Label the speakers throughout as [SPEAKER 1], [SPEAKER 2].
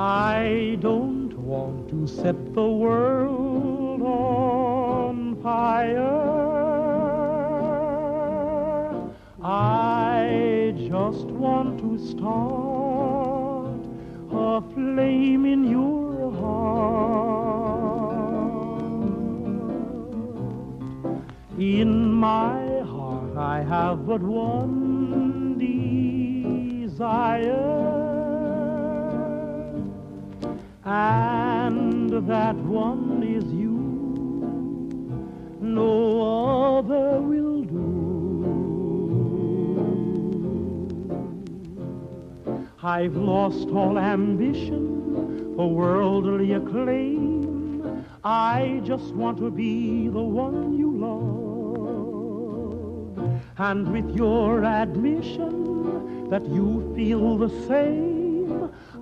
[SPEAKER 1] I don't want to set the world on fire. I just want to start a flame in your heart. In my heart, I have but one desire and that one is you. No other will do. I've lost all ambition for worldly acclaim. I just want to be the one you love. And with your admission that you feel the same,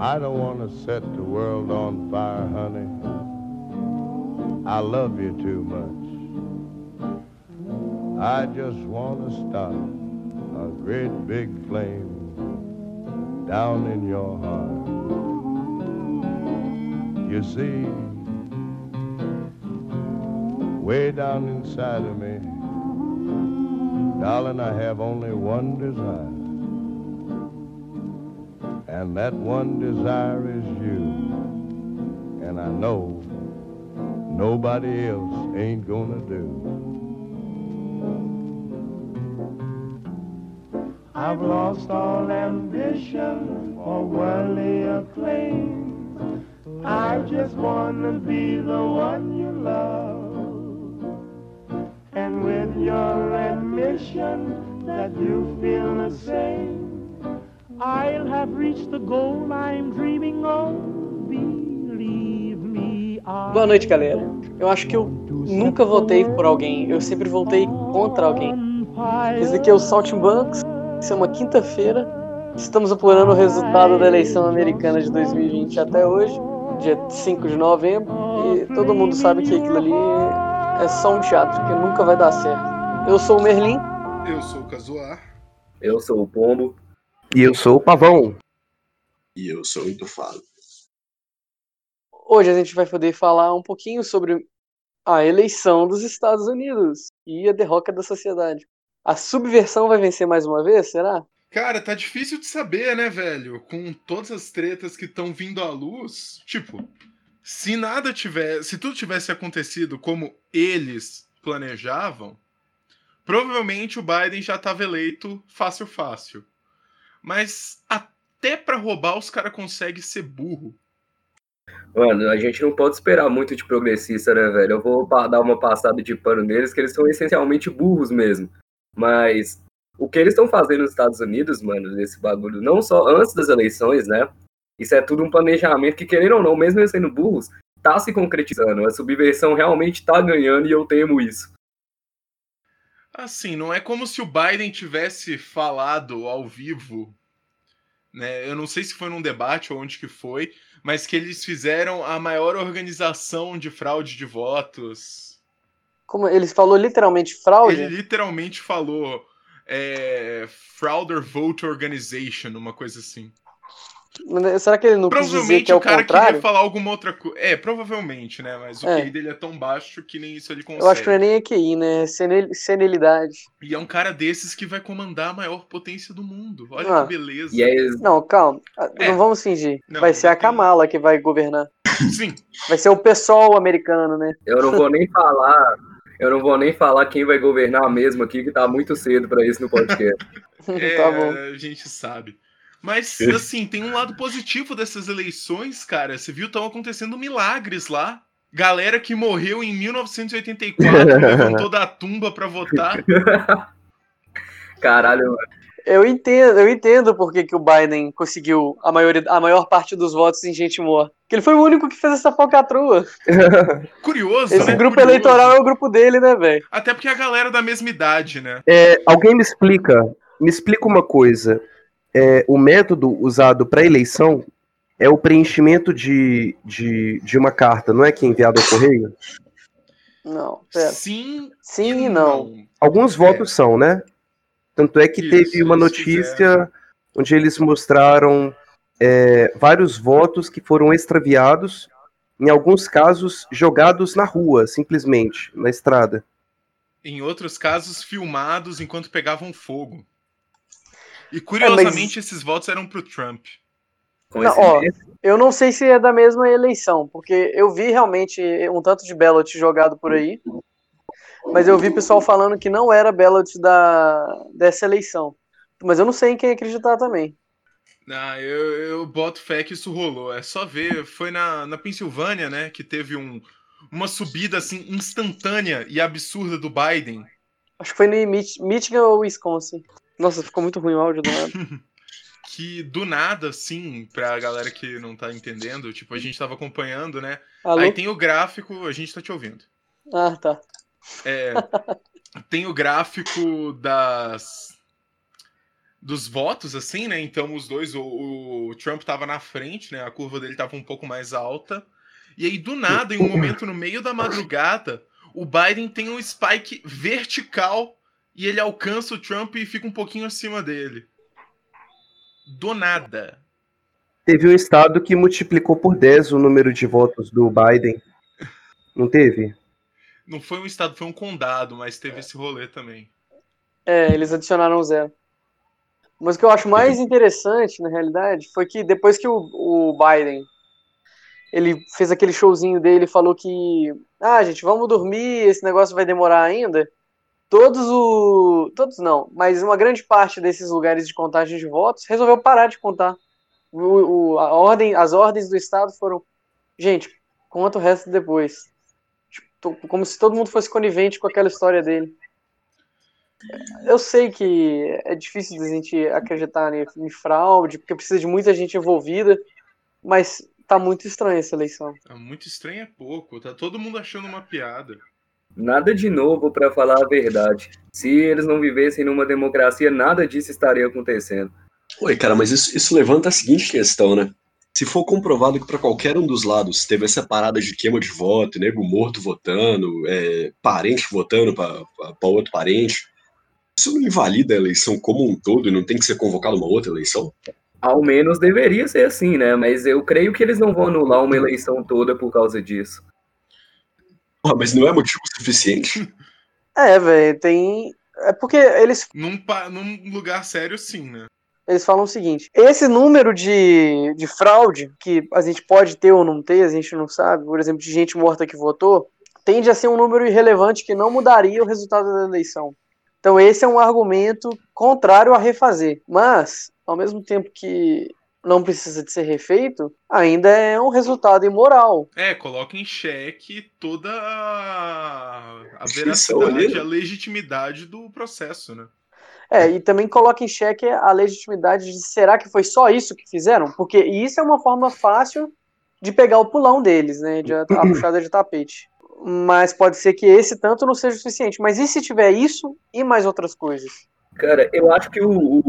[SPEAKER 2] I don't want to set the world on fire, honey. I love you too much. I just want to start a great big flame down in your heart. You see, way down inside of me, darling, I have only one desire. And that one desire is you. And I know nobody else ain't gonna do. I've lost all ambition for worldly acclaim. I just wanna be the one you love. And with your admission that you feel the same, I'll have reached the goal I'm dreaming of. Believe me,
[SPEAKER 3] Boa noite, galera. Eu acho que eu nunca votei por alguém, eu sempre votei contra alguém. Esse aqui é o Saltimbancos, isso é uma quinta-feira. Estamos apurando o resultado da eleição americana de 2020 até hoje, dia 5 de novembro, e todo mundo sabe que aquilo ali é só um teatro, que nunca vai dar certo. Eu sou o Merlin.
[SPEAKER 4] Eu sou o Cazuar.
[SPEAKER 5] Eu sou o Pombo.
[SPEAKER 6] E eu sou o Pavão.
[SPEAKER 7] E eu sou o Itufado.
[SPEAKER 3] Hoje a gente vai poder falar um pouquinho sobre a eleição dos Estados Unidos e a derrota da sociedade. A subversão vai vencer mais uma vez, será?
[SPEAKER 4] Cara, tá difícil de saber, né, velho? Com todas as tretas que estão vindo à luz. Tipo, se nada tivesse. Se tudo tivesse acontecido como eles planejavam, provavelmente o Biden já tava eleito fácil, fácil. Mas até para roubar os caras conseguem ser burro.
[SPEAKER 5] Mano, a gente não pode esperar muito de progressista, né, velho? Eu vou dar uma passada de pano neles, que eles são essencialmente burros mesmo. Mas o que eles estão fazendo nos Estados Unidos, mano, nesse bagulho, não só antes das eleições, né? Isso é tudo um planejamento que, querendo ou não, mesmo eles sendo burros, tá se concretizando. A subversão realmente tá ganhando e eu temo isso.
[SPEAKER 4] Assim, não é como se o Biden tivesse falado ao vivo, né? Eu não sei se foi num debate ou onde que foi, mas que eles fizeram a maior organização de fraude de votos.
[SPEAKER 3] Como ele falou literalmente fraude?
[SPEAKER 4] Ele literalmente falou é, Frauder Vote Organization, uma coisa assim.
[SPEAKER 3] Será que ele não quis dizer que é o,
[SPEAKER 4] o cara
[SPEAKER 3] contrário?
[SPEAKER 4] queria falar alguma outra coisa. É, provavelmente, né? Mas o
[SPEAKER 3] É.
[SPEAKER 4] QI dele é tão baixo que nem isso ele consegue.
[SPEAKER 3] Eu acho que não é nem EQI, né? É senil- senilidade.
[SPEAKER 4] E é um cara desses que vai comandar a maior potência do mundo. Olha
[SPEAKER 3] Ah.
[SPEAKER 4] que beleza.
[SPEAKER 5] Aí,
[SPEAKER 3] Não, calma.
[SPEAKER 4] É.
[SPEAKER 3] Não vamos fingir.
[SPEAKER 4] Não,
[SPEAKER 3] vai ser a
[SPEAKER 4] tem-
[SPEAKER 3] Kamala que vai governar.
[SPEAKER 4] Sim,
[SPEAKER 3] Vai ser o pessoal americano, né?
[SPEAKER 5] eu não vou nem falar. Eu não vou nem falar quem vai governar mesmo aqui, que tá muito cedo pra isso no podcast.
[SPEAKER 4] é,
[SPEAKER 3] tá bom.
[SPEAKER 4] a gente sabe. Mas, assim, tem um lado positivo dessas eleições, cara. Você viu, estão acontecendo milagres lá. Galera que morreu em 1984 levantou da tumba pra votar.
[SPEAKER 5] Caralho, mano.
[SPEAKER 3] Eu entendo, eu entendo por que, que o Biden conseguiu a, maioria, a maior parte dos votos em gente morta. Que ele foi o único que fez essa falcatrua.
[SPEAKER 4] Curioso,
[SPEAKER 3] Esse
[SPEAKER 4] né?
[SPEAKER 3] grupo
[SPEAKER 4] Curioso.
[SPEAKER 3] eleitoral é o grupo dele, né, velho?
[SPEAKER 4] Até porque a galera é da mesma idade, né?
[SPEAKER 6] É, alguém me explica, me explica uma coisa. É, o método usado para eleição é o preenchimento de, de, de uma carta, não é que é enviado ao correio?
[SPEAKER 3] Não, pera.
[SPEAKER 4] Sim,
[SPEAKER 3] Sim
[SPEAKER 4] e
[SPEAKER 3] não.
[SPEAKER 6] Alguns votos são, né? Tanto é que
[SPEAKER 4] Isso,
[SPEAKER 6] teve uma notícia
[SPEAKER 4] fizeram.
[SPEAKER 6] onde eles mostraram é, vários votos que foram extraviados, em alguns casos jogados na rua, simplesmente, na estrada.
[SPEAKER 4] Em outros casos, filmados enquanto pegavam fogo. E curiosamente, esses votos eram pro Trump.
[SPEAKER 3] Não, ó, eu não sei se é da mesma eleição, porque eu vi realmente um tanto de ballot jogado por aí, mas eu vi pessoal falando que não era ballot da, dessa eleição. Mas eu não sei em quem acreditar também.
[SPEAKER 4] Ah, eu, eu boto fé que isso rolou. É só ver. Foi na, na Pensilvânia, né? Que teve um, uma subida assim instantânea e absurda do Biden.
[SPEAKER 3] Acho que foi no Mich- Michigan ou Wisconsin. Nossa, ficou muito ruim o áudio do lado.
[SPEAKER 4] Que do nada, assim, pra galera que não tá entendendo, tipo, a gente tava acompanhando, né?
[SPEAKER 3] Alô?
[SPEAKER 4] Aí tem o gráfico, a gente tá te ouvindo.
[SPEAKER 3] Ah, tá.
[SPEAKER 4] É, tem o gráfico das dos votos, assim, né? Então os dois, o, o Trump tava na frente, né? A curva dele tava um pouco mais alta. E aí, do nada, em um momento no meio da madrugada, o Biden tem um spike vertical e ele alcança o Trump e fica um pouquinho acima dele. Do nada.
[SPEAKER 6] Teve um estado que multiplicou por 10 o número de votos do Biden. Não teve?
[SPEAKER 4] Não foi um estado, foi um condado, mas teve esse rolê também.
[SPEAKER 3] É, eles adicionaram zero. Mas o que eu acho mais interessante, na realidade, foi que depois que o, o Biden ele fez aquele showzinho dele e falou que ah, gente, vamos dormir, esse negócio vai demorar ainda. Todos o. Todos não, mas uma grande parte desses lugares de contagem de votos resolveu parar de contar. O, o- a ordem, as ordens do Estado foram. Gente, conta o resto depois. Tipo, como se todo mundo fosse conivente com aquela história dele. Eu sei que é difícil de a gente acreditar em, fraude, porque precisa de muita gente envolvida, mas tá muito estranha essa eleição.
[SPEAKER 4] É muito estranho é pouco, tá todo mundo achando uma piada.
[SPEAKER 5] Nada de novo para falar a verdade. Se eles não vivessem numa democracia, nada disso estaria acontecendo.
[SPEAKER 7] Oi, cara, mas isso, isso levanta a seguinte questão, né? Se for comprovado que para qualquer um dos lados teve essa parada de queima de voto, nego morto votando, é, parente votando para outro parente, isso não invalida a eleição como um todo e não tem que ser convocada uma outra eleição?
[SPEAKER 5] Ao menos deveria ser assim, né? Mas eu creio que eles não vão anular uma eleição toda por causa disso.
[SPEAKER 7] Pô, mas não é motivo suficiente?
[SPEAKER 3] É, velho, tem. É porque eles,
[SPEAKER 4] Num, pa- num lugar sério, sim, né?
[SPEAKER 3] eles falam o seguinte: esse número de, de fraude, que a gente pode ter ou não ter, a gente não sabe, por exemplo, de gente morta que votou, tende a ser um número irrelevante que não mudaria o resultado da eleição. Então, esse é um argumento contrário a refazer. Mas, ao mesmo tempo que não precisa de ser refeito, ainda é um resultado imoral.
[SPEAKER 4] É, coloca em xeque toda a, a veracidade, a legitimidade do processo, né?
[SPEAKER 3] É, e também coloca em xeque a legitimidade de será que foi só isso que fizeram? Porque isso é uma forma fácil de pegar o pulão deles, né? De a, a puxada de tapete. Mas pode ser que esse tanto não seja o suficiente. Mas e se tiver isso e mais outras coisas?
[SPEAKER 5] Cara, eu acho que o, o,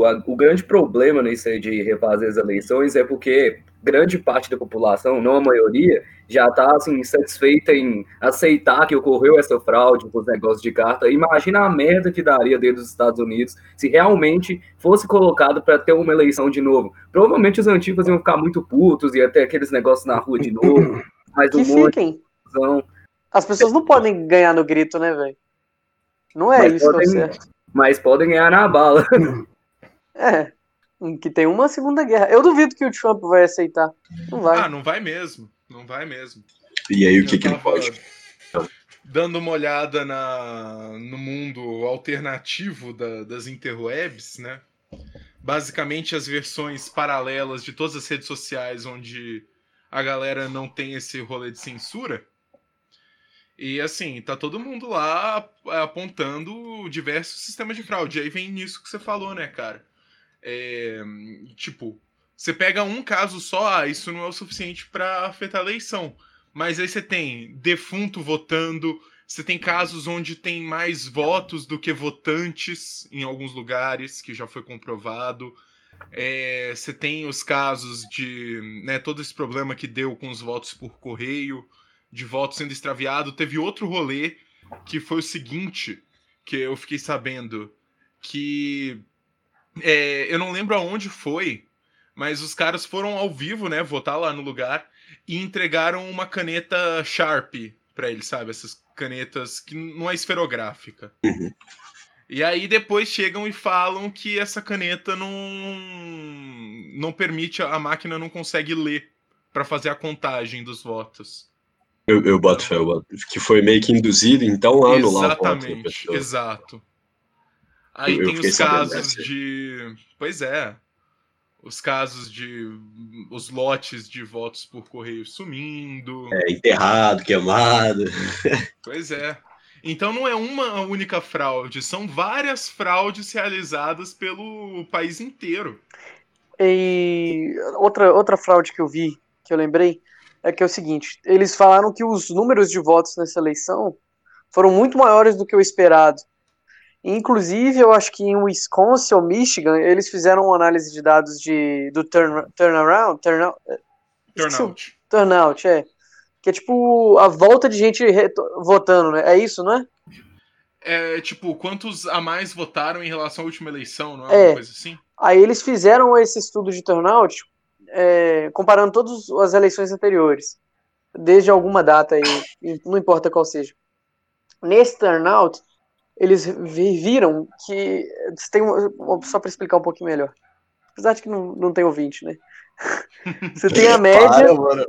[SPEAKER 5] o, a- o grande problema nisso aí de refazer as eleições é porque grande parte da população, não a maioria, já está assim, satisfeita em aceitar que ocorreu essa fraude com os negócios de carta. Imagina a merda que daria dentro dos Estados Unidos se realmente fosse colocado para ter uma eleição de novo. Provavelmente os antigos iam ficar muito putos, ia ter aqueles negócios na rua de novo, mais
[SPEAKER 3] Que
[SPEAKER 5] um
[SPEAKER 3] fiquem. As pessoas não podem ganhar no grito, né, velho? Não é
[SPEAKER 5] Mas
[SPEAKER 3] isso
[SPEAKER 5] podem- mas podem ganhar na bala.
[SPEAKER 3] É. Que tem uma segunda guerra. Eu duvido que o Trump vai aceitar. Não vai.
[SPEAKER 4] Ah, não vai mesmo. Não vai mesmo.
[SPEAKER 7] E aí, o que, que ele
[SPEAKER 4] tava
[SPEAKER 7] pode?
[SPEAKER 4] Dando uma olhada na, no mundo alternativo da- das interwebs, né? Basicamente as versões paralelas de todas as redes sociais onde a galera não tem esse rolê de censura. E assim, tá todo mundo lá apontando diversos sistemas de fraude. E aí vem nisso que você falou, né, cara? É, tipo, você pega um caso só, ah, isso não é o suficiente para afetar a eleição. Mas aí você tem defunto votando, você tem casos onde tem mais votos do que votantes em alguns lugares, que já foi comprovado. É, você tem os casos de né, todo esse problema que deu com os votos por correio, de votos sendo extraviado. Teve outro rolê que foi o seguinte, que eu fiquei sabendo, que é, eu não lembro aonde foi, mas os caras foram ao vivo, né, votar lá no lugar e entregaram uma caneta Sharp para ele, sabe? Essas canetas que não é esferográfica.
[SPEAKER 7] Uhum.
[SPEAKER 4] E aí depois chegam e falam que essa caneta não não permite a máquina não consegue ler para fazer a contagem dos votos.
[SPEAKER 7] Eu, eu boto fé, eu boto, que foi meio que induzido, então a anular
[SPEAKER 4] Exatamente, exato. Aí eu, tem eu os casos de. Pois é. Os casos de. Os lotes de votos por correio sumindo.
[SPEAKER 7] É, enterrado, queimado.
[SPEAKER 4] Pois é. Então não é uma única fraude, são várias fraudes realizadas pelo país inteiro.
[SPEAKER 3] E outra, outra fraude que eu vi, que eu lembrei, é que é o seguinte: eles falaram que os números de votos nessa eleição foram muito maiores do que o esperado. Inclusive, eu acho que em Wisconsin ou Michigan, eles fizeram uma análise de dados de, do turn, turnaround, turnout,
[SPEAKER 4] turnout.
[SPEAKER 3] Turnout, é. Que é tipo a volta de gente votando, né? É isso, não é?
[SPEAKER 4] É tipo, quantos a mais votaram em relação à última eleição, não é, é. coisa assim?
[SPEAKER 3] Aí eles fizeram esse estudo de turnout é, comparando todas as eleições anteriores, desde alguma data aí, não importa qual seja. Nesse turnout, eles viram que tem só para explicar um pouquinho melhor. Apesar de que não, não tem ouvinte, né? Você tem a média Para,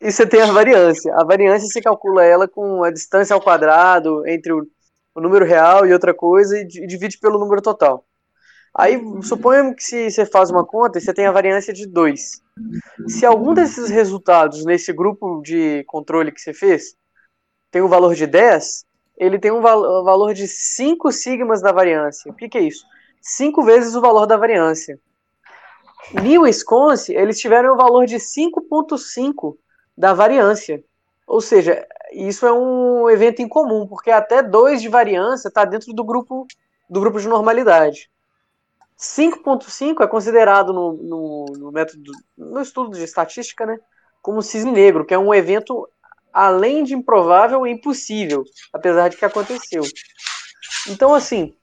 [SPEAKER 3] e você tem a variância. A variância você calcula ela com a distância ao quadrado entre o, o número real e outra coisa e divide pelo número total. Aí, suponhamos que se você faz uma conta, você tem a variância de 2. Se algum desses resultados nesse grupo de controle que você fez tem um valor de 10, ele tem um val valor de 5 sigmas da variância. O que, que é isso? 5 vezes o valor da variância. Em Wisconsin, eles tiveram o valor de 5.5 da variância. Ou seja, isso é um evento incomum, porque até 2 de variância está dentro do grupo, do grupo de normalidade. 5.5 é considerado no, no, no, método, no estudo de estatística, né, como cisne negro, que é um evento além de improvável, é impossível, apesar de que aconteceu. Então, assim,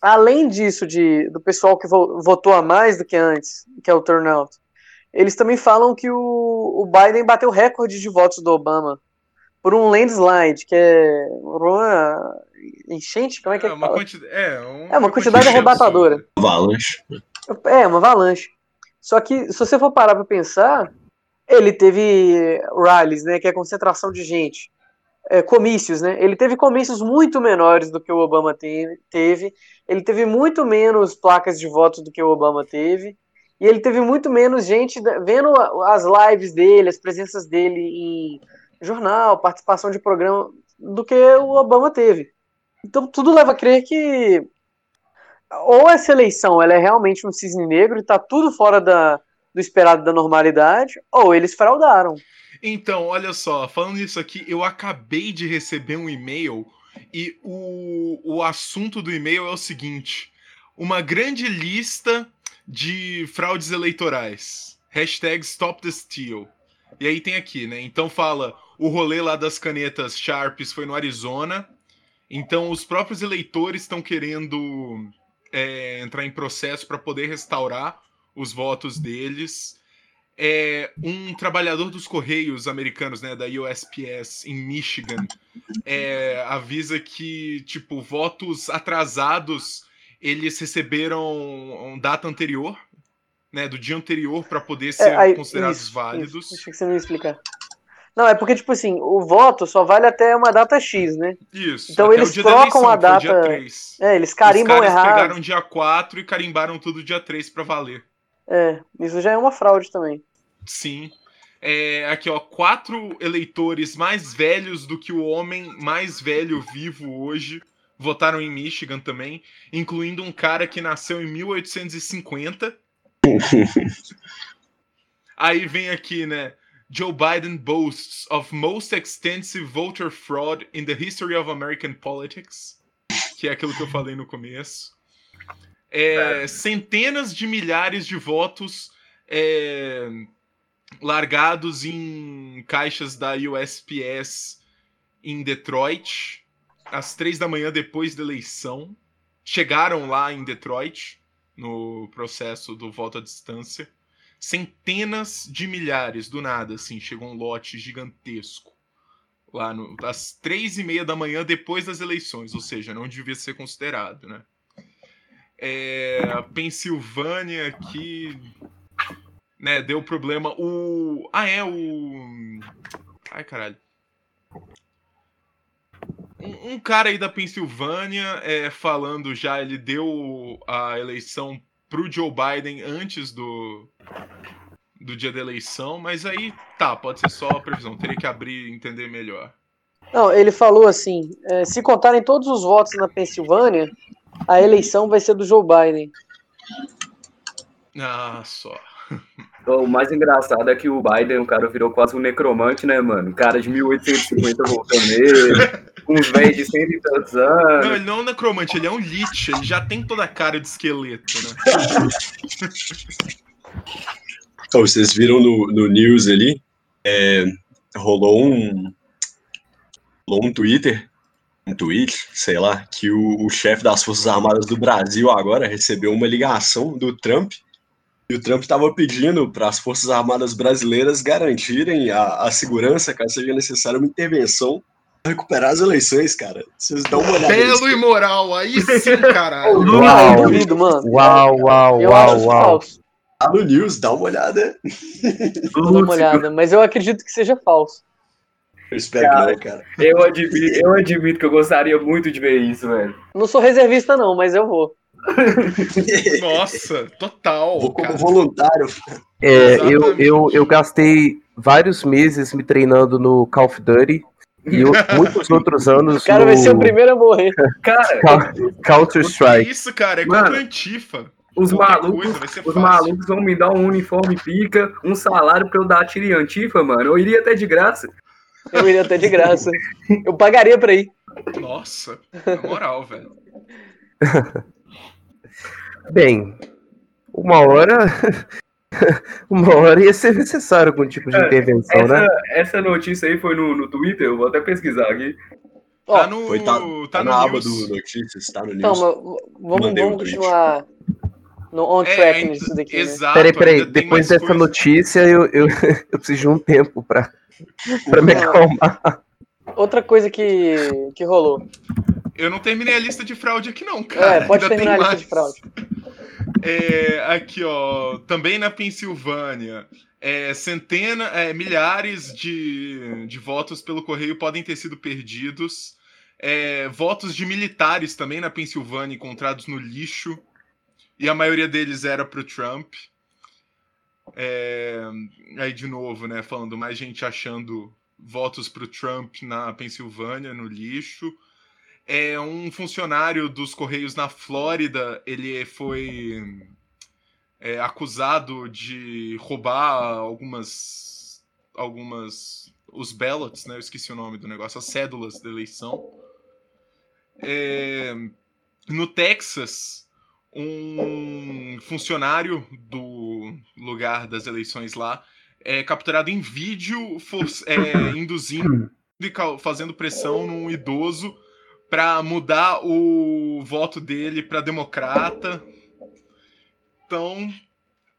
[SPEAKER 3] além disso, de, do pessoal que votou a mais do que antes, que é o turnout, eles também falam que o, o Biden bateu recorde de votos do Obama por um landslide, que é uma enchente, como é que é?
[SPEAKER 4] é uma quantidade, é,
[SPEAKER 3] uma, é uma quantidade arrebatadora.
[SPEAKER 7] Avalanche.
[SPEAKER 3] É, uma avalanche. Só que, se você for parar para pensar, ele teve rallies, né, que é concentração de gente, é, comícios, né? Ele teve comícios muito menores do que o Obama teve, ele teve muito menos placas de voto do que o Obama teve, e ele teve muito menos gente vendo as lives dele, as presenças dele em jornal, participação de programa, do que o Obama teve. Então tudo leva a crer que ou essa eleição ela é realmente um cisne negro e está tudo fora da, do esperado da normalidade, ou eles fraudaram.
[SPEAKER 4] Então, olha só, falando isso aqui, eu acabei de receber um e-mail e o, o assunto do e-mail é o seguinte: uma grande lista de fraudes eleitorais. Hashtag Stop the Steal. E aí tem aqui, né? Então fala, o rolê lá das canetas Sharps foi no Arizona. Então os próprios eleitores estão querendo é, entrar em processo para poder restaurar os votos deles. É, um trabalhador dos Correios americanos, né, da USPS em Michigan, é, avisa que, tipo, votos atrasados eles receberam data anterior, né, do dia anterior para poder é, ser aí, considerados isso, válidos.
[SPEAKER 3] Isso, acho que você não ia explicar. Não, é porque, tipo assim, o voto só vale até uma data X, né?
[SPEAKER 4] Isso.
[SPEAKER 3] Então eles trocam a data. É, eles carimbam
[SPEAKER 4] Os
[SPEAKER 3] errado.
[SPEAKER 4] Eles pegaram dia 4 e carimbaram tudo dia 3 para valer.
[SPEAKER 3] É, isso já é uma fraude também.
[SPEAKER 4] Sim. É, aqui, ó, quatro eleitores mais velhos do que o homem mais velho vivo hoje votaram em Michigan também, incluindo um cara que nasceu em 1850. Aí vem aqui, né? Joe Biden boasts of most extensive voter fraud in the history of American politics, que é aquilo que eu falei no começo. É, centenas de milhares de votos é, largados em caixas da USPS em Detroit, às três da manhã depois da eleição. Chegaram lá em Detroit, no processo do voto à distância. Centenas de milhares, do nada, assim, chegou um lote gigantesco. Lá no, às três e meia da manhã depois das eleições, ou seja, não devia ser considerado, né? É, Pensilvânia aqui né, deu problema. O. Ah, é, o. Ai, caralho. Um, um cara aí da Pensilvânia é, falando já, ele deu a eleição pro Joe Biden antes do, do dia da eleição, mas aí tá, pode ser só a previsão, teria que abrir e entender melhor.
[SPEAKER 3] Não, ele falou assim: é, se contarem todos os votos na Pensilvânia, a eleição vai ser do Joe Biden.
[SPEAKER 4] Ah, só.
[SPEAKER 5] O mais engraçado é que o Biden, o cara virou quase um necromante, né, mano? Cara de 1850 voltando nele, uns velhos de cento e tantos anos.
[SPEAKER 4] Não, ele não é um necromante, ele é um lich, ele já tem toda a cara de esqueleto, né?
[SPEAKER 7] Então, vocês viram no, no news ali, é, rolou um rolou um Twitter, um tweet, sei lá, que o, o chefe das Forças Armadas do Brasil agora recebeu uma ligação do Trump e o Trump estava pedindo para as Forças Armadas brasileiras garantirem a, a segurança, caso seja necessária uma intervenção para recuperar as eleições, cara. Vocês dão uma olhada.
[SPEAKER 4] Belo e moral, aí sim, caralho.
[SPEAKER 6] Uau.
[SPEAKER 3] Duvido, mano.
[SPEAKER 6] Uau, uau,
[SPEAKER 3] Eu
[SPEAKER 6] uau, uau.
[SPEAKER 7] Tá no news, dá uma olhada.
[SPEAKER 3] Vou dar uma olhada, mas eu acredito que seja falso.
[SPEAKER 7] Eu espero que não, cara.
[SPEAKER 5] Eu admito, eu admito que eu gostaria muito de ver isso, velho.
[SPEAKER 3] Não sou reservista, não, mas eu vou.
[SPEAKER 4] Nossa, total.
[SPEAKER 7] Vou como
[SPEAKER 4] cara.
[SPEAKER 7] voluntário.
[SPEAKER 6] É, eu, eu, eu gastei vários meses me treinando no Call of Duty e eu- muitos outros anos
[SPEAKER 3] O cara vai ser o
[SPEAKER 6] no
[SPEAKER 3] primeiro a morrer.
[SPEAKER 5] Cara,
[SPEAKER 6] Counter
[SPEAKER 4] Que
[SPEAKER 6] Strike.
[SPEAKER 4] isso, cara? É contra a Antifa.
[SPEAKER 5] os malucos,
[SPEAKER 4] coisa
[SPEAKER 5] os malucos vão me dar um uniforme pica, um salário pra eu dar tiro em antifa, mano. Eu iria até de graça.
[SPEAKER 3] Eu iria até de graça. Eu pagaria pra ir.
[SPEAKER 4] Nossa, na moral, velho.
[SPEAKER 6] Bem, uma hora. uma hora ia ser necessário algum tipo de
[SPEAKER 5] É,
[SPEAKER 6] intervenção,
[SPEAKER 5] Essa,
[SPEAKER 6] né?
[SPEAKER 5] essa notícia aí foi no, no Twitter, eu vou até pesquisar aqui.
[SPEAKER 3] Ó,
[SPEAKER 4] Tá no,
[SPEAKER 7] Foi, tá,
[SPEAKER 4] tá
[SPEAKER 7] tá
[SPEAKER 4] no
[SPEAKER 7] na aba do notícias, tá no
[SPEAKER 3] então,
[SPEAKER 7] news.
[SPEAKER 3] vamos,
[SPEAKER 7] Mandei um
[SPEAKER 3] vamos
[SPEAKER 7] tweet.
[SPEAKER 3] continuar no on
[SPEAKER 4] É,
[SPEAKER 3] track
[SPEAKER 4] ainda-
[SPEAKER 3] nisso daqui. Né?
[SPEAKER 4] Exato.
[SPEAKER 6] Peraí, peraí, depois dessa
[SPEAKER 4] coisa.
[SPEAKER 6] notícia eu, eu, eu preciso de um tempo pra, pra me acalmar.
[SPEAKER 3] Outra coisa que, que rolou.
[SPEAKER 4] Eu não terminei a lista de fraude aqui, não, cara.
[SPEAKER 3] é, pode
[SPEAKER 4] Ainda
[SPEAKER 3] terminar a lista
[SPEAKER 4] mais.
[SPEAKER 3] de fraude.
[SPEAKER 4] É, aqui, ó. Também na Pensilvânia. É, centena, é, milhares de, de votos pelo correio podem ter sido perdidos. É, votos de militares também na Pensilvânia encontrados no lixo. E a maioria deles era pro Trump. É, aí, de novo, né? Falando mais gente achando votos pro Trump na Pensilvânia, no lixo. É um funcionário dos Correios na Flórida, ele foi é, acusado de roubar algumas algumas os ballots, né? Eu esqueci o nome do negócio, as cédulas da eleição. É, no Texas, um funcionário do lugar das eleições lá é capturado em vídeo, é, induzindo e fazendo pressão num idoso para mudar o voto dele para democrata. Então,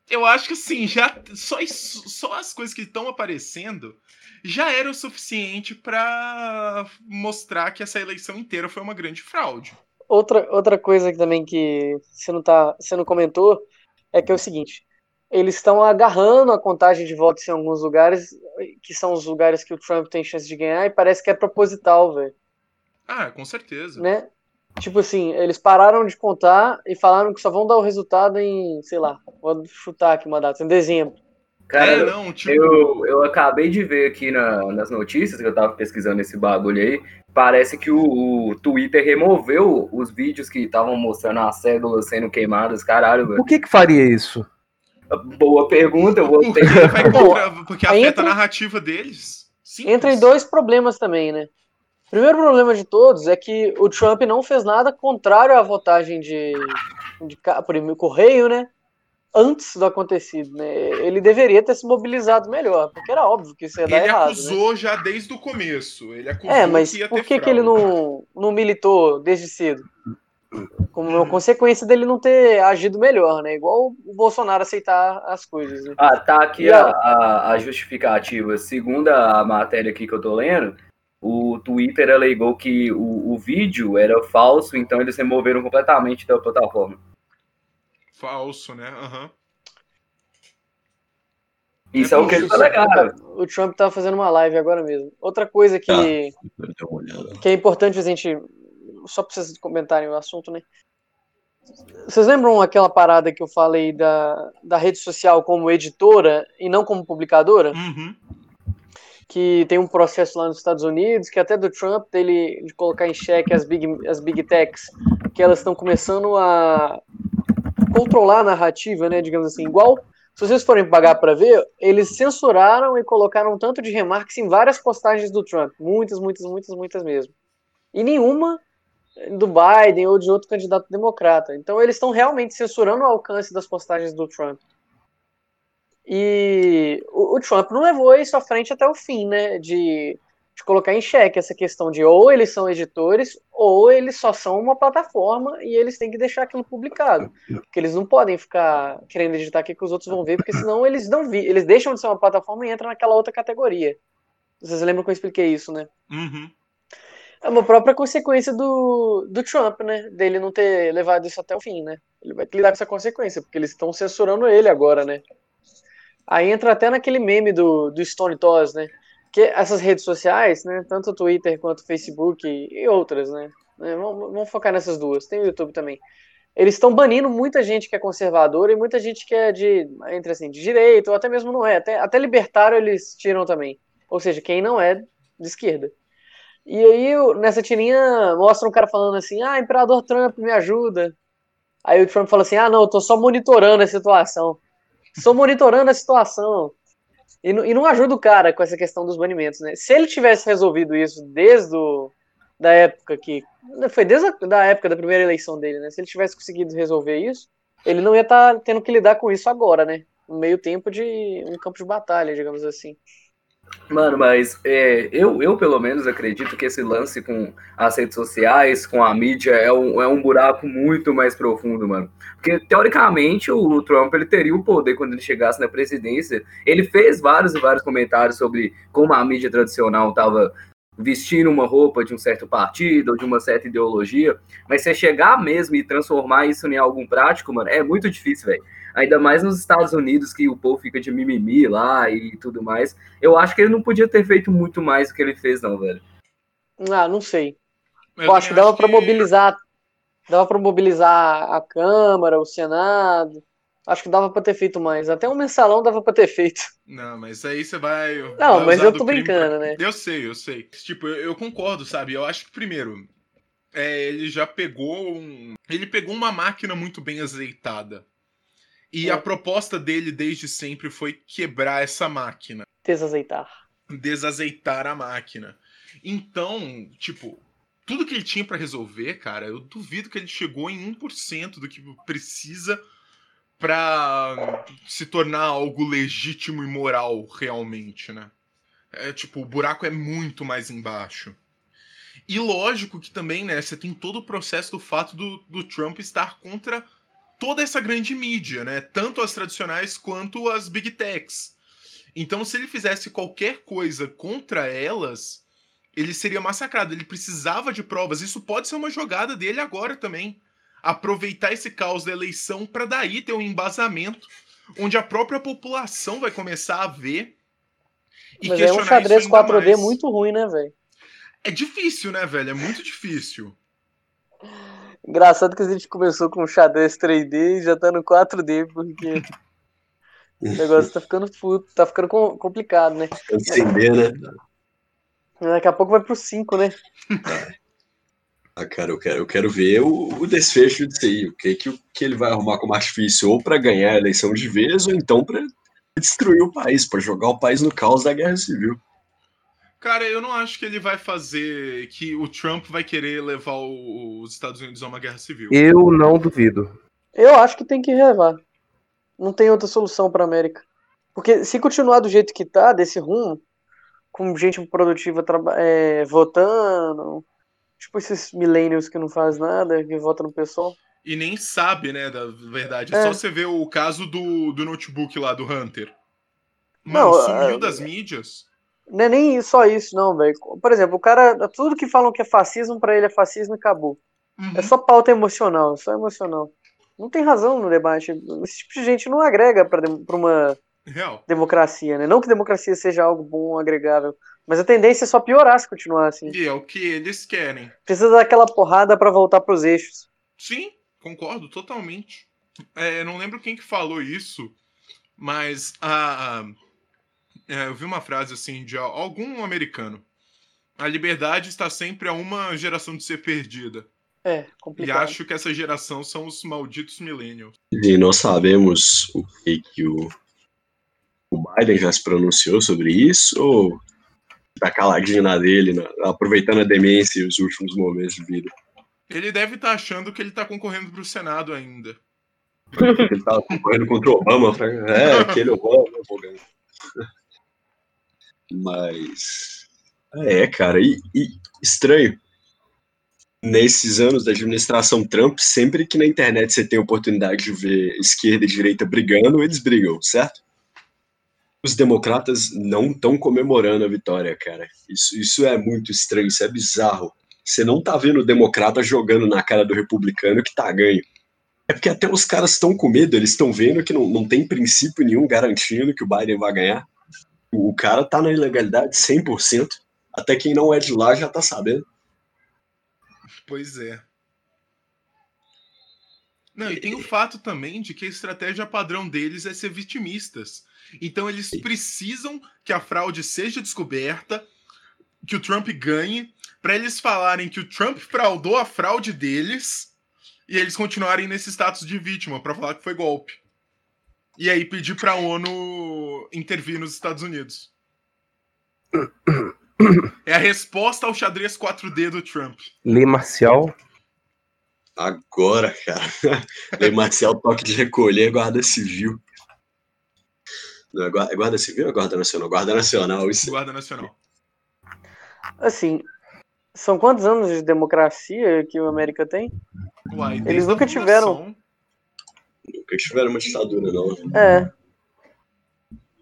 [SPEAKER 4] eu acho que assim, já só, só as coisas que estão aparecendo já era o suficiente para mostrar que essa eleição inteira foi uma grande fraude.
[SPEAKER 3] Outra, outra coisa que também que você não, tá, você não comentou é que é o seguinte: eles estão agarrando a contagem de votos em alguns lugares, que são os lugares que o Trump tem chance de ganhar, e parece que é proposital, velho.
[SPEAKER 4] Ah, com certeza.
[SPEAKER 3] Né? Tipo assim, eles pararam de contar e falaram que só vão dar o resultado em, sei lá, vou chutar aqui uma data, em dezembro.
[SPEAKER 5] Cara,
[SPEAKER 4] é, não, tipo.
[SPEAKER 5] eu, eu acabei de ver aqui na- nas notícias que eu tava pesquisando esse bagulho aí. Parece que o, o Twitter removeu os vídeos que estavam mostrando as cédulas sendo queimadas. Caralho, velho.
[SPEAKER 6] Por que que faria isso?
[SPEAKER 5] Boa pergunta, eu vou
[SPEAKER 4] Porque
[SPEAKER 5] ter.
[SPEAKER 4] Porque afeta
[SPEAKER 3] entra-
[SPEAKER 4] a narrativa deles. Simples.
[SPEAKER 3] Entra em dois problemas também, né? O primeiro problema de todos é que o Trump não fez nada contrário à votagem de, de por e-mail- correio, né? Antes do acontecido, né? Ele deveria ter se mobilizado melhor, porque era óbvio que isso ia dar
[SPEAKER 4] Ele
[SPEAKER 3] errado. né?
[SPEAKER 4] acusou já desde o começo. Ele acusou
[SPEAKER 3] É, mas
[SPEAKER 4] que ia
[SPEAKER 3] por
[SPEAKER 4] ter
[SPEAKER 3] que, que ele não, não militou desde cedo? Como uma consequência dele não ter agido melhor, né? Igual o Bolsonaro aceitar as coisas. Né?
[SPEAKER 5] Ah, tá aqui a,
[SPEAKER 3] a-
[SPEAKER 5] a, a justificativa. Segundo a matéria aqui que eu tô lendo, o Twitter alegou que o, o vídeo era falso, então eles removeram completamente da plataforma.
[SPEAKER 4] Falso, né? Aham.
[SPEAKER 5] Isso é, o que eles alegaram.
[SPEAKER 3] O Trump tá fazendo uma live agora mesmo. Outra coisa que,
[SPEAKER 7] Tá.
[SPEAKER 3] Que é importante a gente. Só pra vocês comentarem o assunto, né? Vocês lembram aquela parada que eu falei da, da rede social como editora e não como publicadora?
[SPEAKER 4] Uhum.
[SPEAKER 3] que tem um processo lá nos Estados Unidos, que até do Trump, dele de colocar em xeque as big, as big techs, que elas estão começando a controlar a narrativa, né, digamos assim, igual, se vocês forem pagar para ver, eles censuraram e colocaram tanto de remarques em várias postagens do Trump, muitas, muitas, muitas, muitas mesmo. E nenhuma do Biden ou de outro candidato democrata. Então eles estão realmente censurando o alcance das postagens do Trump. E o, o Trump não levou isso à frente até o fim, né? De, de colocar em xeque essa questão de ou eles são editores ou eles só são uma plataforma e eles têm que deixar aquilo publicado. Porque eles não podem ficar querendo editar aqui que os outros vão ver, porque senão eles não vi, eles deixam de ser uma plataforma e entram naquela outra categoria. Vocês lembram que eu expliquei isso, né?
[SPEAKER 4] Uhum.
[SPEAKER 3] É uma própria consequência do, do Trump, né? Dele não ter levado isso até o fim, né? Ele vai ter que lidar com essa consequência, porque eles estão censurando ele agora, né? Aí entra até naquele meme do, do Stone Toss, né? Que essas redes sociais, né? Tanto o Twitter quanto o Facebook e outras, né? né, Vamos, vamos focar nessas duas. Tem o YouTube também. Eles estão banindo muita gente que é conservadora e muita gente que é de, entre assim, de direita, ou até mesmo não é. Até, até libertário eles tiram também. Ou seja, quem não é de esquerda. E aí, nessa tirinha, mostra um cara falando assim: Ah, Imperador Trump, me ajuda. Aí o Trump fala assim: Ah, não, eu tô só monitorando a situação. Estou monitorando a situação. E, não- e não ajuda o cara com essa questão dos banimentos, né? Se ele tivesse resolvido isso desde o, da época que. Foi desde a da época da primeira eleição dele, né? Se ele tivesse conseguido resolver isso, ele não ia estar tendo que lidar com isso agora, né? No meio tempo de um campo de batalha, digamos assim.
[SPEAKER 5] Mano, mas é, eu, eu pelo menos acredito que esse lance com as redes sociais, com a mídia, é um, é um buraco muito mais profundo, mano. Porque, teoricamente, o Trump ele teria o poder quando ele chegasse na presidência. Ele fez vários e vários comentários sobre como a mídia tradicional estava vestindo uma roupa de um certo partido ou de uma certa ideologia. Mas você chegar mesmo e transformar isso em algo prático, mano, é muito difícil, velho. Ainda mais nos Estados Unidos, que o povo fica de mimimi lá e tudo mais. Eu acho que ele não podia ter feito muito mais do que ele fez, não, velho.
[SPEAKER 3] Ah, não sei.
[SPEAKER 4] Eu
[SPEAKER 3] Eu acho que dava para
[SPEAKER 4] que-
[SPEAKER 3] mobilizar, dava para mobilizar a Câmara, o Senado. Acho que dava para ter feito mais. Até um mensalão dava para ter feito.
[SPEAKER 4] Não, mas aí você vai.
[SPEAKER 3] Não,
[SPEAKER 4] vai
[SPEAKER 3] mas eu tô brincando,
[SPEAKER 4] pra-
[SPEAKER 3] né?
[SPEAKER 4] Eu sei, eu sei. Tipo, eu, eu concordo, sabe? Eu acho que, primeiro, é, ele já pegou um. Ele pegou uma máquina muito bem azeitada. E
[SPEAKER 3] É.
[SPEAKER 4] a proposta dele desde sempre foi quebrar essa máquina.
[SPEAKER 3] Desazeitar.
[SPEAKER 4] desazeitar a máquina. Então, tipo, tudo que ele tinha pra resolver, cara, eu duvido que ele chegou em 1% do que precisa pra se tornar algo legítimo e moral realmente, né? É tipo, o buraco é muito mais embaixo. E lógico que também, né, você tem todo o processo do fato do, do Trump estar contra toda essa grande mídia, né? Tanto as tradicionais quanto as big techs. Então, se ele fizesse qualquer coisa contra elas, ele seria massacrado. Ele precisava de provas. Isso pode ser uma jogada dele agora também. Aproveitar esse caos da eleição para daí ter um embasamento onde a própria população vai começar a ver e
[SPEAKER 3] Mas é um
[SPEAKER 4] questionar
[SPEAKER 3] xadrez
[SPEAKER 4] isso ainda
[SPEAKER 3] 4D
[SPEAKER 4] mais.
[SPEAKER 3] muito ruim, né, velho?
[SPEAKER 4] É difícil, né, velho? É muito difícil.
[SPEAKER 3] Engraçado que a gente começou com xadrez 3D e já tá no 4D, porque O negócio tá ficando puto, tá ficando com- complicado, né?
[SPEAKER 7] Acender, né?
[SPEAKER 3] Daqui a pouco vai pro 5, né?
[SPEAKER 7] Ah, cara, eu quero, eu quero ver o, o desfecho disso aí. O que, que, o- que ele vai arrumar como artifício, ou pra ganhar a eleição de vez, ou então pra destruir o país, pra jogar o país no caos da guerra civil.
[SPEAKER 4] Cara, eu não acho que ele vai fazer. que o Trump vai querer levar o- os Estados Unidos a uma guerra civil.
[SPEAKER 6] Eu não duvido.
[SPEAKER 3] Eu acho que tem que relevar. Não tem outra solução pra América. Porque se continuar do jeito que tá, desse rumo, com gente produtiva é, votando, tipo esses millennials que não faz nada, que votam no pessoal.
[SPEAKER 4] E nem sabe, né, da verdade. É,
[SPEAKER 3] É.
[SPEAKER 4] só você ver o caso do, do notebook lá do Hunter. Mano,
[SPEAKER 3] Não,
[SPEAKER 4] sumiu
[SPEAKER 3] é-
[SPEAKER 4] das mídias.
[SPEAKER 3] Não é nem só isso, não, velho. Por exemplo, o cara, tudo que falam que é fascismo, pra ele é fascismo e acabou.
[SPEAKER 4] Uhum.
[SPEAKER 3] É só pauta emocional, é só emocional. Não tem razão no debate. Esse tipo de gente não agrega pra uma
[SPEAKER 4] Real.
[SPEAKER 3] democracia, né? Não que democracia seja algo bom, agregável, mas a tendência é só piorar se continuar assim.
[SPEAKER 4] E é o que eles querem.
[SPEAKER 3] Precisa dar aquela porrada pra voltar pros eixos.
[SPEAKER 4] Sim, concordo totalmente. É, não lembro quem que falou isso, mas a, a- é, eu vi uma frase assim de al- algum americano. A liberdade está sempre a uma geração de ser perdida.
[SPEAKER 3] É,
[SPEAKER 4] E
[SPEAKER 3] complicado.
[SPEAKER 4] acho que essa geração são os malditos millennials.
[SPEAKER 7] E nós sabemos o que, que o, o Biden já se pronunciou sobre isso, ou tá caladinho na dele, na- aproveitando a demência e os últimos momentos de vida?
[SPEAKER 4] Ele deve estar achando que ele está concorrendo para o Senado ainda.
[SPEAKER 7] Ele tava concorrendo contra o Obama, é, aquele Obama, eu vou ganhar. Mas. É, cara, e, e estranho. Nesses anos da administração Trump, sempre que na internet você tem oportunidade de ver esquerda e direita brigando, eles brigam, certo? Os democratas não estão comemorando a vitória, cara. Isso, isso é muito estranho, isso é bizarro. Você não tá vendo o democrata jogando na cara do republicano que tá ganho. É porque até os caras estão com medo, eles estão vendo que não, não tem princípio nenhum garantindo que o Biden vai ganhar. O, cara tá na ilegalidade 100%. Até quem não é de lá já tá sabendo.
[SPEAKER 4] Pois é. Não, e tem o fato também de que a estratégia padrão deles é ser vitimistas. Então eles precisam que a fraude seja descoberta, que o Trump ganhe, para eles falarem que o Trump fraudou a fraude deles e eles continuarem nesse status de vítima para falar que foi golpe. E aí pedir para a ONU intervir nos Estados Unidos. É a resposta ao xadrez 4D do Trump.
[SPEAKER 6] Lei marcial.
[SPEAKER 7] Agora, cara. Lei marcial, toque de recolher, guarda civil. Não, é guarda, é guarda civil ou é guarda nacional? Guarda nacional, isso.
[SPEAKER 4] Guarda Nacional.
[SPEAKER 3] Assim, são quantos anos de democracia que o América tem?
[SPEAKER 4] Uai,
[SPEAKER 3] Eles
[SPEAKER 4] a
[SPEAKER 3] nunca tiveram.
[SPEAKER 7] Nunca tiveram uma ditadura, não.
[SPEAKER 3] É.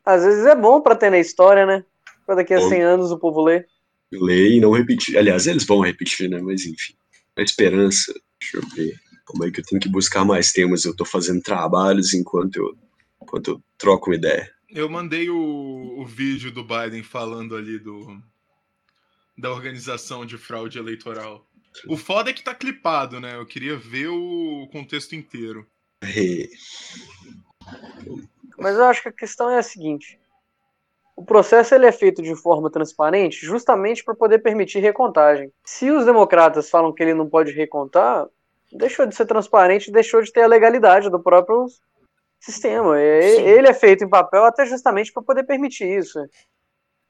[SPEAKER 3] Às vezes é bom pra ter na história, né? Pra daqui a
[SPEAKER 7] Bom.
[SPEAKER 3] 100 anos o povo ler.
[SPEAKER 7] Ler e não repetir. Aliás, eles vão repetir, né? Mas enfim. A esperança. Deixa eu ver. Como é que eu tenho que buscar mais temas? Eu tô fazendo trabalhos enquanto eu, enquanto eu troco uma ideia.
[SPEAKER 4] Eu mandei o, o vídeo do Biden falando ali do da organização de fraude eleitoral. O foda é que tá clipado, né? Eu queria ver o contexto inteiro.
[SPEAKER 3] Mas eu acho que a questão é a seguinte: o processo ele é feito de forma transparente justamente para poder permitir recontagem. Se os democratas falam que ele não pode recontar, deixou de ser transparente, deixou de ter a legalidade do próprio sistema.
[SPEAKER 4] Sim.
[SPEAKER 3] Ele é feito em papel até justamente para poder permitir isso.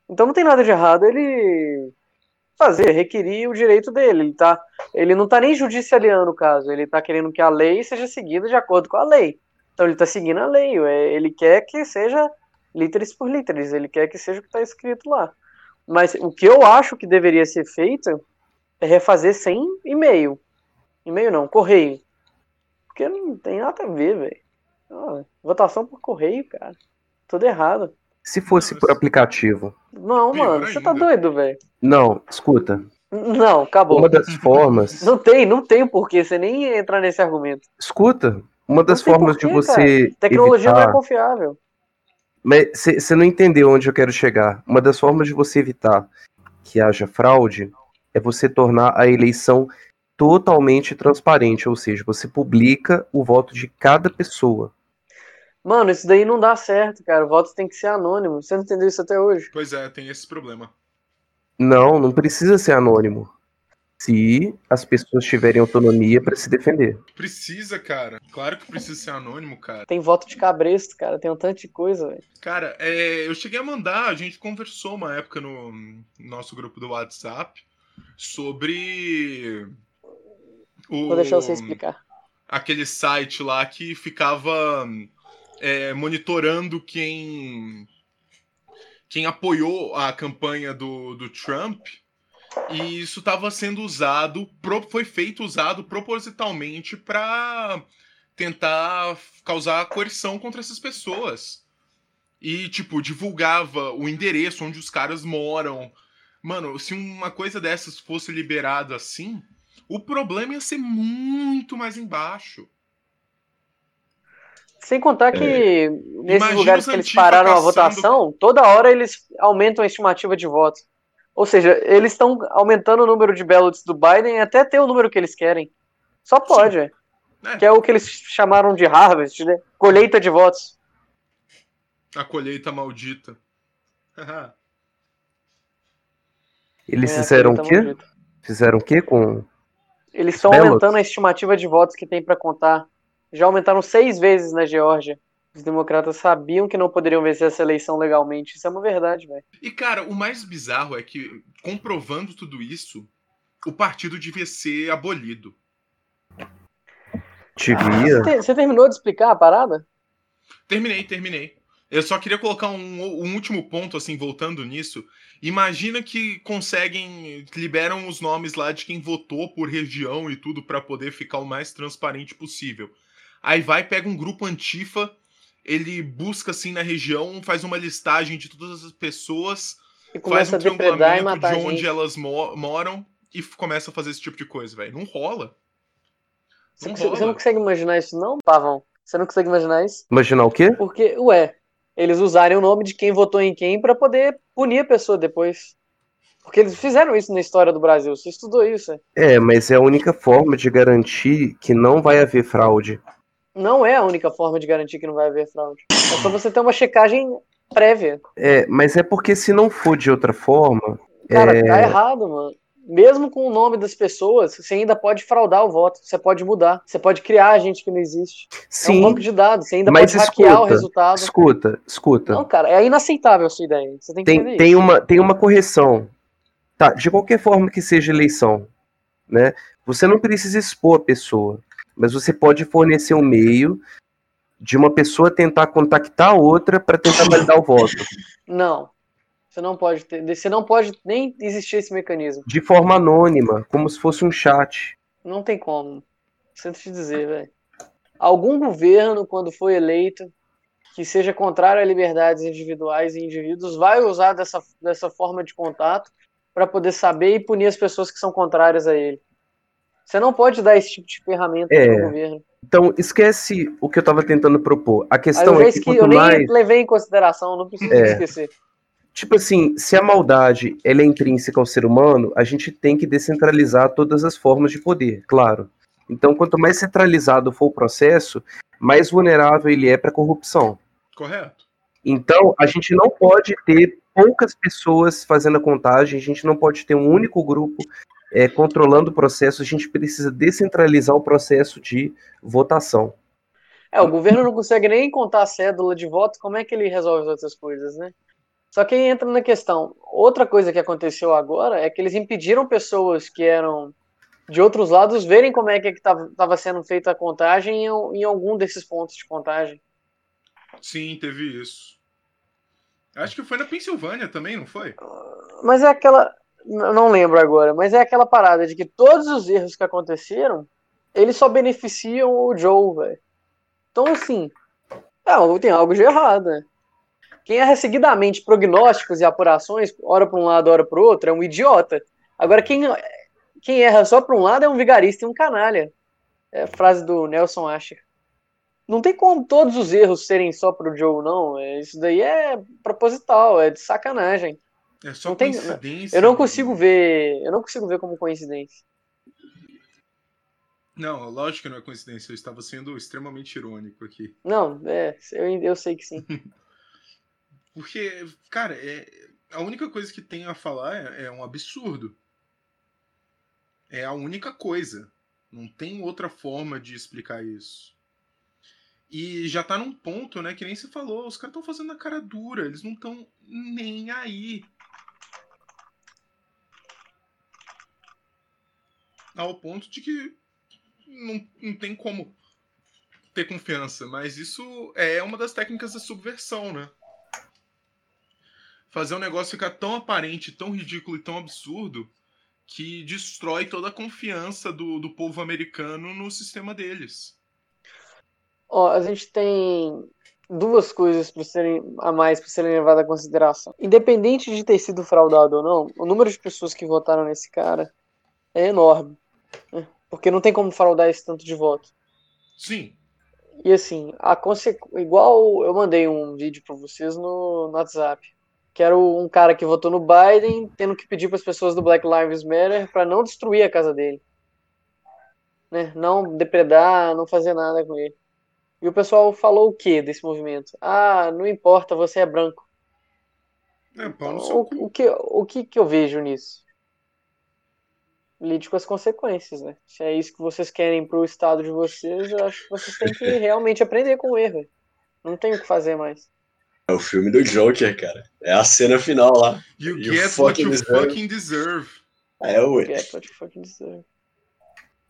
[SPEAKER 3] Então não tem nada de errado ele fazer, requerir o direito dele. Ele, tá, ele não está nem judicializando o caso, ele está querendo que a lei seja seguida de acordo com a lei. Então ele está seguindo a lei, é, ele quer que seja literis por literis, ele quer que seja o que está escrito lá. Mas o que eu acho que deveria ser feito é refazer sem e-mail. E-mail não, correio. Porque não tem nada a ver, velho. Ah, votação por correio, cara. Tudo errado.
[SPEAKER 6] Se fosse por aplicativo.
[SPEAKER 3] Não, mano, você tá doido, velho.
[SPEAKER 6] Não, escuta.
[SPEAKER 3] Não, acabou.
[SPEAKER 6] Uma das formas.
[SPEAKER 3] Não tem, não tem porquê você nem entrar nesse argumento.
[SPEAKER 6] Escuta. Uma das
[SPEAKER 3] Não
[SPEAKER 6] formas
[SPEAKER 3] porquê,
[SPEAKER 6] de você.
[SPEAKER 3] Tecnologia não
[SPEAKER 6] evitar...
[SPEAKER 3] é confiável.
[SPEAKER 6] Mas você não entendeu onde eu quero chegar. Uma das formas de você evitar que haja fraude é você tornar a eleição totalmente transparente, ou seja, você publica o voto de cada pessoa.
[SPEAKER 3] Mano, isso daí não dá certo, cara. O voto tem que ser anônimo. Você não entendeu isso até hoje?
[SPEAKER 4] Pois é, tem esse problema.
[SPEAKER 6] Não, não precisa ser anônimo. Se as pessoas tiverem autonomia para se defender.
[SPEAKER 4] Precisa, cara. Claro que precisa ser anônimo, cara.
[SPEAKER 3] Tem voto de cabresto, cara. Tem um tanto de coisa, velho.
[SPEAKER 4] Cara, é, eu cheguei a mandar, a gente conversou uma época no nosso grupo do WhatsApp sobre. O,
[SPEAKER 3] Vou deixar você explicar.
[SPEAKER 4] Aquele site lá que ficava é, monitorando quem quem apoiou a campanha do, do Trump e isso estava sendo usado, foi feito usado propositalmente para tentar causar coerção contra essas pessoas. E, tipo, divulgava o endereço onde os caras moram. Mano, se uma coisa dessas fosse liberado assim, o problema ia ser muito mais embaixo.
[SPEAKER 3] Sem contar que
[SPEAKER 4] É.
[SPEAKER 3] nesses
[SPEAKER 4] Imagina
[SPEAKER 3] lugares que eles pararam a votação, toda hora eles aumentam a estimativa de votos. Ou seja, eles estão aumentando o número de ballots do Biden até ter o número que eles querem. Só pode, é. Que é o que eles chamaram de harvest, né? Colheita de votos.
[SPEAKER 4] A colheita maldita.
[SPEAKER 6] Eles
[SPEAKER 3] É,
[SPEAKER 6] fizeram o quê?
[SPEAKER 3] maldita.
[SPEAKER 6] Fizeram o quê com.
[SPEAKER 3] Eles estão aumentando a estimativa de votos que tem pra contar. Já aumentaram seis vezes na Geórgia. Os democratas sabiam que não poderiam vencer essa eleição legalmente. Isso é uma verdade, velho.
[SPEAKER 4] E, cara, o mais bizarro é que, comprovando tudo isso, o partido devia ser abolido.
[SPEAKER 6] Devia.
[SPEAKER 3] Você você terminou de explicar a parada?
[SPEAKER 4] Terminei, terminei. Eu só queria colocar um, um último ponto, assim, voltando nisso. Imagina que conseguem, liberam os nomes lá de quem votou por região e tudo pra poder ficar o mais transparente possível. Aí vai, pega um grupo antifa, ele busca assim na região, faz uma listagem de todas as pessoas,
[SPEAKER 3] E
[SPEAKER 4] faz um triangulamento de onde elas mo- moram e começa a fazer esse tipo de coisa, velho. Não rola.
[SPEAKER 3] Você,
[SPEAKER 4] Não
[SPEAKER 3] você
[SPEAKER 4] rola.
[SPEAKER 3] não consegue imaginar isso, não, Pavão? Você não consegue imaginar isso?
[SPEAKER 6] Imaginar o quê?
[SPEAKER 3] Porque, ué, eles usarem o nome de quem votou em quem pra poder punir a pessoa depois. Porque eles fizeram isso na história do Brasil. Você estudou isso. é?
[SPEAKER 6] É, mas é a única forma de garantir que não vai haver fraude.
[SPEAKER 3] Não é a única forma de garantir que não vai haver fraude. É só você ter uma checagem prévia.
[SPEAKER 6] É, mas é porque se não for de outra forma,
[SPEAKER 3] Cara,
[SPEAKER 6] É.
[SPEAKER 3] tá errado, mano. Mesmo com o nome das pessoas, você ainda pode fraudar o voto. Você pode mudar. Você pode criar gente que não existe. É um
[SPEAKER 6] sim.
[SPEAKER 3] banco de dados. Você ainda pode hackear o
[SPEAKER 6] escuta,
[SPEAKER 3] resultado.
[SPEAKER 6] escuta, escuta.
[SPEAKER 3] Não, cara, é inaceitável a sua ideia. Você tem que
[SPEAKER 6] tem, tem,
[SPEAKER 3] isso.
[SPEAKER 6] uma, tem uma correção. Tá, de qualquer forma que seja eleição, né? Você não precisa expor a pessoa, mas você pode fornecer um meio de uma pessoa tentar contactar a outra para tentar validar o voto,
[SPEAKER 3] Não. Você não pode ter. Você não pode nem existir esse mecanismo.
[SPEAKER 6] de forma anônima, como se fosse um chat.
[SPEAKER 3] Não tem como. Sinto te dizer, velho. Algum governo, quando for eleito, que seja contrário a liberdades individuais e indivíduos, vai usar dessa, dessa forma de contato para poder saber e punir as pessoas que são contrárias a ele. Você não pode dar esse tipo de ferramenta
[SPEAKER 6] É.
[SPEAKER 3] para o governo.
[SPEAKER 6] Então, esquece o que eu estava tentando propor. A
[SPEAKER 3] eu
[SPEAKER 6] questão
[SPEAKER 3] já
[SPEAKER 6] é que
[SPEAKER 3] eu nem
[SPEAKER 6] mais.
[SPEAKER 3] levei em consideração, não preciso
[SPEAKER 6] É.
[SPEAKER 3] esquecer.
[SPEAKER 6] Tipo assim, se a maldade ela é intrínseca ao ser humano, a gente tem que descentralizar todas as formas de poder, claro. Então, quanto mais centralizado for o processo, mais vulnerável ele é para corrupção.
[SPEAKER 4] Correto.
[SPEAKER 6] Então, a gente não pode ter poucas pessoas fazendo a contagem, a gente não pode ter um único grupo é, controlando o processo, a gente precisa descentralizar o processo de votação.
[SPEAKER 3] É, o governo não consegue nem contar a cédula de voto, como é que ele resolve as outras coisas, né? Só que aí entra na questão. Outra coisa que aconteceu agora é que eles impediram pessoas que eram de outros lados verem como é que estava sendo feita a contagem em, em algum desses pontos de contagem.
[SPEAKER 4] Sim, teve isso. Acho que foi na Pensilvânia também, não foi?
[SPEAKER 3] Mas é aquela. Não lembro agora, mas é aquela parada de que todos os erros que aconteceram, eles só beneficiam o Joe, velho. Então, assim, é, tem algo de errado, né? Quem erra seguidamente prognósticos e apurações, hora para um lado, hora para o outro, é um idiota. Agora, quem, quem erra só para um lado é um vigarista e um canalha. É a frase do Nelson Asher. Não tem como todos os erros serem só pro Joe, não. É, Isso daí é proposital, é de sacanagem.
[SPEAKER 4] É só
[SPEAKER 3] Não tem-
[SPEAKER 4] coincidência.
[SPEAKER 3] Eu não consigo ver. Eu não consigo ver como coincidência.
[SPEAKER 4] Não, lógico que não é coincidência, eu estava sendo extremamente irônico aqui.
[SPEAKER 3] Não, é, eu, eu sei que sim.
[SPEAKER 4] Porque, cara, é, a única coisa que tem a falar é, é um absurdo. É a única coisa. Não tem outra forma de explicar isso. E já tá num ponto, né, que nem se falou, os caras estão fazendo a cara dura, eles não estão nem aí. Ao ponto de que não, não tem como ter confiança, mas isso é uma das técnicas da subversão, né? Fazer um negócio ficar tão aparente, tão ridículo e tão absurdo que destrói toda a confiança do, do povo americano no sistema deles.
[SPEAKER 3] Ó, a gente tem duas coisas serem a mais para serem levadas em consideração. Independente de ter sido fraudado ou não, o número de pessoas que votaram nesse cara é enorme. Né? Porque não tem como fraudar esse tanto de voto.
[SPEAKER 4] Sim.
[SPEAKER 3] E assim, a conse... igual eu mandei um vídeo para vocês no, no WhatsApp. Que era um cara que votou no Biden, tendo que pedir para as pessoas do Black Lives Matter para não destruir a casa dele. Né? Não depredar, não fazer nada com ele. E o pessoal falou o que desse movimento? Ah, não importa, você é branco.
[SPEAKER 4] É, no
[SPEAKER 3] O, o, que, o que, que eu vejo nisso? Lide com as consequências, né? Se é isso que vocês querem pro estado de vocês, eu acho que vocês têm que realmente aprender com o erro. Não tem o que fazer mais.
[SPEAKER 7] É o filme do Joker, cara. É a cena final lá.
[SPEAKER 4] You
[SPEAKER 7] You
[SPEAKER 4] get what
[SPEAKER 7] fucking
[SPEAKER 4] you
[SPEAKER 7] deserve.
[SPEAKER 4] fucking deserve.
[SPEAKER 7] É, ué.
[SPEAKER 3] Get what you fucking deserve.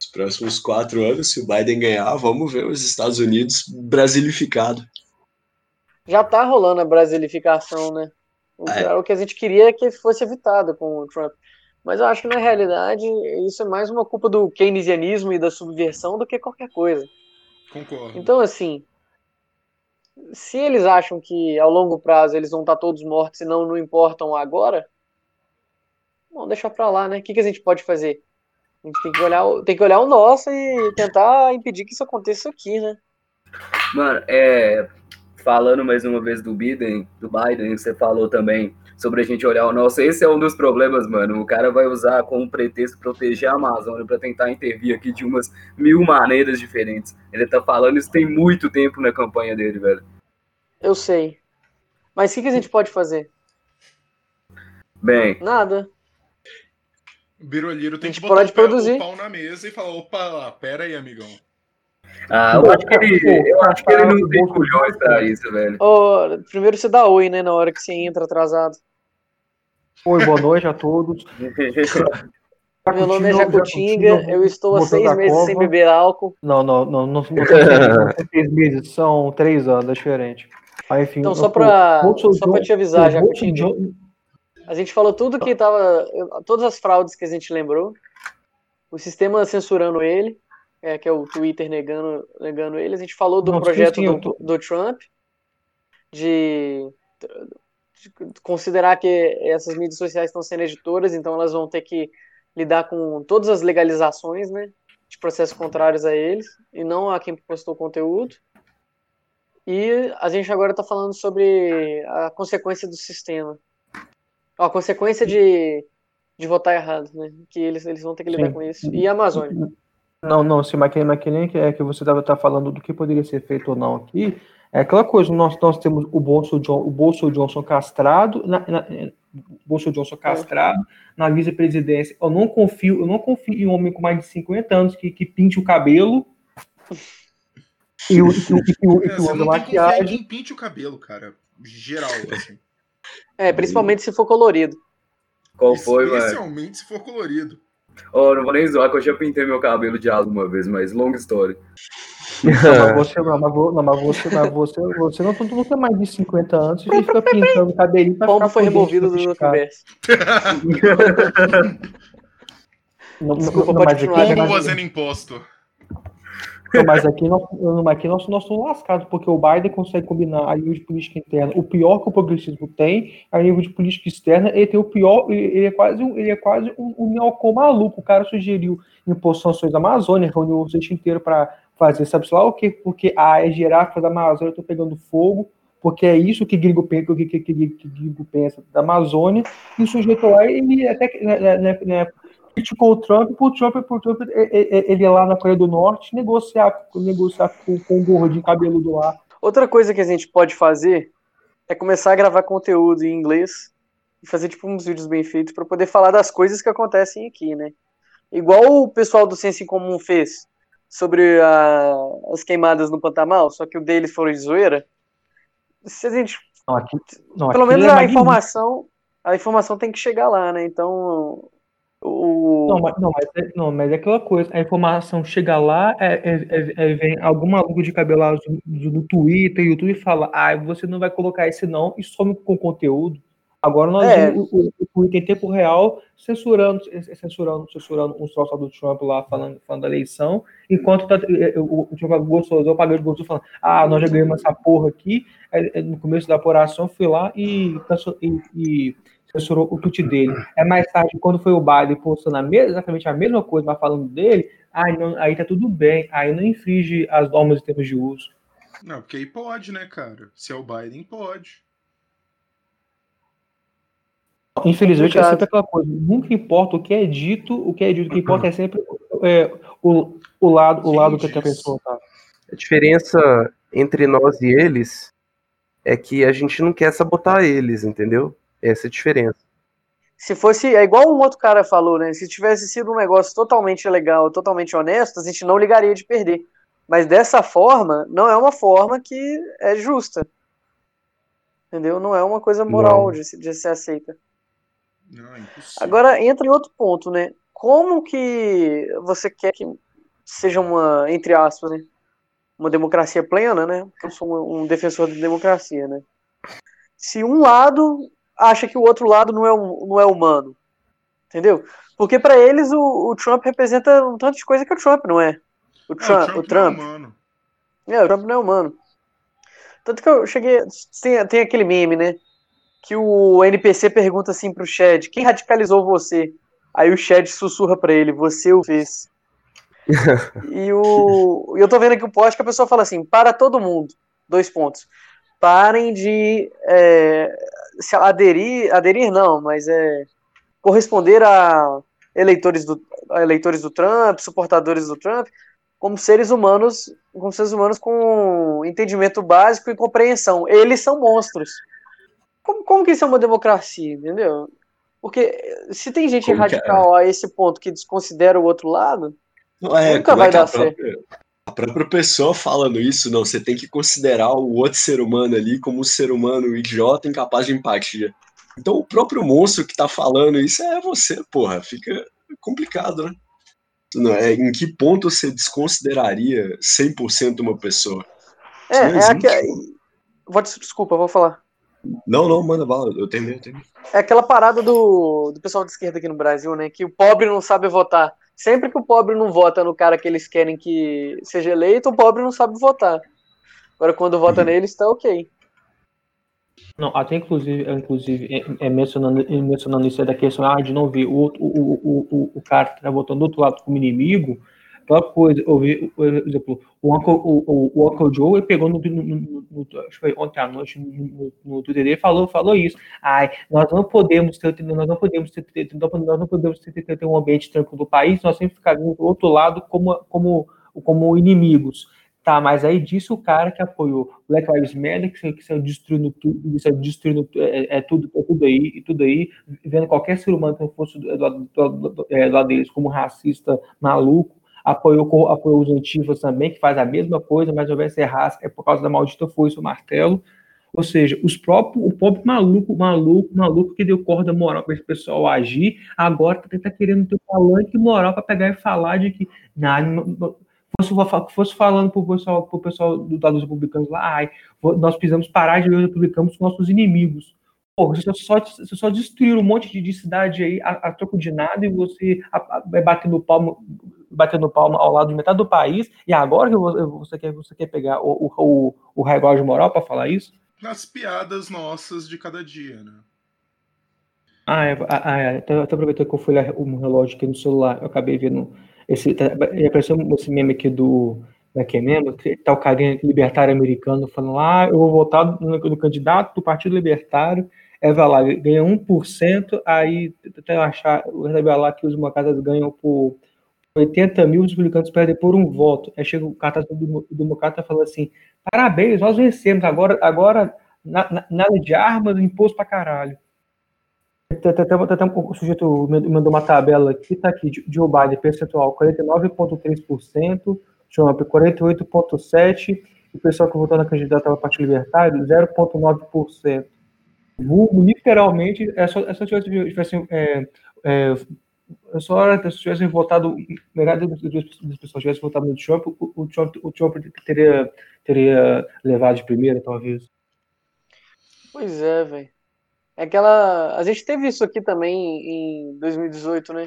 [SPEAKER 7] Os próximos quatro anos, se o Biden ganhar, vamos ver os Estados Unidos brasilificado.
[SPEAKER 3] Já tá rolando a brasilificação, né? O,
[SPEAKER 7] É.
[SPEAKER 3] o que a gente queria que fosse evitado com o Trump. Mas eu acho que na realidade isso é mais uma culpa do keynesianismo e da subversão do que qualquer coisa.
[SPEAKER 4] Concordo.
[SPEAKER 3] Então, assim, se eles acham que ao longo prazo eles vão estar todos mortos e não, não importam agora, vamos deixar pra lá, né? O que, que a gente pode fazer? A gente tem que olhar, o- tem que olhar o nosso e tentar impedir que isso aconteça aqui, né?
[SPEAKER 5] Mano, é. Falando mais uma vez do Biden, do Biden, você falou também sobre a gente olhar o nosso. Esse é um dos problemas, mano. O cara vai usar como pretexto proteger a Amazônia para tentar intervir aqui de umas mil maneiras diferentes. Ele tá falando isso tem muito tempo na campanha dele, velho.
[SPEAKER 3] Eu sei. Mas o que, que a gente pode fazer?
[SPEAKER 5] Bem,
[SPEAKER 3] Nada.
[SPEAKER 4] O Biroliro tem que botar o,
[SPEAKER 3] produzir.
[SPEAKER 4] o pau na mesa e falar, opa, pera aí, amigão.
[SPEAKER 5] ah, eu acho que ele, eu acho que ele não tem culhões pra isso, velho.
[SPEAKER 3] Ô, primeiro você dá oi, né? Na hora que você entra atrasado.
[SPEAKER 8] Oi, boa noite a todos.
[SPEAKER 3] Meu nome é
[SPEAKER 8] Jacutinga,
[SPEAKER 3] eu estou há seis meses sem beber álcool.
[SPEAKER 8] Não, não, não, não, são seis meses, são três anos, é diferente.
[SPEAKER 3] Então, só
[SPEAKER 8] John-
[SPEAKER 3] te avisar, Jacutinga. A gente falou tudo que tava. Todas as fraudes que a gente lembrou. O sistema censurando ele, é, que é o Twitter negando, negando ele. A gente falou do projeto do, Trump, de considerar que essas mídias sociais estão sendo editoras, então elas vão ter que lidar com todas as legalizações, né? De processos contrários a eles, e não a quem postou o conteúdo. E a gente agora está falando sobre a consequência do sistema. A consequência de, de votar errado, né? Que eles, eles vão ter que lidar
[SPEAKER 8] Sim.
[SPEAKER 3] com isso. E a Amazônia.
[SPEAKER 8] Não, não, se McKinney que é que você estava tá falando do que poderia ser feito ou não aqui, é aquela coisa, nós, nós temos o Bolso, John, o Bolso Johnson castrado, na, na- o Bolso Johnson castrado na vice-presidência. Eu não confio, eu não confio em um homem com mais de 50 anos que, que pinte o cabelo e, o- e, que-
[SPEAKER 4] É,
[SPEAKER 8] usa maquiagem.
[SPEAKER 4] pinte o cabelo, cara. Geral, assim.
[SPEAKER 3] É, principalmente se for colorido.
[SPEAKER 5] Qual foi, mano?
[SPEAKER 4] Especialmente se for colorido.
[SPEAKER 5] Oh, não vou nem zoar, que eu já pintei meu cabelo de azul uma vez, mas longa história.
[SPEAKER 8] Não, mas você não, mas vo- não, mas você, mas você, você não, não tem mais de 50 anos e fica pintando o cabelinho pra ficar
[SPEAKER 3] foi removido do conversa.
[SPEAKER 8] Não,
[SPEAKER 3] Desculpa,
[SPEAKER 8] não,
[SPEAKER 3] pode
[SPEAKER 8] mas aqui,
[SPEAKER 3] continuar.
[SPEAKER 4] Pombo
[SPEAKER 8] mas,
[SPEAKER 4] fazendo imposto.
[SPEAKER 8] não, mas aqui nós, não, mas aqui nós, nós somos lascados, porque o Biden consegue combinar a nível de política interna o pior que o progressismo tem, a nível de política externa, ele tem o pior, ele, é quase um, ele é quase um, um neocon maluco. O cara sugeriu impor sanções da Amazônia, reuniu o presidente inteiro para fazer, sabe lá o quê? Porque as girafas da Amazônia estão pegando fogo, porque é isso que gringo pensa, que, que, que, que gringo pensa da Amazônia, e o sujeito lá, ele até que, né, né, né, criticou o Trump, pro Trump, pro Trump ele ir lá na Coreia do Norte negociar, negociar com, com o gordinho cabeludo lá.
[SPEAKER 3] Outra coisa que a gente pode fazer é começar a gravar conteúdo em inglês e fazer tipo uns vídeos bem feitos para poder falar das coisas que acontecem aqui, né? Igual o pessoal do Senso em Comum fez sobre a, as queimadas no Pantanal, só que o deles foram de zoeira. Se a gente.
[SPEAKER 8] Não, aqui, não,
[SPEAKER 3] pelo menos
[SPEAKER 8] é
[SPEAKER 3] a informação. A informação tem que chegar lá, né? Então. O...
[SPEAKER 8] Não, mas, não, mas é, não, mas é aquela coisa, a informação chega lá, é, é- é- é- vem algum maluco de cabelo azul do- no Twitter, YouTube e fala, ah, você não vai colocar esse não, e some com conteúdo. Agora nós
[SPEAKER 3] É.
[SPEAKER 8] vimos o, o, o Twitter em tempo real censurando, censurando, censurando um troço do Trump lá falando, falando da eleição, enquanto tá, o, o Trump gostoso, o pagão de gostoso falando, ah, nós já ganhamos essa porra aqui, é, no começo da apuração fui lá e, e, e censurou o tweet dele. É mais tarde, quando foi o Biden postando a mesma, exatamente a mesma coisa, mas falando dele, aí, não, aí tá tudo bem, aí não infringe as normas e termos de uso.
[SPEAKER 4] Não, porque aí pode, né, cara? Se é o Biden, pode.
[SPEAKER 8] Infelizmente é sempre aquela coisa, nunca importa o que é dito, o que é dito, o que importa é sempre é, o, o lado, o
[SPEAKER 4] Quem
[SPEAKER 8] lado que a pessoa tá.
[SPEAKER 6] A diferença entre nós e eles é que a gente não quer sabotar eles, entendeu? Essa é a diferença.
[SPEAKER 3] Se fosse. É igual um outro cara falou, né? Se tivesse sido um negócio totalmente legal, totalmente honesto, a gente não ligaria de perder. Mas dessa forma, não é uma forma que é justa. Entendeu? Não é uma coisa moral de, se- de ser aceita.
[SPEAKER 4] Não, é.
[SPEAKER 3] Agora entra em outro ponto, né? Como que você quer que seja uma, entre aspas, né? Uma democracia plena, né? Porque eu sou um, defensor da democracia, né? Se um lado acha que o outro lado não é, não é humano, entendeu? Porque para eles o, o Trump representa um tanto de coisa que o Trump não é. O
[SPEAKER 4] É,
[SPEAKER 3] Trump, o Trump.
[SPEAKER 4] Não é humano.
[SPEAKER 3] É, o Trump não é humano. Tanto que eu cheguei. Tem, tem aquele meme, né? Que o NPC pergunta assim pro Shed: quem radicalizou você? Aí o Shed sussurra pra ele: você o fez. e o, eu tô vendo aqui o post que a pessoa fala assim: para todo mundo. Dois pontos. Parem de é, se aderir. Aderir não, mas é. Corresponder a eleitores do, a eleitores do Trump, suportadores do Trump, como seres humanos, como seres humanos com entendimento básico e compreensão. Eles são monstros. Como, como que isso é uma democracia, entendeu? Porque se tem gente
[SPEAKER 7] Como que é?
[SPEAKER 3] radical a esse ponto que desconsidera o outro lado,
[SPEAKER 7] é,
[SPEAKER 3] Nunca
[SPEAKER 7] como
[SPEAKER 3] vai
[SPEAKER 7] é que
[SPEAKER 3] dar certo.
[SPEAKER 7] própria, a própria pessoa falando isso, não, você tem que considerar o outro ser humano ali como um ser humano idiota, incapaz de empatia. Então o próprio monstro que tá falando isso é você, porra, fica complicado, né? Não, é, em que ponto você desconsideraria 100% uma pessoa?
[SPEAKER 3] é, é
[SPEAKER 7] existe,
[SPEAKER 3] aquela. Vou, desculpa, vou falar.
[SPEAKER 7] Não, não, manda bala, eu eu terminei.
[SPEAKER 3] É aquela parada do, do pessoal de esquerda aqui no Brasil, né? Que o pobre não sabe votar. Sempre que o pobre não vota no cara que eles querem que seja eleito, o pobre não sabe votar. Agora, quando vota neles, tá ok.
[SPEAKER 8] Não, até inclusive, inclusive é, é mencionando, é mencionando isso aí da questão ah, de não ver o, o, o, o, o cara que tá votando do outro lado como inimigo, aquela coisa, eu vi, por exemplo, o Uncle, o, o, Uncle Joe ele pegou no, no, no- no- ontem à noite no, no, Twitter dele falou, falou isso. Ai, nós não podemos ter, nós não podemos ter, nós não podemos ter, ter, ter um ambiente tranquilo do país, nós sempre ficaremos do outro lado como, como, como inimigos. Tá, mas aí disse o cara que apoiou Black Lives Matter, que que saiu destruindo tudo, que saiu destruindo é, é tudo, é tudo aí, e tudo aí, vendo qualquer ser humano que fosse do, do, do, do, é, do lado deles como racista, maluco, apoiou, apoiou os antifas também, que faz a mesma coisa, mas ao invés de ser raça, é por causa da maldita foice o martelo. Ou seja, os próprios, o próprio maluco, maluco, maluco que deu corda moral para esse pessoal agir, agora tá, tá querendo ter palanque moral para pegar e falar de que não- fosse, fosse falando pro pessoal, pro pessoal do dos republicanos lá, ai, nós precisamos parar de ver os republicanos com nossos inimigos. Você só, você só destruir um monte de, de cidade aí a, a troco de nada e você vai batendo palma, batendo palma ao lado de metade do país, e agora que vo- você quer, você quer pegar o, o, o, o relógio moral para falar isso?
[SPEAKER 4] Nas piadas nossas de cada dia, né?
[SPEAKER 8] Ah, é, ah, ah, é. Até, até aproveitando que eu fui olhar um relógio aqui no celular, eu acabei vendo esse. Tá, apareceu esse meme aqui do. Daqui mesmo? Que Tá o carinha libertário americano falando: ah, eu vou votar no, no candidato do Partido Libertário. é, vai lá, ganha 1%, aí até eu achar, recebi lá que os democratas ganham por 80 mil, os republicanos perdem por um voto. Aí chega o cartaz do democrata e fala assim: parabéns, nós vencemos, agora, agora nada de armas, imposto pra caralho. Tem um sujeito mandou uma tabela aqui, tá aqui, Joe Biden, percentual 49,3%, Trump 48,7%, e o pessoal que votou na candidata ao Partido Libertário, 0,9%. Vulgo, literalmente, é só, é tivesse é, é, é só se tivessem votado, metade das pessoas tivessem votado no Trump, o, o, Trump, o Trump teria, teria levado de primeira, talvez.
[SPEAKER 3] Pois é, velho. É aquela. A gente teve isso aqui também em 2018, né?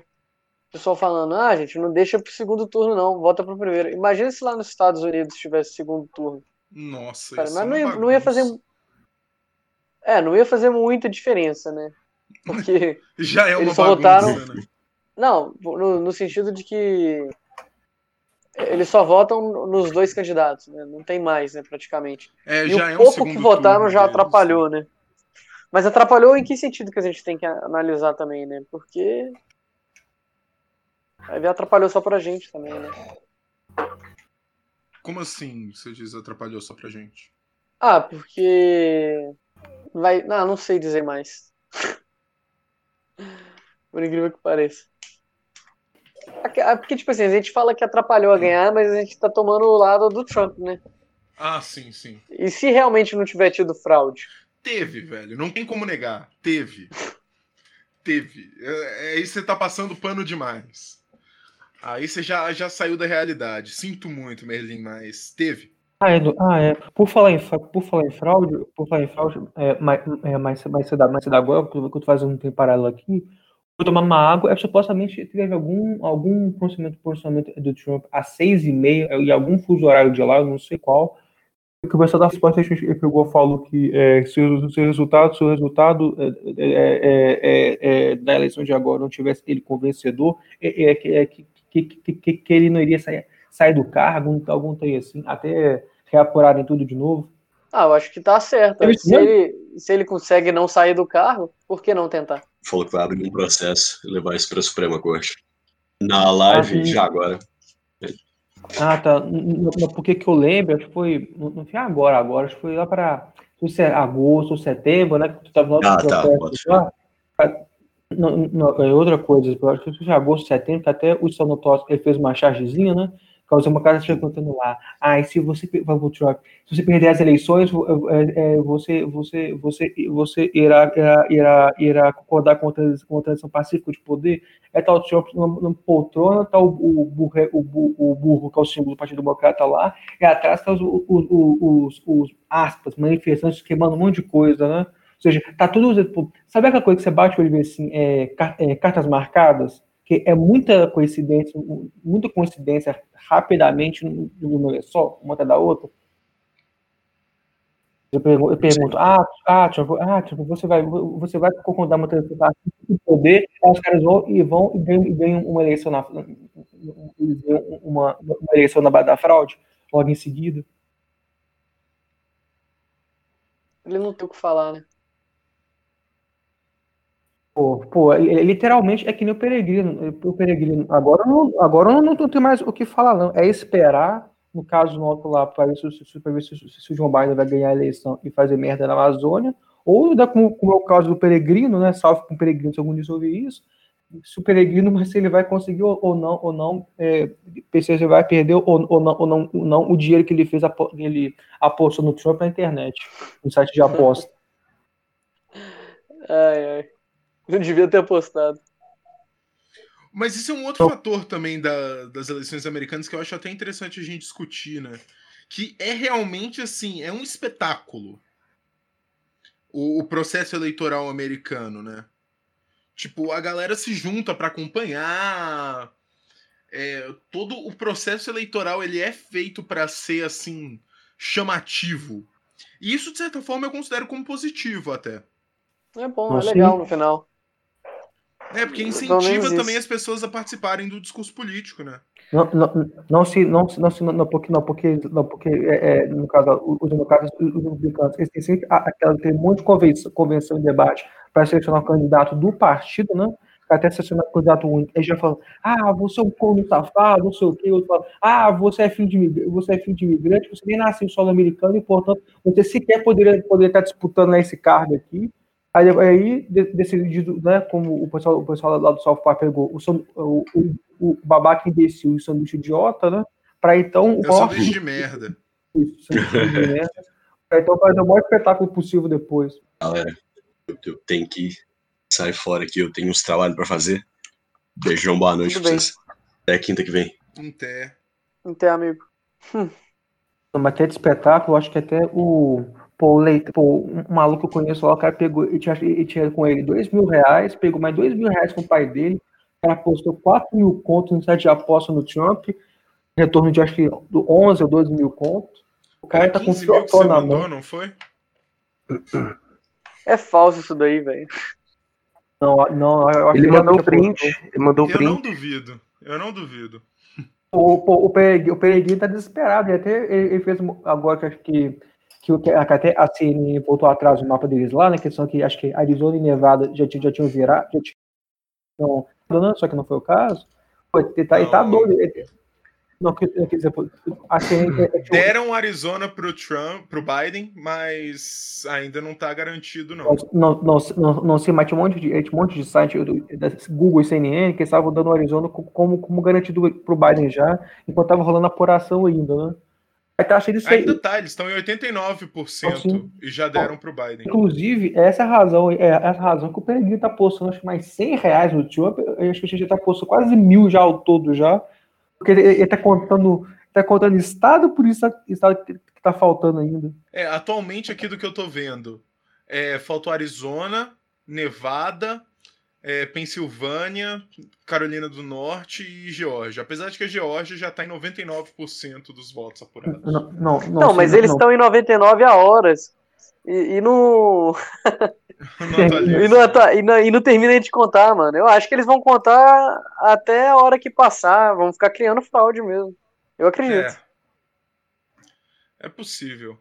[SPEAKER 3] O pessoal falando, ah, gente, não deixa pro segundo turno, não, vota pro primeiro. Imagina se lá nos Estados Unidos tivesse segundo turno.
[SPEAKER 4] Nossa,
[SPEAKER 3] Cara,
[SPEAKER 4] isso
[SPEAKER 3] mas
[SPEAKER 4] é
[SPEAKER 3] não ia, não ia fazer. É, não ia fazer muita diferença, né? Porque.
[SPEAKER 4] Já é uma
[SPEAKER 3] Eles só
[SPEAKER 4] bagunça,
[SPEAKER 3] votaram-
[SPEAKER 4] né?
[SPEAKER 3] Não, no, no sentido de que eles só votam nos dois candidatos, né? Não tem mais, né, praticamente.
[SPEAKER 4] É,
[SPEAKER 3] E
[SPEAKER 4] já
[SPEAKER 3] o
[SPEAKER 4] é um
[SPEAKER 3] pouco que votaram já
[SPEAKER 4] deles.
[SPEAKER 3] atrapalhou, né? Mas atrapalhou em que sentido que a gente tem que analisar também, né? Porque aí atrapalhou só pra gente também, né?
[SPEAKER 4] Como assim você diz atrapalhou só pra gente?
[SPEAKER 3] Ah, porque vai, não, não sei dizer mais. Por incrível que pareça. Porque- ah, Porque, tipo assim, a gente fala que atrapalhou a ganhar, mas a gente tá tomando o lado do Trump, né?
[SPEAKER 4] Ah, sim, sim.
[SPEAKER 3] E se realmente não tiver tido fraude?
[SPEAKER 4] Teve, velho. Não tem como negar. Teve. Teve. É, é, aí você tá passando pano demais. Aí você já, já saiu da realidade. Sinto muito, Merlin, mas teve.
[SPEAKER 8] Ah, do- ah, é. Por falar em, por falar em fraude, por falar em fraude, é, mais, é, mais, mais, cedo, mais cedo agora, que eu tô fazendo um tempo paralelo aqui, vou tomar uma água, é supostamente teve algum, algum pronunciamento, pronunciamento do Trump às seis e meia, e algum fuso horário de lá, eu não sei qual, que o pessoal da resposta ele pegou e falou que é, se o se o resultado, se o resultado é, é, é, é, da eleição de agora não tivesse ele como vencedor, é, é, que- é, que, que, que, ele não iria sair, sair do cargo, algum trem assim, até reapurarem tudo de novo.
[SPEAKER 3] Ah, eu acho que tá certo. Se ele, se ele consegue não sair do carro, por que não tentar?
[SPEAKER 7] Falou que vai abrir um processo e levar isso para a Suprema Corte. Na live,
[SPEAKER 8] Ah,
[SPEAKER 7] já agora.
[SPEAKER 8] Ah, tá. Porque que eu lembro, acho que foi. Não foi agora, agora, acho que foi lá para agosto ou setembro, né? Que tu tava no nosso
[SPEAKER 7] Ah, tá,
[SPEAKER 8] processo lá. Ah, Não, não, é outra coisa, eu acho que foi agosto, setembro, que até o Sanotos ele fez uma chargezinha, né? Causou uma casa chega contando lá. Ah, se você Trump, se você perder as eleições, é, é, você, você, você, você irá, irá, irá, irá concordar com a transição pacífica de poder. É tal Trump numa poltrona, tá o, o, burro, o, bu- o burro, que é o símbolo do Partido Democrata lá, e atrás tá os, os, os, os aspas, manifestantes queimando um monte de coisa, né? Ou seja, tá tudo. Sabe aquela coisa que você bate o olho vê assim, é, é, cartas marcadas? Que é muita coincidência, muita coincidência rapidamente numa vez só, uma até da outra. Eu pergunto, eu pergunto ah, ah, tipo, ah, tipo, você vai, você vai concordar uma transição de poder, os caras vão e vão e ganham, e ganham uma eleição na, uma, uma eleição na base da fraude, logo em seguida.
[SPEAKER 3] Ele não tem o que falar, né?
[SPEAKER 8] Pô, pô, literalmente é que nem o Peregrino. O Peregrino. Agora, eu não, agora não, não tenho mais o que falar, não. É esperar, no caso nosso lá, para ver, se, se, pra ver se, se o João Biden vai ganhar a eleição e fazer merda na Amazônia, ou dá como, como é o caso do Peregrino, né? Salve com o Peregrino se algum dia ouvir isso. Se o Peregrino, mas se ele vai conseguir ou, ou não, ou não, é, se ele vai perder ou, ou, não, ou, não, ou não o dinheiro que ele fez, ele apostou no Trump na internet, no site de aposta.
[SPEAKER 3] Ai, ai. Não devia ter apostado.
[SPEAKER 4] Mas isso é um outro fator também da- das eleições americanas que eu acho até interessante a gente discutir, né? Que é realmente assim, é um espetáculo o, o processo eleitoral americano, né? Tipo, a galera se junta pra acompanhar. é, todo o processo eleitoral ele é feito pra ser assim chamativo. E isso de certa forma eu considero como positivo até.
[SPEAKER 3] É bom, é legal no final.
[SPEAKER 4] É, porque
[SPEAKER 3] Pelo
[SPEAKER 4] incentiva também as pessoas a participarem do discurso político, né?
[SPEAKER 8] Não, não, não se, não, se- não, se, não, porque, não, porque, não, porque é, é, no caso, os democratas, os os republicanos, eles têm sempre aquela, tem um monte de convenção, convenção e debate para selecionar o candidato do partido, né? Até selecionar o candidato único. Aí já falam, ah, você é um corno safado, não sei o quê. Outro fala, ah, você é filho de, você é filho de imigrante, você nem nasceu em solo americano e, portanto, você sequer poderia, poderia estar disputando né, esse cargo aqui. Aí, aí né, como o pessoal, o pessoal lá do South Park pegou o, o, o, o babaca imbecil e o sanduíche idiota, né, para então o
[SPEAKER 4] Eu sou
[SPEAKER 8] maior
[SPEAKER 4] bicho de merda.
[SPEAKER 8] isso, sanduíche de merda, pra então fazer o maior espetáculo possível depois.
[SPEAKER 7] Galera, eu, eu tenho que sair fora aqui, eu tenho uns trabalhos pra fazer. Beijão, boa noite
[SPEAKER 3] Tudo
[SPEAKER 7] pra
[SPEAKER 3] bem.
[SPEAKER 7] vocês. Até quinta que vem.
[SPEAKER 4] Até.
[SPEAKER 3] Não tem amigo.
[SPEAKER 8] Mas até de espetáculo, acho que até o. Pô, o Leite, pô, um maluco que eu conheço lá, o cara pegou, ele tinha, ele tinha com ele dois mil reais, pegou mais dois mil reais com o pai dele, o cara postou 4 mil contos no site de aposta no Trump, retorno de acho que do 11 ou 12 mil contos. O cara tá com
[SPEAKER 4] 15 mil que
[SPEAKER 8] fiotó
[SPEAKER 4] você
[SPEAKER 8] na
[SPEAKER 4] mandou,
[SPEAKER 8] mão.
[SPEAKER 4] não foi?
[SPEAKER 3] É falso isso daí, velho.
[SPEAKER 8] Não, não, eu acho
[SPEAKER 6] Ele
[SPEAKER 8] que
[SPEAKER 6] mandou o print. Ele mandou o
[SPEAKER 4] Eu não
[SPEAKER 6] print.
[SPEAKER 4] duvido. Eu não duvido.
[SPEAKER 8] O, o, o, o Peregrini tá desesperado. E até ele, ele fez agora que acho que, que, o- até a CNN voltou atrás do mapa deles lá, na questão que acho que Arizona e Nevada já, tinham- já tinham virado, já tinham, não, só que não foi o caso. Pô, Ele tá, ele tá doido. Ele- Não, quer dizer, a CNN é- o-
[SPEAKER 4] Deram Arizona pro Trump, pro Biden, mas ainda não tá garantido, não.
[SPEAKER 8] não, não, não, não sei, mas tinha um monte de, um monte de site do- da Google e CNN que estavam dando o Arizona co- como, como garantido pro Biden já, enquanto tava rolando a apuração ainda, né? Tá achando isso aí.
[SPEAKER 4] Ainda tá, eles estão em 89%
[SPEAKER 8] Sim.
[SPEAKER 4] e já deram pro Biden.
[SPEAKER 8] Inclusive, essa é a razão, é essa razão que o Peregrino tá postando acho que mais 100 reais no Trump. Eu acho que a gente já tá postando quase mil já ao todo já. Porque ele, ele tá contando, tá contando estado por estado, estado que, que tá faltando ainda.
[SPEAKER 4] É, atualmente aqui do que eu tô vendo, é, faltou Arizona, Nevada, é, Pensilvânia, Carolina do Norte e Geórgia. Apesar de que a Geórgia já tá em 99% dos votos apurados.
[SPEAKER 8] Não, não, não,
[SPEAKER 3] Não, mas eles estão em 99 a horas. E, e
[SPEAKER 4] atualiza.
[SPEAKER 3] e, não, e, não, e não termina de contar, mano. Eu acho que eles vão contar até a hora que passar. Vão ficar criando fraude mesmo. Eu acredito.
[SPEAKER 4] É. É possível.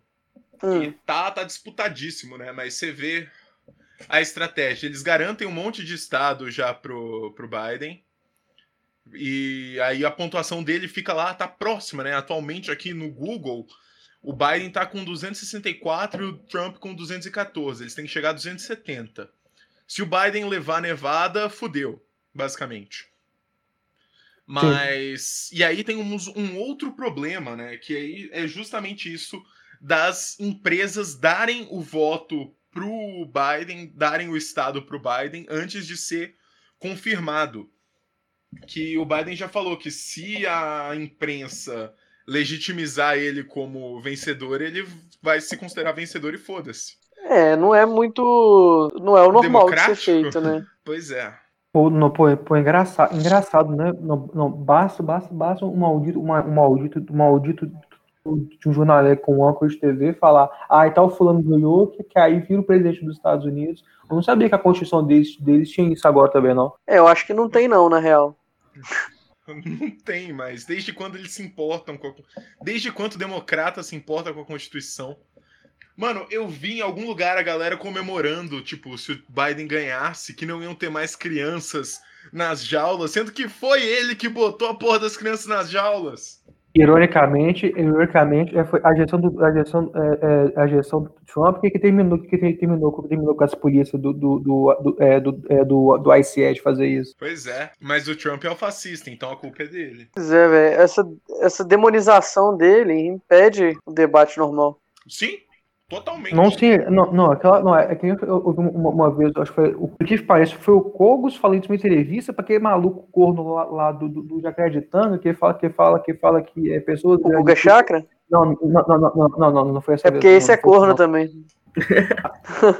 [SPEAKER 3] Hum.
[SPEAKER 4] E tá, tá disputadíssimo, né? Mas você vê a estratégia. Eles garantem um monte de estado já pro, pro Biden. E aí a pontuação dele fica lá, tá próxima, né? Atualmente aqui no Google, o Biden tá com 264 e o Trump com 214. Eles têm que chegar a 270. Se o Biden levar Nevada, fudeu, basicamente. Mas. E aí tem um, um outro problema, né? Que aí é justamente isso das empresas darem o voto pro Biden, darem o estado pro Biden antes de ser confirmado. Que o Biden já falou que se a imprensa legitimizar ele como vencedor, ele vai se considerar vencedor e foda-se.
[SPEAKER 3] É, não é muito. Não é o normal de ser feito, né?
[SPEAKER 4] Pois é.
[SPEAKER 8] Pô, não, pô, pô, engraçado, engraçado, né? Não, não, basta, basta, basta um maldito, uma, um maldito, um maldito de um jornalista com um âncora de TV falar, ah, e tal fulano ganhou, que, que aí vira o presidente dos Estados Unidos. Eu não sabia que a Constituição deles, deles tinha isso agora também, não.
[SPEAKER 3] É, eu acho que não tem, não, na real.
[SPEAKER 4] Não tem, mas desde quando eles se importam com a... Desde quando o democrata se importa com a Constituição? Mano, eu vi em algum lugar a galera comemorando, tipo, se o Biden ganhasse, que não iam ter mais crianças nas jaulas, sendo que foi ele que botou a porra das crianças nas jaulas.
[SPEAKER 8] Ironicamente, ironicamente, é, foi a gestão do, a gestão, é, é, a gestão do Trump que, que terminou, que terminou, que terminou com as polícias do, do, do, do, é, do, é, do, do ICE de fazer isso.
[SPEAKER 4] Pois é, mas o Trump é o fascista, então a culpa é dele.
[SPEAKER 3] Pois é, velho. Essa, essa demonização dele impede o debate normal.
[SPEAKER 4] Sim, totalmente.
[SPEAKER 8] Não, sim, não, não, aquela, não, é que nem eu ouvi uma, uma vez, acho que foi, o que parece foi o Cogos falando isso numa entrevista para aquele maluco corno lá, lá do, do, do Jacaré de Tanga, que fala que fala que fala que é pessoas.
[SPEAKER 3] O Guga Chakra?
[SPEAKER 8] Não, não, não, não, não, não, não, não foi essa
[SPEAKER 3] É porque
[SPEAKER 8] vez,
[SPEAKER 3] esse
[SPEAKER 8] não,
[SPEAKER 3] é corno
[SPEAKER 8] não.
[SPEAKER 3] também.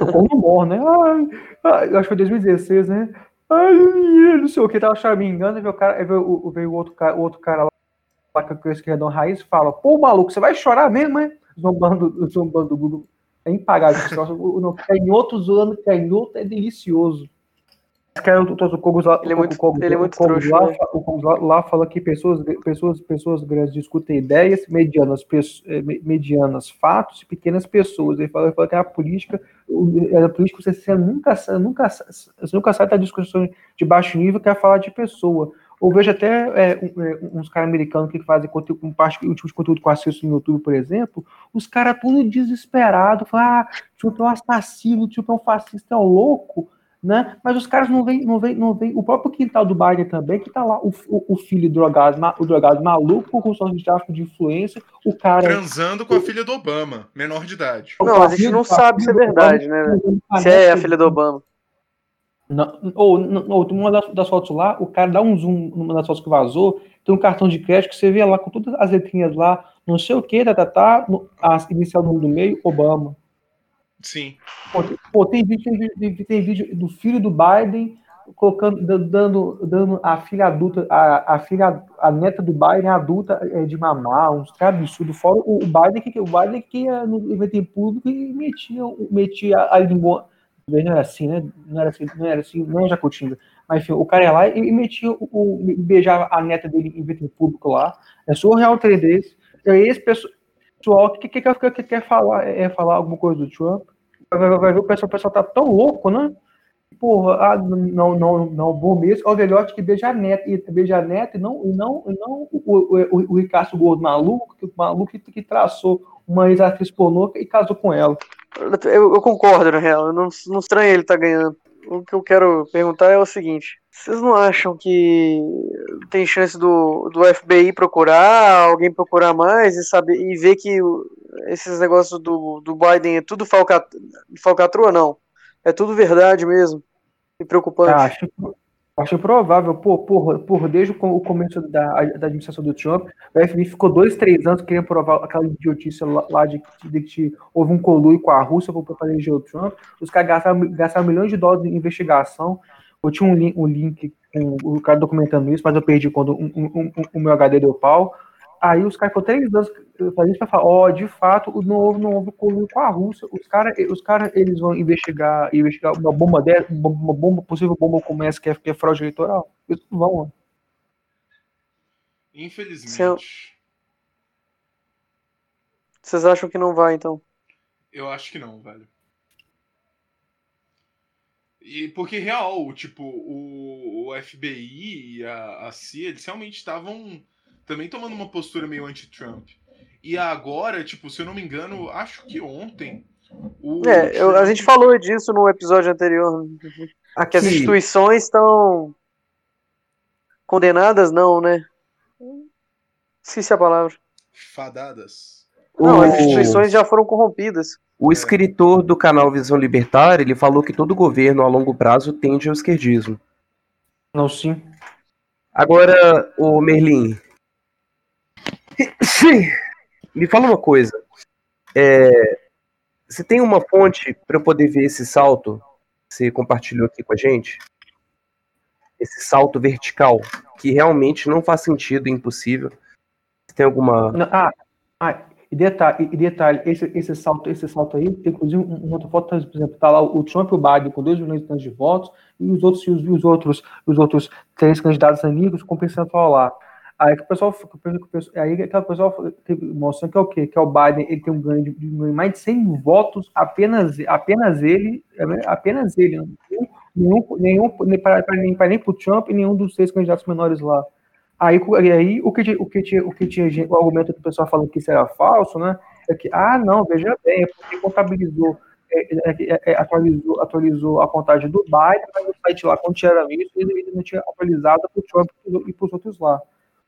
[SPEAKER 8] O corno morre, né? Ai, ai, eu acho que foi 2016, né? Ai, não sei o que, tava choramingando, veio o cara, veio, o- veio o outro cara, o outro cara lá, lá com o esquerdão raiz e fala, pô, maluco, você vai chorar mesmo, é? Zombando, zombando do Google. É impagável. troço. O- Não, canhoto zoando canhoto é delicioso. Cara, o, o Cogos lá,
[SPEAKER 3] Ele é muito-
[SPEAKER 8] o Cogos-
[SPEAKER 3] ele é muito
[SPEAKER 8] o Cogos
[SPEAKER 3] trouxa,
[SPEAKER 8] lá,
[SPEAKER 3] né?
[SPEAKER 8] o Cogos lá, lá fala que pessoas, pessoas, pessoas grandes discutem ideias, medianas, pesso- eh, me- medianas fatos e pequenas pessoas. Ele fala, ele fala que a política, o- a política você, nunca, nunca, você nunca sai da discussão de baixo nível que é falar de pessoa. Eu vejo até é, um- é, uns caras americanos que fazem conteúdo, um parte, o tipo de conteúdo que eu assisto no YouTube, por exemplo, os caras tudo desesperado, falam, ah, o Trump é um assassino, o Trump é um fascista, é um louco, né? Mas os caras não veem, não veem, não veem. O próprio quintal do Biden também, que tá lá, o, o, o filho drogado, o drogado maluco, com sócio de tráfico de influência, o cara.
[SPEAKER 4] Transando com a filha do Obama, menor de idade.
[SPEAKER 3] Não, a gente não sabe se é verdade, né? Se é a filha do Obama.
[SPEAKER 8] Não, ou, ou uma das, das fotos lá, o cara dá um zoom numa das fotos que vazou, tem um cartão de crédito que você vê lá com todas as letrinhas lá, não sei o que, tá, tá, tá, no- a inicial do meio, Obama.
[SPEAKER 4] Sim.
[SPEAKER 8] Pô, tem- Pô, tem vídeo, tem, vídeo- tem, vídeo do filho do Biden colocando, da- dando, dando a filha adulta, a, a filha, a neta do Biden adulta é, de mamar, uns caras absurdos. Fora o, o Biden que o Biden que ia no evento público e metia, metia a língua. Não era assim, né? Não era assim, não era assim, não é Jacutinga. Mas enfim, o cara ia lá e, e metia o, o beijava a neta dele em em público lá. É surreal ter desse. E aí esse pessoal que, que, que, que quer falar, é falar alguma coisa do Trump vai, vai- ver o pessoal, o pessoal tá tão louco, né? Porra, ah, não, não, não, vou mesmo. O velhote que beija a neta, e beija a neta e não, e não, e não o, o, o, o Ricardo Gordo maluco, que, o maluco que, que traçou uma ex-atriz pornô e casou com ela.
[SPEAKER 3] Eu, eu concordo, na real. Eu não, não estranho ele estar ganhando. O que eu quero perguntar é o seguinte: vocês não acham que tem chance do, do FBI procurar, alguém procurar mais e saber e ver que esses negócios do, do Biden é tudo falca, falcatrua? Não. É tudo verdade mesmo. E preocupante.
[SPEAKER 8] Ah, acho, acho provável, pô, porra, porra, desde o co- o começo da, da administração do Trump, o FBI ficou dois, três anos querendo provar aquela idiotice lá, de, de que houve um conluio com a Rússia para eleger o Trump. Os caras gastaram, gastaram milhões de dólares em investigação. Eu tinha um link, um link o cara documentando isso, mas eu perdi quando um- o meu HD deu pau. Aí os caras ficou três anos fazendo isso pra falar, ó, de fato, não houve, não houve conluio com a Rússia. Os caras, os cara, eles vão investigar, investigar uma bomba dessa, uma bomba, possível bomba como essa que é, que é fraude eleitoral. Eles não vão, ó.
[SPEAKER 4] Infelizmente.
[SPEAKER 3] Vocês acham que não vai, então?
[SPEAKER 4] Eu acho que não, velho. E porque real, tipo, o, o FBI e a, a CIA, eles realmente estavam também tomando uma postura meio anti-Trump. E agora, tipo, se eu não me engano, acho que ontem. O
[SPEAKER 3] É, eu- a gente falou disso no episódio anterior. Que as instituições estão condenadas, não, né? Esqueci a palavra.
[SPEAKER 4] Fadadas.
[SPEAKER 3] Não,
[SPEAKER 6] o,
[SPEAKER 3] as instituições já foram corrompidas.
[SPEAKER 6] o escritor do canal Visão Libertária, ele falou que todo governo a longo prazo tende ao esquerdismo.
[SPEAKER 8] Não, sim.
[SPEAKER 6] Agora, o Merlin. Me fala uma coisa. É, você tem uma fonte para eu poder ver esse salto que você compartilhou aqui com a gente? Esse salto vertical, que realmente não faz sentido, é impossível. Você tem alguma.
[SPEAKER 8] Ah, ah, e detalhe, e detalhe esse, esse, salto, esse salto aí, tem inclusive um- uma outra foto, por exemplo, tá lá o Trump e o Biden com 2 milhões de votos, e os outros, e os, e os outros, os outros três candidatos amigos com percentual lá. Aí que o pessoal, o aí que o pessoal mostrando que é o quê? Que é o Biden, ele tem um ganho de, de mais de 100 votos, apenas, apenas ele, apenas ele, nenhum, nenhum, nem para nem, para nem pro Trump e nenhum dos três candidatos menores lá. Aí, aí o, que, o, que tinha, o que tinha o argumento do pessoal falando que isso era falso, né? É que, ah, não, veja bem, é porque contabilizou, é, é, é, é, atualizou, atualizou a contagem do Biden, mas o site lá, quando tinha isso, ele não tinha atualizado para o Trump e para os outros lá.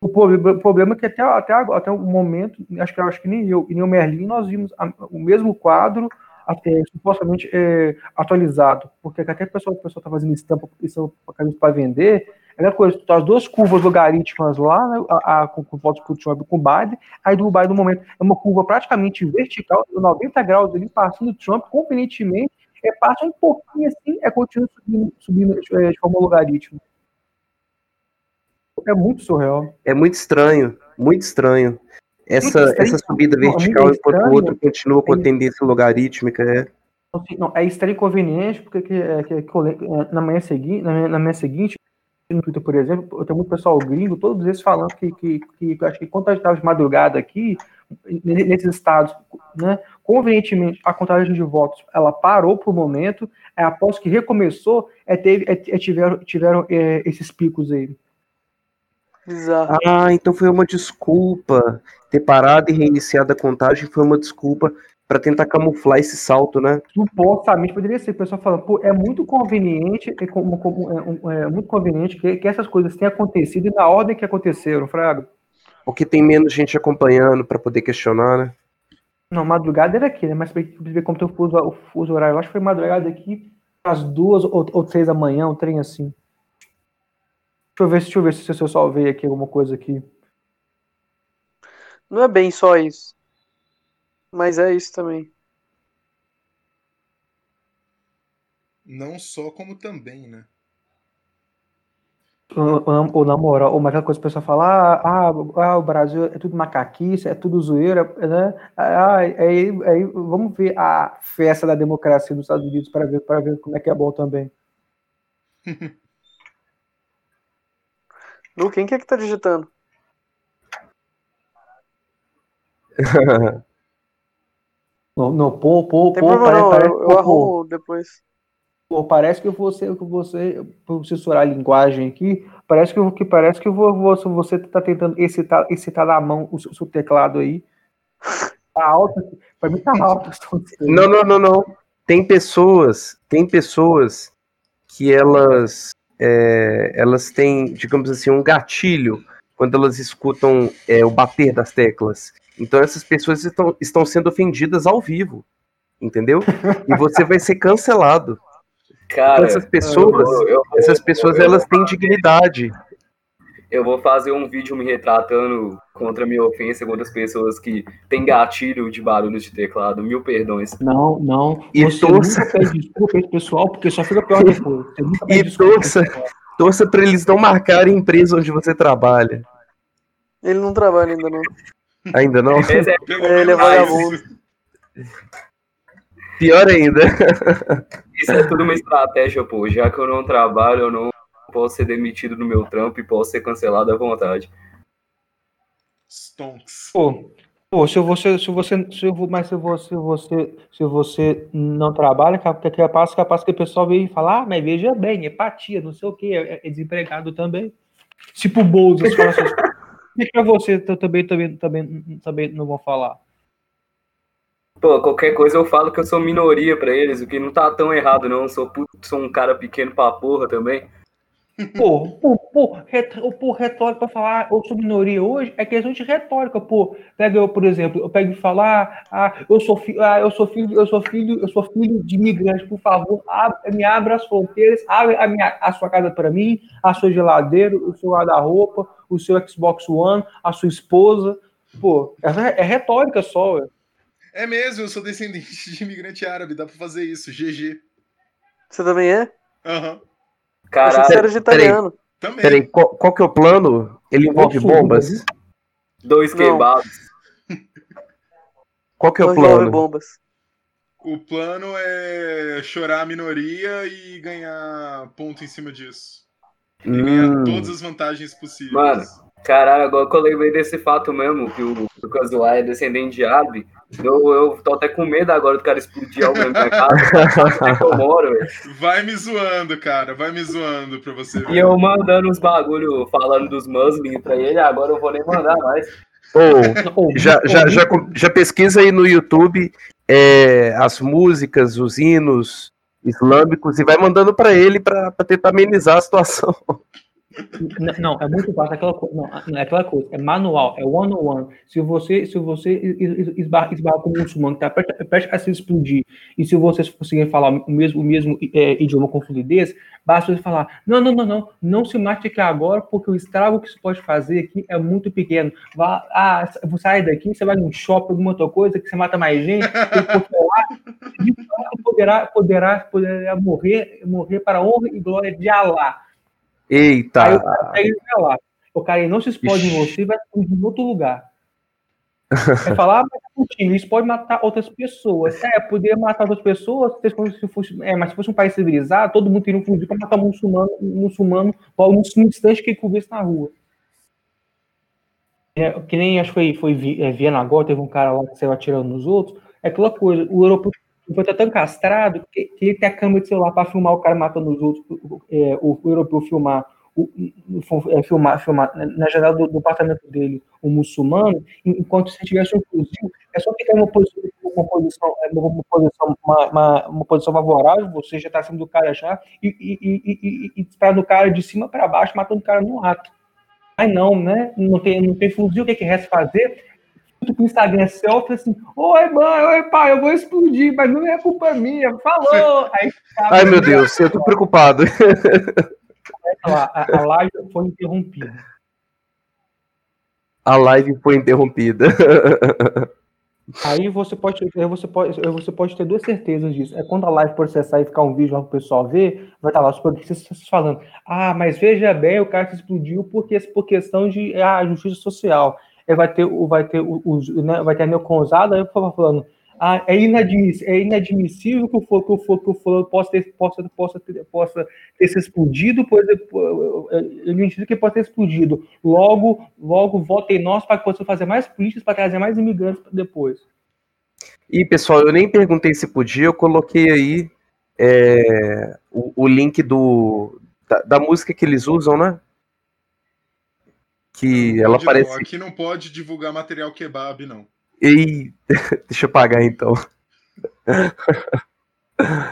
[SPEAKER 8] O problema, é que até, até, agora, até o momento, acho que, acho que nem eu e nem o Merlin, nós vimos a- o mesmo quadro até, supostamente é, atualizado, porque até o pessoal está fazendo estampa para vender, é coisa, tá as duas curvas logarítmicas lá, né, a, a, com, com votos para o Trump e com o Biden, aí do Biden no momento é uma curva praticamente vertical, 90 graus ali, passando o Trump convenientemente, é, passa um pouquinho assim, é continua subindo, subindo é, de forma logarítmica. É muito surreal.
[SPEAKER 6] É muito estranho, muito estranho. Essa,
[SPEAKER 8] Muito estranho.
[SPEAKER 6] essa subida
[SPEAKER 8] Não,
[SPEAKER 6] vertical enquanto o outro continua com a tendência logarítmica. É.
[SPEAKER 8] Não, é estranho inconveniente, porque que, é, que, que, é, na manhã seguinte, na manhã, na manhã seguinte, no Twitter, por exemplo, eu tenho muito pessoal gringo, todos eles falando que, que, que, que acho que quando a gente estava de madrugada aqui, nesses estados, né, convenientemente, a contagem de votos, ela parou por um momento, é, após que recomeçou, é, teve, é, é tiveram, tiveram é, esses picos aí.
[SPEAKER 6] Exato. Ah, então foi uma desculpa. Ter parado e reiniciado a contagem foi uma desculpa para tentar camuflar esse salto, né?
[SPEAKER 8] Supostamente poderia ser. O pessoal falando, pô, é muito conveniente, é, como, como, é, é, muito conveniente que, que, essas coisas tenham acontecido e na ordem que aconteceram, Fraga.
[SPEAKER 6] Porque tem menos gente acompanhando para poder questionar, né?
[SPEAKER 8] Não, madrugada era aqui, né? Mas ver como tem o fuso, o fuso horário. Eu acho que foi madrugada aqui às duas ou, ou três da manhã, um trem assim. Deixa eu ver, deixa eu ver se eu salvei aqui alguma coisa aqui.
[SPEAKER 3] Não é bem só isso. Mas é isso também.
[SPEAKER 4] Não só como também, né?
[SPEAKER 8] Ou, na moral, ou aquela coisa que o pessoal fala, ah, ah, ah, o Brasil é tudo macaquice, é tudo zoeira, né? Ah, aí, aí vamos ver a festa da democracia nos Estados Unidos para ver, para ver como é que é bom também.
[SPEAKER 3] Lu, quem que é que tá digitando?
[SPEAKER 8] não, não, pô, pô,
[SPEAKER 3] Tem pô, problema, não, parece, eu, eu pô, arrumo depois.
[SPEAKER 8] Pô, parece que você, que você, por censurar a linguagem aqui, parece que, que parece que você, você tá tentando excitar, excitar na mão o, o seu teclado aí. Tá alto, pra mim tá alto.
[SPEAKER 6] Não, não, não, não. Tem pessoas, tem pessoas que elas, é, elas têm, digamos assim, um gatilho quando elas escutam é, o bater das teclas. Então essas pessoas estão, estão sendo ofendidas ao vivo, entendeu? E você vai ser cancelado. Cara, então essas pessoas, eu, eu, essas pessoas eu, elas têm dignidade.
[SPEAKER 5] Eu vou fazer um vídeo me retratando contra a minha ofensa contra as pessoas que têm gatilho de barulhos de teclado. Mil perdões.
[SPEAKER 8] Não, não. E você torça... nunca pede desculpa esse pessoal, porque só fica pior depois.
[SPEAKER 6] e torça, torça para eles não marcarem a empresa onde você trabalha.
[SPEAKER 3] Ele não trabalha ainda não.
[SPEAKER 6] Ainda não?
[SPEAKER 3] É, ele é vagabundo.
[SPEAKER 6] Pior ainda.
[SPEAKER 5] Isso é tudo uma estratégia, pô. Já que eu não trabalho, eu não posso ser demitido do meu trampo e posso ser cancelado à vontade.
[SPEAKER 8] Stonks. Pô, pô se você, se você, se eu, mas se você, você, se você não trabalha, é capaz, capaz que o pessoal veio e falar, ah, mas veja bem, empatia, não sei o que, é, é desempregado também. Tipo Bolsas fala assim, e pra você também, também, também, também não vão falar?
[SPEAKER 5] Pô, qualquer coisa eu falo que eu sou minoria para eles, o que não tá tão errado, não. Sou, sou um cara pequeno pra porra também.
[SPEAKER 8] Pô, pô, pô, ret, pô retórica pra falar eu sou minoria hoje é questão de retórica, pô. Pega eu, por exemplo, eu pego e falar, ah, eu sou filho, ah, eu sou filho, eu sou filho, eu sou filho de imigrante, por favor, abre, me abra as fronteiras, abre a, minha, a sua casa para mim, a sua geladeira, o seu guarda-roupa, o seu Xbox One, a sua esposa. Pô, é, é retórica só, ué.
[SPEAKER 4] É mesmo, eu sou descendente de imigrante árabe, dá pra fazer isso, GG.
[SPEAKER 3] Você também é?
[SPEAKER 4] Aham. Uhum.
[SPEAKER 3] Caralho. Era de italiano.
[SPEAKER 6] Peraí, também. Peraí, qual, qual, que é o plano? Ele envolve Nossa, bombas?
[SPEAKER 5] Dois queimados.
[SPEAKER 6] Qual que é o plano?
[SPEAKER 3] bombas.
[SPEAKER 4] O plano é chorar a minoria e ganhar ponto em cima disso. E hum. ganhar todas as vantagens possíveis.
[SPEAKER 5] Mano, caralho, agora que eu lembrei desse fato mesmo, que o Lucas é descendente de árabe, eu, eu tô até com medo agora do cara explodir algo na casa. eu moro,
[SPEAKER 4] Vai me zoando, cara. Vai me zoando pra você ver.
[SPEAKER 5] E eu mandando uns bagulho falando dos Muslim pra ele, agora eu vou nem mandar mais.
[SPEAKER 6] Oh, já, já, já, já pesquisa aí no YouTube é, as músicas, os hinos islâmicos e vai mandando para ele para tentar amenizar a situação.
[SPEAKER 8] Não, é muito fácil. Aquela coisa, não, é aquela coisa. É manual, é one on one. Se você, se você esbarra, esbarra com um muçulmano que está perto, a se explodir, e se você conseguir falar o mesmo, o mesmo é, idioma com fluidez, basta você falar: não, não, não, não, não se mate aqui agora, porque o estrago que você pode fazer aqui é muito pequeno. Vá, ah, você sai daqui, você vai num shopping, alguma outra coisa, que você mata mais gente, e poderá, poderá, poderá morrer, morrer para a honra e glória de Allah.
[SPEAKER 6] Eita!
[SPEAKER 8] Aí o cara lá. O cara não se explode Ixi. em você e vai explodir em outro lugar. Vai falar, ah, mas é Putin, isso pode matar outras pessoas. É, poderia matar outras pessoas, se fosse, é, mas se fosse um país civilizado, todo mundo teria um fuzil para matar um muçulmano, um muçulmano, um instante que ele na rua. É, que nem acho que foi, foi é, Viena agora, teve um cara lá que saiu atirando nos outros. É aquela coisa, o europeu foi tão castrado que, que ele tem a câmera de celular para filmar o cara matando os outros, é, o, o europeu filmar o, é, filmar, filmar na janela do, do, apartamento dele um muçulmano, enquanto se tivesse um fuzil, é só ficar em uma posição, uma posição, é, uma, posição, uma, uma, uma posição favorável, você já está acima do cara já, e, e, e, e, e no cara de cima para baixo, matando o cara no ato. Mas não, né? Não tem, não tem fuzil, o que, que resta fazer? O Instagram selfie assim, oi mãe, oi pai, eu vou explodir, mas não é culpa minha, falou! Aí,
[SPEAKER 6] Ai meu Deus, eu tô preocupado.
[SPEAKER 8] a, a live foi interrompida.
[SPEAKER 6] A live foi interrompida.
[SPEAKER 8] Aí você pode, você pode, você pode ter duas certezas disso. É quando a live processar e ficar um vídeo lá para o pessoal ver, vai estar lá os progressistas falando: ah, mas veja bem, o cara se explodiu porque, por questão de ah, justiça social. Aí vai ter, vai ter, os, né, vai ter a neoconzada, aí falando: ah, é, inadmissível, é inadmissível que o for, que o for, que o for possa ter, possa, possa, ter, possa ter se explodido, pois ele entende que pode ter explodido. Logo, logo votem nós para que possamos fazer mais políticas para trazer mais imigrantes depois.
[SPEAKER 6] E pessoal, eu nem perguntei se podia, eu coloquei aí é, o, o, link do da, da, música que eles usam, né? Que ela aparece.
[SPEAKER 4] Aqui não pode divulgar material kebab, não.
[SPEAKER 6] E deixa eu pagar então.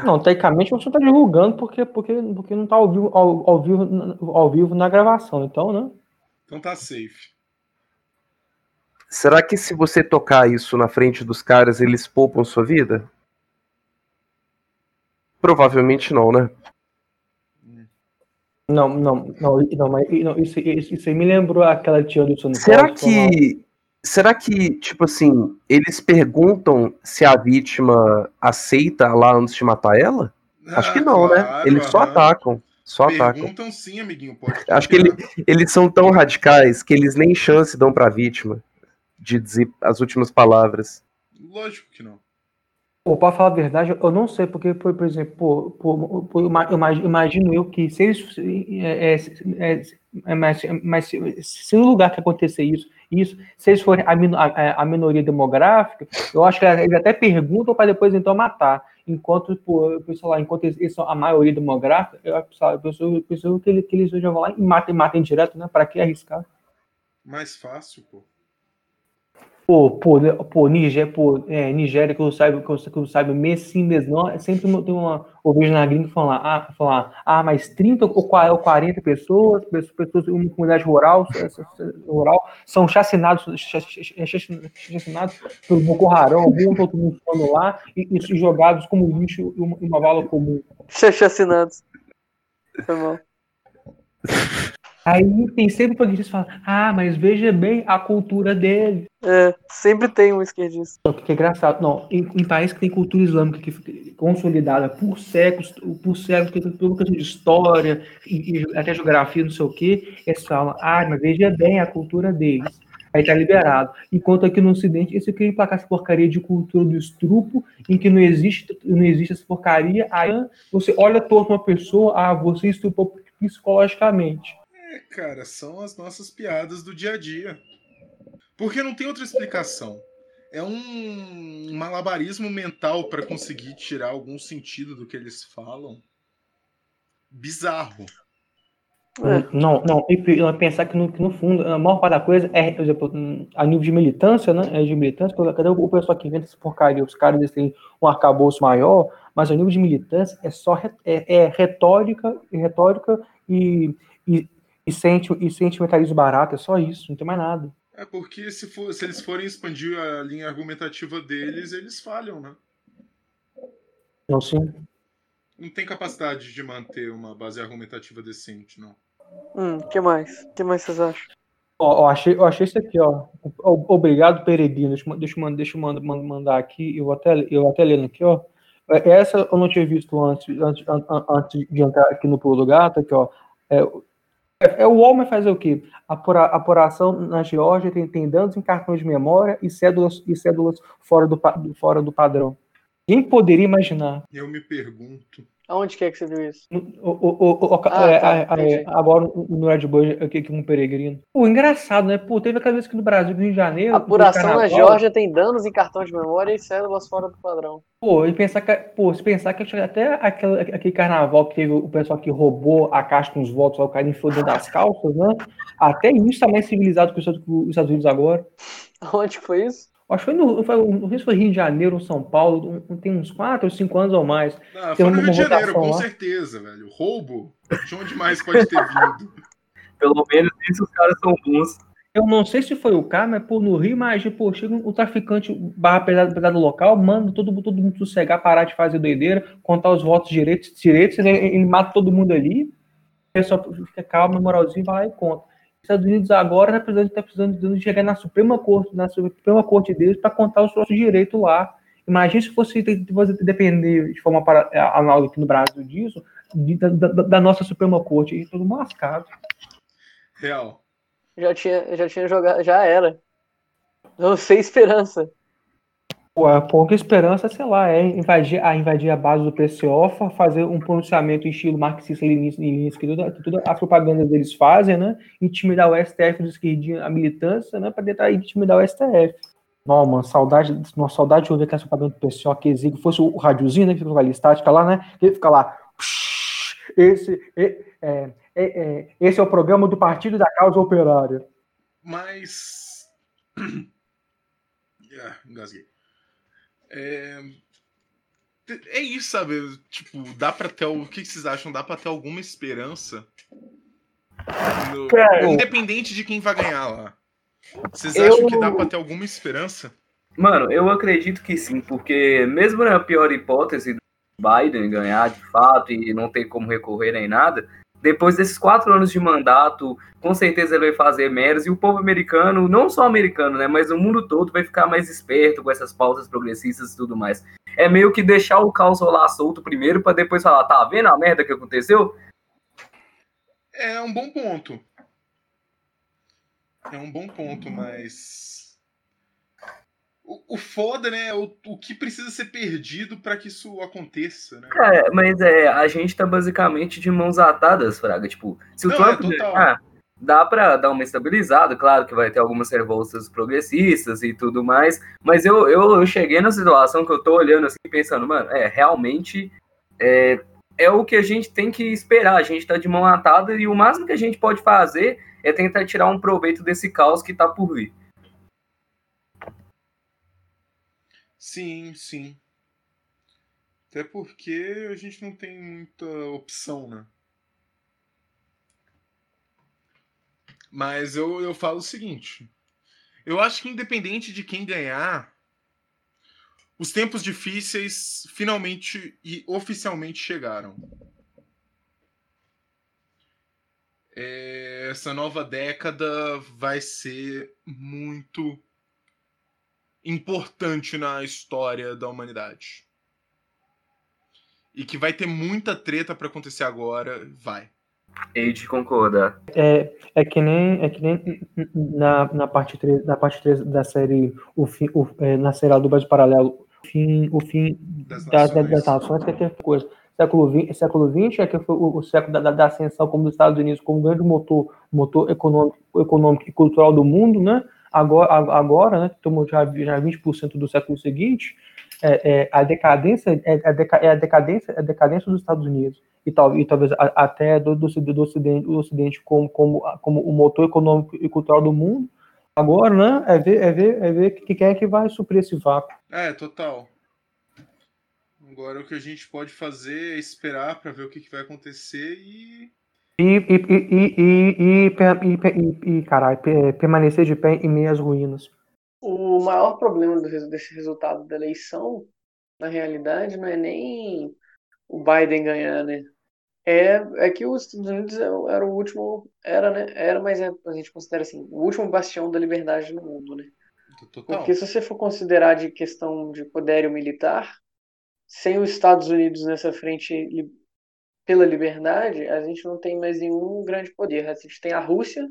[SPEAKER 8] Não, tecnicamente você está divulgando porque, porque, porque não está ao vivo, ao, ao, vivo, ao vivo na gravação, então, né?
[SPEAKER 4] Então tá safe.
[SPEAKER 6] Será que se você tocar isso na frente dos caras, eles poupam sua vida? Provavelmente não, né?
[SPEAKER 8] Não, não, não, não, mas não, isso, isso, isso aí me lembrou aquela tia do Sono
[SPEAKER 6] Será que Será que, tipo assim, eles perguntam se a vítima aceita lá antes de matar ela? Ah, Acho que não, né? claro, né? Eles só atacam. Só
[SPEAKER 4] Perguntam
[SPEAKER 6] atacam.
[SPEAKER 4] Perguntam sim, amiguinho. Pode
[SPEAKER 6] Acho que ele, eles são tão radicais que eles nem chance dão pra vítima de dizer as últimas palavras.
[SPEAKER 4] Lógico que não.
[SPEAKER 8] Pô, pra falar a verdade, eu não sei, porque, por, por exemplo, por, por, por, imagino eu que se eles. É, é, é, mas, mas se, se no lugar que acontecer isso, isso, se eles forem a, a, a minoria demográfica, eu acho que eles até perguntam para depois então matar. Enquanto, por, sei lá, enquanto eles são a maioria demográfica, eu, eu que, que eles já vão lá e matem, matem direto, né? Para que arriscar?
[SPEAKER 4] Mais fácil, pô.
[SPEAKER 8] Pô, pô, Nigéria, pô, é, Nigéria, que eu saiba, que eu, que eu saiba, mês sim, mês não, é sempre tem uma, vejo na gringa falar, ah, falar, ah, mas 30 ou 40 pessoas, pessoas, uma comunidade rural, rural são chacinados, chacinados pelo Boko Haram, algum todo mundo lá, e, e jogados como lixo em uma, uma vala comum.
[SPEAKER 3] Chacinados. Foi mal.
[SPEAKER 8] Aí tem sempre progressista que fala, ah, mas veja bem a cultura dele.
[SPEAKER 3] É, sempre tem um esquerdista.
[SPEAKER 8] Só que é engraçado, não, em, em países que tem cultura islâmica que consolidada por séculos, por séculos, que por questão de história, e, e, até geografia, não sei o quê, eles falam, ah, mas veja bem a cultura deles. Aí tá liberado. Enquanto aqui no Ocidente, isso quer emplacar essa porcaria de cultura do estrupo, em que não existe, não existe essa porcaria, aí você olha torto uma pessoa, ah, você estrupou psicologicamente
[SPEAKER 4] cara, são as nossas piadas do dia a dia. Porque não tem outra explicação. É um malabarismo mental para conseguir tirar algum sentido do que eles falam. Bizarro.
[SPEAKER 8] É. Não, não, e pensar que no, que no fundo, a maior parte da coisa é, por exemplo, a nível de militância, né? É de militância, cadê o pessoal que inventa essa porcaria? Os caras têm um arcabouço maior, mas a nível de militância é só é, é retórica, retórica e, e e, sente, e sentimentalismo barato, é só isso, não tem mais nada.
[SPEAKER 4] É porque se, for, se eles forem expandir a linha argumentativa deles, eles falham, né?
[SPEAKER 8] Não, sim.
[SPEAKER 4] Não tem capacidade de manter uma base argumentativa decente, não.
[SPEAKER 3] Hum, que mais? que mais vocês acham?
[SPEAKER 8] Ó, ó, achei, eu achei isso aqui, ó. Obrigado, Peregrino. Deixa, deixa, deixa eu mandar aqui. Eu vou até, eu até lendo aqui, ó. Essa eu não tinha visto antes, antes, antes de entrar aqui no Pulo do Gato, aqui, ó. É, É, é o vai fazer o quê? Apura, apuração na Geórgia tem, tem danos em cartões de memória e cédulas, e cédulas fora, do, fora do padrão. Quem poderia imaginar?
[SPEAKER 4] Eu me pergunto.
[SPEAKER 3] Aonde que é que você viu isso?
[SPEAKER 8] O, o, o,
[SPEAKER 3] Ah,
[SPEAKER 8] é,
[SPEAKER 3] tá,
[SPEAKER 8] é, é, agora no Red Bull aqui com um peregrino. Pô, engraçado, né? Pô, teve aquela vez que no Brasil, no Rio de Janeiro.
[SPEAKER 3] Apuração na Geórgia tem danos em cartão de memória e células fora do padrão.
[SPEAKER 8] Pô, e pensar que, pô, se pensar que até aquele, aquele carnaval que teve o pessoal que roubou a caixa com os votos, o cara enfiou dentro das calças, né? Até isso tá mais civilizado que os Estados- que os Estados Unidos agora.
[SPEAKER 3] Aonde que foi isso?
[SPEAKER 8] Acho que foi no, foi, não sei se foi Rio de Janeiro ou São Paulo, um- tem uns 4 ou 5 anos ou mais. Tem
[SPEAKER 4] foi no Rio de Janeiro, com
[SPEAKER 8] lá.
[SPEAKER 4] certeza, velho. Roubo? De onde mais pode ter vindo?
[SPEAKER 5] Pelo menos isso os caras são bons.
[SPEAKER 8] Eu não sei se foi o cara, mas pô, no Rio, imagina, pô, chega um traficante barra pesado, pesado local, manda todo, todo mundo sossegar, parar de fazer doideira, contar os votos direitos, direitos ele, ele mata todo mundo ali, o pessoal fica calmo, moralzinho, vai lá e conta. Os Estados Unidos agora tá precisando, tá precisando de chegar na Suprema Corte, na Suprema Corte deles para contar os nossos direitos lá. Imagina se fosse você depender de forma para, é, análoga aqui no Brasil disso, de- da, da- da nossa Suprema Corte, e todo lascado.
[SPEAKER 4] Real.
[SPEAKER 3] Já tinha, já tinha jogado, já era. Não sei esperança.
[SPEAKER 8] A pouca esperança, sei lá, é invadir a, invadir a base do PCO, fa- fazer um pronunciamento em estilo marxista-leninista, que tudo, que tudo as propagandas deles fazem, né? Intimidar o STF dos esquerdinhos, a militância, né? Pra tentar intimidar o STF. Não, mano, saudade, uma saudade de ouvir aquela propaganda do PCO que exige, fosse o radiozinho, né? Que fica ali estática lá, né? Ele fica lá. Esse, é, é, é, é, esse é o programa do Partido da Causa Operária.
[SPEAKER 4] Mas. Ah, engasguei. É... é isso, sabe? Tipo, dá pra ter. O que que vocês acham? Dá pra ter alguma esperança? No-
[SPEAKER 8] Cara,
[SPEAKER 4] Independente de quem vai ganhar lá. Vocês
[SPEAKER 5] Eu-
[SPEAKER 4] acham que dá pra ter alguma esperança?
[SPEAKER 5] Mano, eu acredito que sim, porque mesmo na pior hipótese do Biden ganhar de fato e não ter como recorrer nem nada, depois desses quatro anos de mandato, com certeza ele vai fazer meros e o povo americano, não só americano, né, mas o mundo todo vai ficar mais esperto com essas pautas progressistas e tudo mais. É meio que deixar o caos rolar solto primeiro pra depois falar, tá vendo a merda que aconteceu?
[SPEAKER 4] É um bom ponto. É um bom ponto, mas. O, o foda, né? é O, o que precisa ser perdido pra que isso aconteça, né?
[SPEAKER 5] Cara, mas é, a gente tá basicamente de mãos atadas, Fraga. Tipo, se o
[SPEAKER 4] Não,
[SPEAKER 5] Trump
[SPEAKER 4] é,
[SPEAKER 5] ganhar, dá pra dar uma estabilizada, claro que vai ter algumas revoltas progressistas e tudo mais, mas eu, eu, eu cheguei na situação que eu tô olhando assim, pensando, mano, é, realmente é, é o que a gente tem que esperar, a gente tá de mão atada e o máximo que a gente pode fazer é tentar tirar um proveito desse caos que tá por vir.
[SPEAKER 4] Sim, sim. Até porque a gente não tem muita opção, né? Mas eu, eu falo o seguinte. Eu acho que independente de quem ganhar, os tempos difíceis finalmente e oficialmente chegaram. É, essa nova década vai ser muito importante na história da humanidade. E que vai ter muita treta pra acontecer agora, vai.
[SPEAKER 5] Hei de concordar.
[SPEAKER 8] É que nem, é que nem na, na, parte 3, na parte 3 da série, o fim, o, é, na série Brasil Paralelo, o fim, o fim
[SPEAKER 4] Das
[SPEAKER 8] das,
[SPEAKER 4] nações.
[SPEAKER 8] das nações, que é aquela coisa. Século XX, século XX é que foi o, o século da, da- da ascensão como dos Estados Unidos como grande motor, motor econômico, econômico e cultural do mundo, né? Agora, agora né, que tomou já, já 20% do século seguinte, é, é, a decadência é, deca- é a decadência, é a decadência dos Estados Unidos e, tal, e talvez até do, do, do Ocidente, do Ocidente como, como, como o motor econômico e cultural do mundo. Agora, né, é ver, é ver, é ver que quem é que vai suprir esse vácuo.
[SPEAKER 4] É, total. Agora o que a gente pode fazer é esperar pra ver o que, que vai acontecer e.
[SPEAKER 8] E, e, e, e, e, e, e, e, e, per- permanecer de pé em meio às ruínas.
[SPEAKER 3] O maior problema desse resultado da eleição, na realidade, não é nem o Biden ganhar, né? É, é que os Estados Unidos é era o último, era, né? Era, mas é, a gente considera assim, o último bastião da liberdade no mundo, né?
[SPEAKER 4] Total.
[SPEAKER 3] Porque se você for considerar de questão de poder militar, sem os Estados Unidos nessa frente pela liberdade, a gente não tem mais nenhum grande poder. A gente tem a Rússia,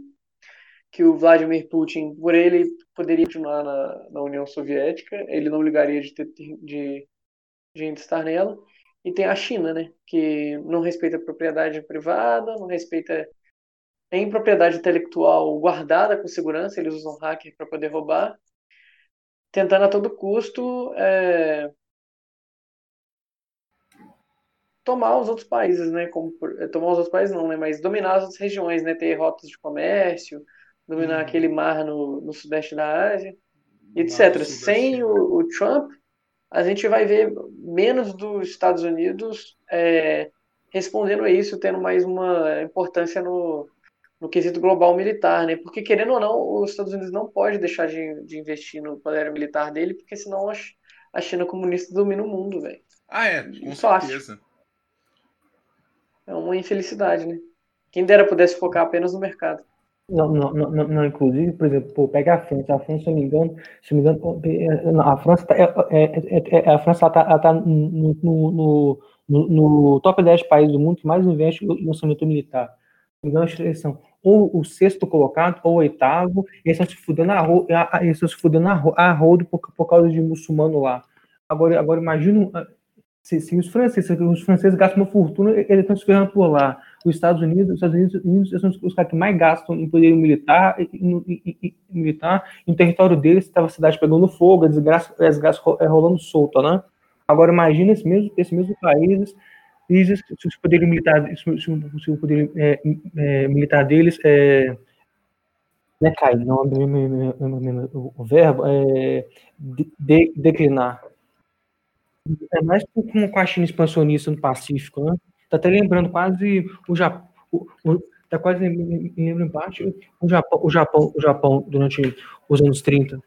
[SPEAKER 3] que o Vladimir Putin, por ele, poderia continuar na, na União Soviética, ele não ligaria de, ter, de, de estar nela. E tem a China, né, que não respeita a propriedade privada, não respeita em propriedade intelectual guardada com segurança, eles usam hacker para poder roubar, tentando a todo custo é, tomar os outros países, né? Como, é, tomar os outros países não, né? Mas dominar as outras regiões, né? Ter rotas de comércio, dominar hum. aquele mar no, no sudeste da Ásia, etc. Sem o, o, Trump, a gente vai ver menos dos Estados Unidos é, respondendo a isso, tendo mais uma importância no, no quesito global militar, né? Porque, querendo ou não, os Estados Unidos não pode deixar de, de investir no poder militar dele, porque senão a China comunista domina o mundo, velho.
[SPEAKER 4] Ah, é, com certeza.
[SPEAKER 3] É uma infelicidade, né? Quem dera pudesse focar apenas no mercado.
[SPEAKER 8] Não, não, não, não, inclusive, por exemplo, pô, pega a França. A França, se não me engano, se me engano, é, a França tá, é, é, é, a França tá, tá no, no, no, no, top 10 países do mundo que mais investe no orçamento militar. Se me engano, eles são ou o sexto colocado, ou o oitavo, eles estão se fudendo a, eles estão se fudendo a, a rodo por, por causa de muçulmano lá. Agora, agora imagina se, se, os franceses, os franceses gastam uma fortuna, eles estão se ferrando por lá. Os Estados Unidos, os Estados Unidos, Unidos são os caras que mais gastam em poder militar, em, militar, em território deles, estava a cidade pegando fogo, a desgraça, a desgraça é, rolando solta, né? Agora imagina esse mesmo, esse mesmo país se o poder militar, se, o poder é, é, militar deles é, né, cai, não o verbo é de, declinar. É mais como com a China expansionista no Pacífico, né? Tá até lembrando quase o Japão, tá quase lembrando em parte o Japão, o Japão, o Japão durante os anos 30.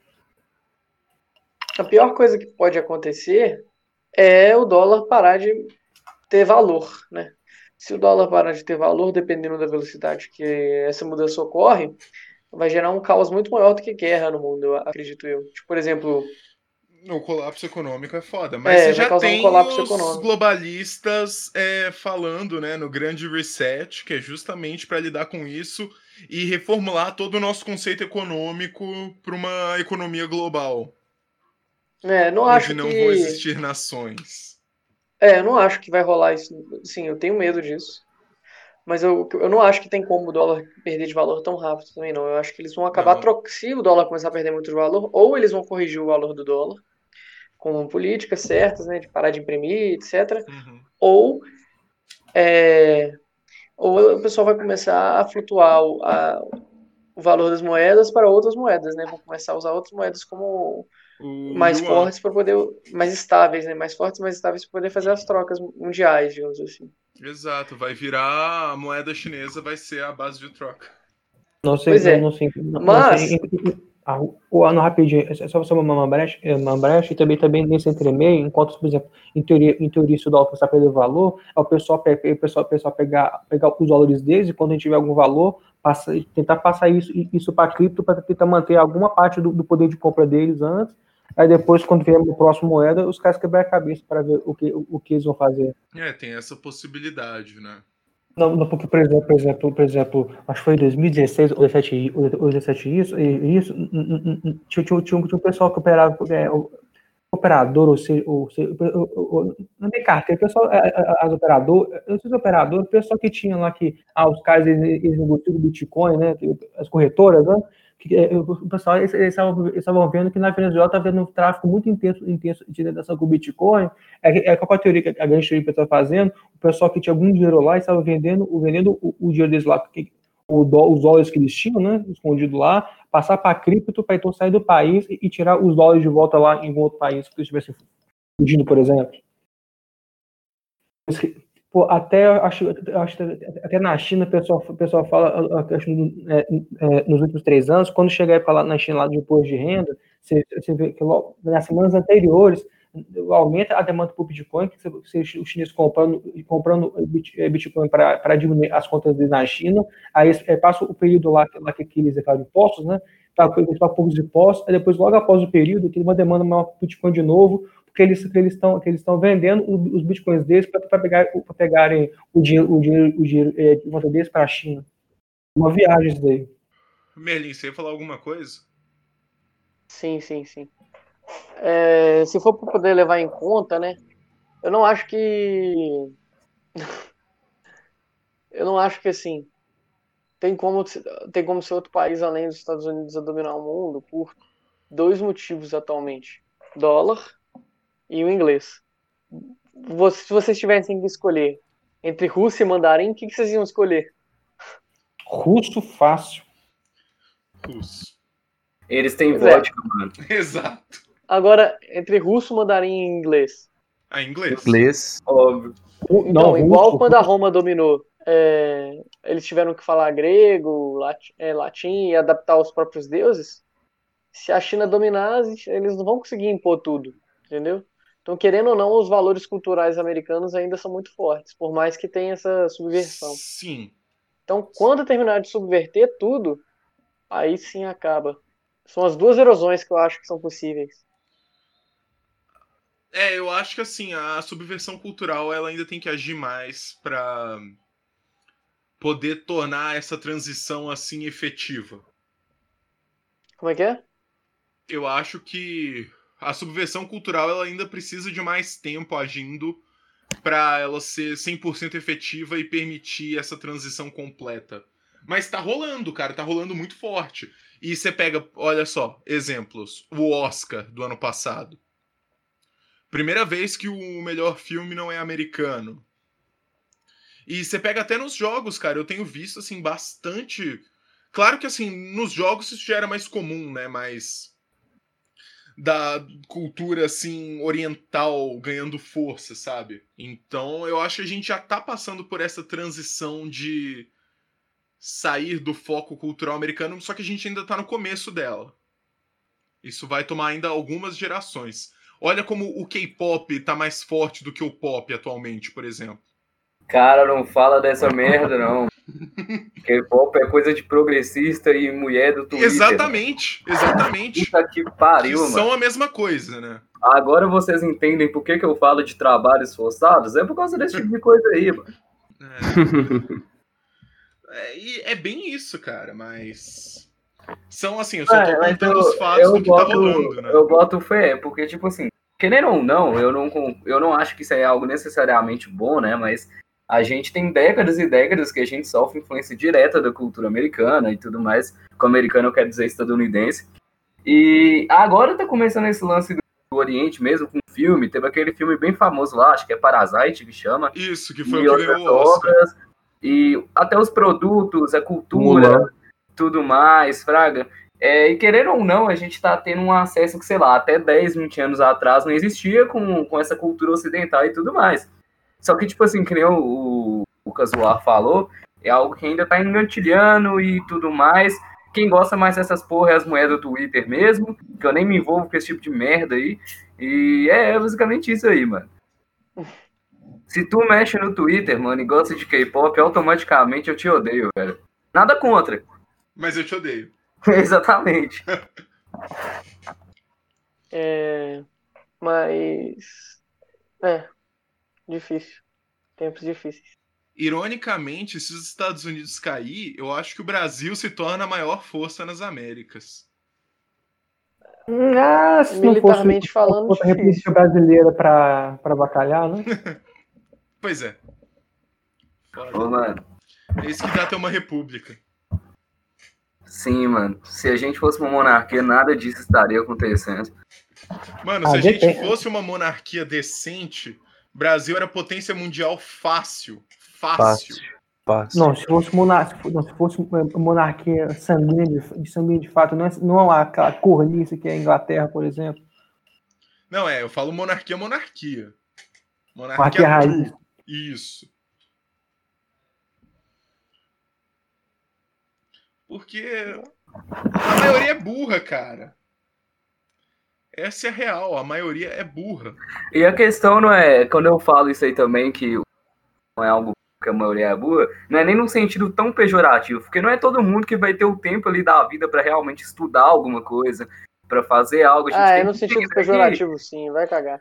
[SPEAKER 3] A pior coisa que pode acontecer é o dólar parar de ter valor, né? Se o dólar parar de ter valor, dependendo da velocidade que essa mudança ocorre, vai gerar um caos muito maior do que guerra no mundo, acredito eu. Tipo, por exemplo,
[SPEAKER 4] o colapso econômico é foda, mas é, você já tem um os econômico. globalistas é, falando, né, no grande reset, que é justamente para lidar com isso e reformular todo o nosso conceito econômico para uma economia global.
[SPEAKER 3] É, não acho que
[SPEAKER 4] não vão existir nações.
[SPEAKER 3] É, eu não acho que vai rolar isso. Sim, eu tenho medo disso. Mas eu, eu não acho que tem como o dólar perder de valor tão rápido também, não. Eu acho que eles vão acabar trocando. Se o dólar começar a perder muito de valor, ou eles vão corrigir o valor do dólar com políticas certas, né? De parar de imprimir, etc. Uhum. Ou, é, ou o pessoal vai começar a flutuar o, a, o valor das moedas para outras moedas, né? Vão começar a usar outras moedas como o mais yuan. fortes para poder mais estáveis, né? Mais fortes, mais estáveis para poder fazer as trocas mundiais, digamos assim.
[SPEAKER 4] Exato, vai virar a moeda chinesa vai ser a base de troca.
[SPEAKER 8] Não sei, pois é. não sei. Não, Mas não sei, o ano rapidinho, é só uma, uma brecha, é, uma brecha e também também nesse entremeio, enquanto, por exemplo, em teoria, em teoria se o dólar começar a perder valor, é o pessoal, o pessoal, o pessoal pegar, pegar os valores deles e quando a gente tiver algum valor, passa, tentar passar isso, isso para cripto para tentar manter alguma parte do, do poder de compra deles antes Aí depois, quando vier a próxima moeda, os caras quebram a cabeça para ver o que, o, o, que eles vão fazer.
[SPEAKER 4] É, tem essa possibilidade, né?
[SPEAKER 8] Não, não porque, por exemplo, por exemplo, por exemplo, acho que foi em 2016 ou 2017, ou 2017 isso, isso tinha, tinha, tinha, um pessoal que operava, é, operador, ou seja, ou, ou, não tem carteira, pessoal, é, é, as operadoras, eu sei se operador, o pessoal que tinha lá que, ah, os caras, eles, eles negociam Bitcoin, né, as corretoras, né, é, o pessoal estavam vendo que na Venezuela está havendo um tráfico muito intenso, intenso de dessa com Bitcoin. É, é qual a teoria que a grande teoria que está fazendo? O pessoal que tinha algum dinheiro lá estava vendendo, vendendo o, o dinheiro deles lá, porque o, os dólares que eles tinham, né, escondido lá, passar para cripto para então sair do país e, e, tirar os dólares de volta lá em outro país que eles estivessem fugindo, por exemplo. Pô, até acho, acho até na China o pessoal, o pessoal fala acho, é, é, nos últimos três anos, quando chegar para lá na China lá de imposto de renda, você, você vê que logo, nas semanas anteriores aumenta a demanda por Bitcoin, que você, os chineses comprando, comprando é, Bitcoin para diminuir as contas deles na China, aí é, passa o período lá, lá que eles declaram impostos, né? para poucos impostos, aí depois, logo após o período, que uma demanda maior para Bitcoin de novo, porque eles eles estão eles estão vendendo os bitcoins deles para pegar para pegarem o dinheiro o dinheiro o dinheiro é, de volta deles para a China. Uma viagem isso daí.
[SPEAKER 4] Merlin, você ia falar alguma coisa?
[SPEAKER 3] Sim, sim, sim. É, se for para poder levar em conta, né? Eu não acho que eu não acho que assim tem como tem como ser outro país além dos Estados Unidos a dominar o mundo por dois motivos atualmente: dólar e o inglês. Se vocês tivessem que escolher entre russo e mandarim, o que vocês iam escolher?
[SPEAKER 8] Russo fácil.
[SPEAKER 4] Russo.
[SPEAKER 5] Eles têm
[SPEAKER 3] é.
[SPEAKER 5] vodka, mano.
[SPEAKER 4] Exato.
[SPEAKER 3] Agora, entre russo, mandarim e inglês.
[SPEAKER 4] Ah, inglês.
[SPEAKER 6] Inglês.
[SPEAKER 5] Óbvio.
[SPEAKER 3] Então,
[SPEAKER 8] Não,
[SPEAKER 3] igual
[SPEAKER 8] russo,
[SPEAKER 3] quando a Roma dominou, é, eles tiveram que falar grego, lati- é, latim e adaptar os próprios deuses. Se a China dominar, eles não vão conseguir impor tudo, entendeu? Então, querendo ou não, os valores culturais americanos ainda são muito fortes, por mais que tenha essa subversão.
[SPEAKER 4] Sim.
[SPEAKER 3] Então, quando terminar de subverter tudo, aí sim acaba. São as duas erosões que eu acho que são possíveis.
[SPEAKER 4] É, eu acho que assim, a subversão cultural ela ainda tem que agir mais pra poder tornar essa transição assim efetiva.
[SPEAKER 3] Como é que é?
[SPEAKER 4] Eu acho que a subversão cultural ela ainda precisa de mais tempo agindo pra ela ser 100% efetiva e permitir essa transição completa. Mas tá rolando, cara, tá rolando muito forte. E você pega, olha só, exemplos. O Oscar do ano passado. Primeira vez que o melhor filme não é americano. E você pega até nos jogos, cara. Eu tenho visto, assim, bastante. Claro que, assim, nos jogos isso já era mais comum, né? Mas. Da cultura, assim, oriental ganhando força, sabe? Então eu acho que a gente já tá passando por essa transição de sair do foco cultural americano, só que a gente ainda tá no começo dela. Isso vai tomar ainda algumas gerações. Olha como o K-pop tá mais forte do que o pop atualmente, por exemplo.
[SPEAKER 5] Cara, não fala dessa merda, não. K-pop é coisa de progressista e mulher do Twitter.
[SPEAKER 4] Exatamente, exatamente.
[SPEAKER 5] Puta que
[SPEAKER 4] Que
[SPEAKER 5] pariu, mano.
[SPEAKER 4] são a mesma coisa, né?
[SPEAKER 5] Agora vocês entendem por que, que eu falo de trabalhos forçados? É por causa desse tipo de coisa aí, mano.
[SPEAKER 4] É, e é bem isso, cara, mas. São assim, eu só tô
[SPEAKER 5] É,
[SPEAKER 4] contando
[SPEAKER 5] eu,
[SPEAKER 4] os fatos
[SPEAKER 5] eu
[SPEAKER 4] do que
[SPEAKER 5] boto,
[SPEAKER 4] tá rolando, né?
[SPEAKER 5] eu boto fé, porque, tipo assim, querendo ou não, eu não, eu não acho que isso é algo necessariamente bom, né? Mas a gente tem décadas e décadas que a gente sofre influência direta da cultura americana e tudo mais. Com americano eu quero dizer estadunidense. E agora tá começando esse lance do Oriente mesmo, com filme. Teve aquele filme bem famoso lá, acho que é Parasite que chama.
[SPEAKER 4] Isso, que foi
[SPEAKER 5] e
[SPEAKER 4] o que ganhou
[SPEAKER 5] obras. E até os produtos, a cultura,
[SPEAKER 6] Mulan.
[SPEAKER 5] tudo mais, Fraga. É, e querendo ou não, a gente tá tendo um acesso que, sei lá, até 10, 20 anos atrás não existia com, com essa cultura ocidental e tudo mais. Só que, tipo assim, que nem o, o, o Casuar falou, é algo que ainda tá engatilhando e tudo mais. Quem gosta mais dessas porra é as moedas do Twitter mesmo, que eu nem me envolvo com esse tipo de merda aí. E é basicamente isso aí, mano. Se tu mexe no Twitter, mano, e gosta de K-pop, automaticamente eu te odeio, velho. Nada contra.
[SPEAKER 4] Mas eu te odeio.
[SPEAKER 5] Exatamente.
[SPEAKER 3] É, mas. É. Difícil. Tempos difíceis.
[SPEAKER 4] Ironicamente, se os Estados Unidos cair, eu acho que o Brasil se torna a maior força nas Américas.
[SPEAKER 8] Ah, se não fosse,
[SPEAKER 3] Militarmente falando,
[SPEAKER 8] fosse a
[SPEAKER 3] difícil.
[SPEAKER 8] República Brasileira para bacalhar, né?
[SPEAKER 4] Pois é.
[SPEAKER 5] Ô, mano.
[SPEAKER 4] É isso que dá ter uma república.
[SPEAKER 5] Sim, mano. Se a gente fosse uma monarquia, nada disso estaria acontecendo.
[SPEAKER 4] Mano,
[SPEAKER 8] Ah,
[SPEAKER 4] se a gente
[SPEAKER 8] depende.
[SPEAKER 4] fosse uma monarquia decente, Brasil era potência mundial fácil. Fácil.
[SPEAKER 6] Fácil. Fácil.
[SPEAKER 8] Não, se fosse, monar, se fosse, não, se fosse uma monarquia sanguínea de, sanguínea de fato, não é, não é aquela cornice que é a Inglaterra, por exemplo.
[SPEAKER 4] Não, é, eu falo monarquia, monarquia. Monarquia
[SPEAKER 8] Monarquia raiz.
[SPEAKER 4] Isso. Porque a maioria é burra, cara. Essa é real, a maioria é burra.
[SPEAKER 5] E a questão não é, quando eu falo isso aí também, que não é algo que a maioria é burra, não é nem num sentido tão pejorativo, porque não é todo mundo que vai ter o tempo ali da vida para realmente estudar alguma coisa, para fazer algo. A gente
[SPEAKER 3] Ah,
[SPEAKER 5] tem
[SPEAKER 3] é no sentido pejorativo, sim, vai cagar.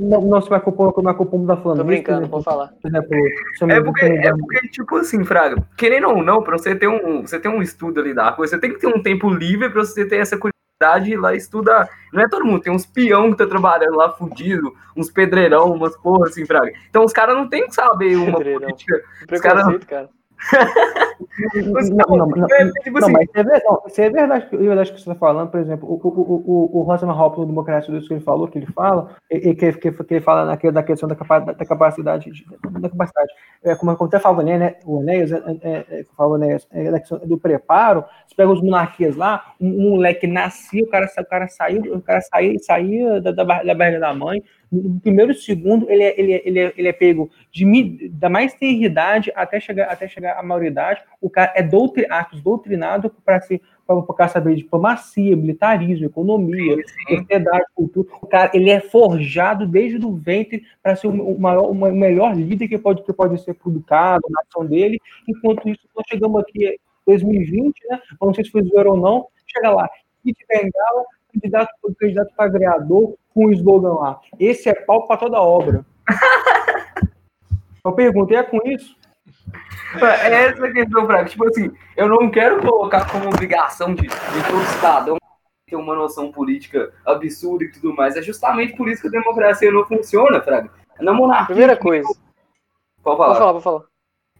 [SPEAKER 8] Não, não, se vai compor, não vai compor da falando
[SPEAKER 3] Tô brincando, vou falar.
[SPEAKER 8] exemplo, se eu
[SPEAKER 5] É
[SPEAKER 8] me-
[SPEAKER 5] porque, é porque, tipo assim, Fraga, querendo ou não, pra você ter um, você ter um estudo ali da coisa, você tem que ter um tempo livre pra você ter essa curiosidade de ir lá estudar. Não é todo mundo, tem uns peão que tá trabalhando lá fudido, uns pedreirão, umas porra assim, Fraga. Então os caras não tem que saber uma
[SPEAKER 3] Pedreirão.
[SPEAKER 5] política. Caras-
[SPEAKER 3] preconceito, cara.
[SPEAKER 8] Não, não, não,
[SPEAKER 5] é, tipo
[SPEAKER 8] Não,
[SPEAKER 5] assim,
[SPEAKER 8] mas isso é verdade, isso é verdade, que- é verdade que você está falando, por exemplo, o, o, o, o, o Rosamund Hoppe no Democracia do que ele falou, que ele fala, e, que, que, que ele fala naquele, da questão da, capa- da capacidade, de- da capacidade, é, como, como até falava né, né, o Enéas, é, é, é, falava, Enéas, é, da questão do preparo, você pega os monarquias lá, um, um moleque nascia, o cara, o cara saiu, o cara saía, saía da, da, da barriga da mãe, no primeiro segundo ele é, ele é, ele é, ele é pego de, da mais tenra idade até chegar, até chegar à maioridade, o cara é doutri, atos doutrinado para se para saber diplomacia, militarismo, economia, sociedade, cultura. O cara ele é forjado desde o ventre para ser o, maior, o melhor líder que pode, que pode ser publicado na nação dele. Enquanto isso, nós chegamos aqui em 2020, né? Não sei se foi zoeiro ou não, chega lá, Kit Bengala, candidato, candidato para vereador, com o slogan lá. Esse é pau para toda obra. Eu perguntei, é com isso?
[SPEAKER 5] É essa a questão, Fraga. Tipo assim, eu não quero colocar como obrigação de, de todo cidadão ter uma noção política absurda e tudo mais. É justamente por isso que a democracia não funciona, Fraga. Na monarquia.
[SPEAKER 3] Primeira coisa.
[SPEAKER 5] Pode
[SPEAKER 3] Pode
[SPEAKER 5] falar.
[SPEAKER 3] falar, pode falar.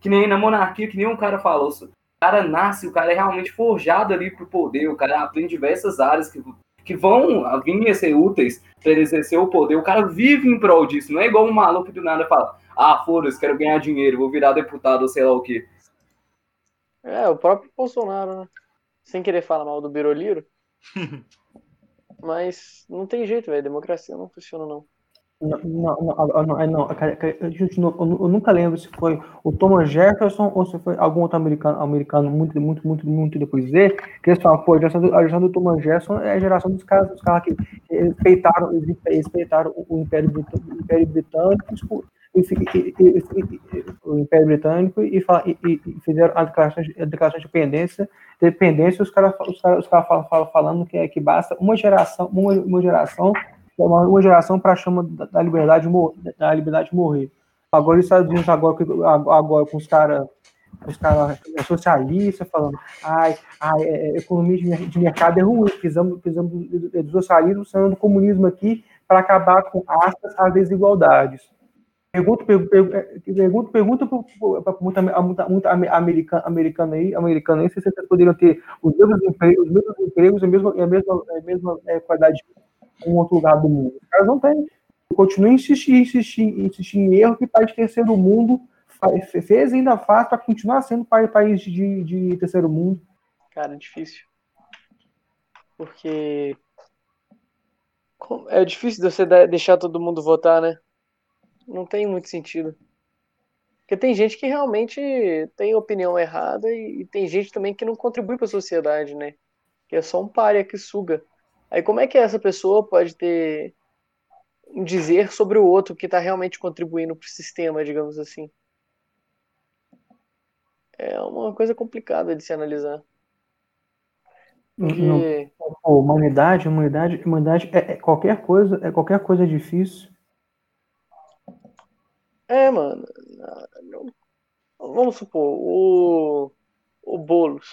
[SPEAKER 5] Que nem na monarquia, que nem um cara falou. O cara nasce, o cara é realmente forjado ali pro poder, o cara aprende diversas áreas que, que vão vir a ser úteis para ele exercer o poder. O cara vive em prol disso, não é igual um maluco que do nada fala: ah, foda-se, quero ganhar dinheiro, vou virar deputado ou sei lá o quê.
[SPEAKER 3] É, o próprio Bolsonaro, né? Sem querer falar mal do Biroliro. Mas não tem jeito, velho. Democracia não funciona, não.
[SPEAKER 8] Não, não, não, cara, cara, gente, não, eu eu nunca lembro se foi o Thomas Jefferson ou se foi algum outro americano, americano muito, muito, muito, muito depois dele, que eles falam, pô, a geração do, a geração do Thomas Jefferson é a geração dos caras, dos caras que eles peitaram, eles eles peitaram o, Império, o Império Britânico, o Império Britânico e, fizeram a declaração, de, a declaração de independência, dependência, os caras os cara, os cara falam, falam, falando que, é, que basta uma geração, uma, uma geração uma, uma geração para a chama da, da liberdade da liberdade morrer. Agora os Estados Unidos agora, agora, com os caras os caras socialistas falando, ai, ai é, é, economia de, mer- de mercado é ruim, precisamos, precisamos do, socialismo, sendo do comunismo aqui para acabar com aspas as desigualdades. Pergunta, pergunta, pergunta para muita, muita, muita americana, americana aí, americana aí, se vocês poderiam ter os mesmos empregos, os mesmos empregos, a mesma, a mesma, a mesma é, qualidade de em outro lugar do mundo. Os caras não têm. Continua insistir, insistir, insistir em erro que país de terceiro mundo fez e ainda faz para continuar sendo pa- país de, de terceiro mundo.
[SPEAKER 3] Cara, é difícil. Porque. É difícil você deixar todo mundo votar, né? Não tem muito sentido. Porque tem gente que realmente tem opinião errada e, e tem gente também que não contribui para a sociedade, né? Que é só um pária que suga. Aí como é que essa pessoa pode ter um dizer sobre o outro que está realmente contribuindo para o sistema, digamos assim? É uma coisa complicada de se analisar.
[SPEAKER 8] Não-
[SPEAKER 3] Porque
[SPEAKER 8] humanidade, humanidade, humanidade é, é qualquer coisa, é qualquer coisa difícil.
[SPEAKER 3] É, mano. Vamos supor, o, o Boulos.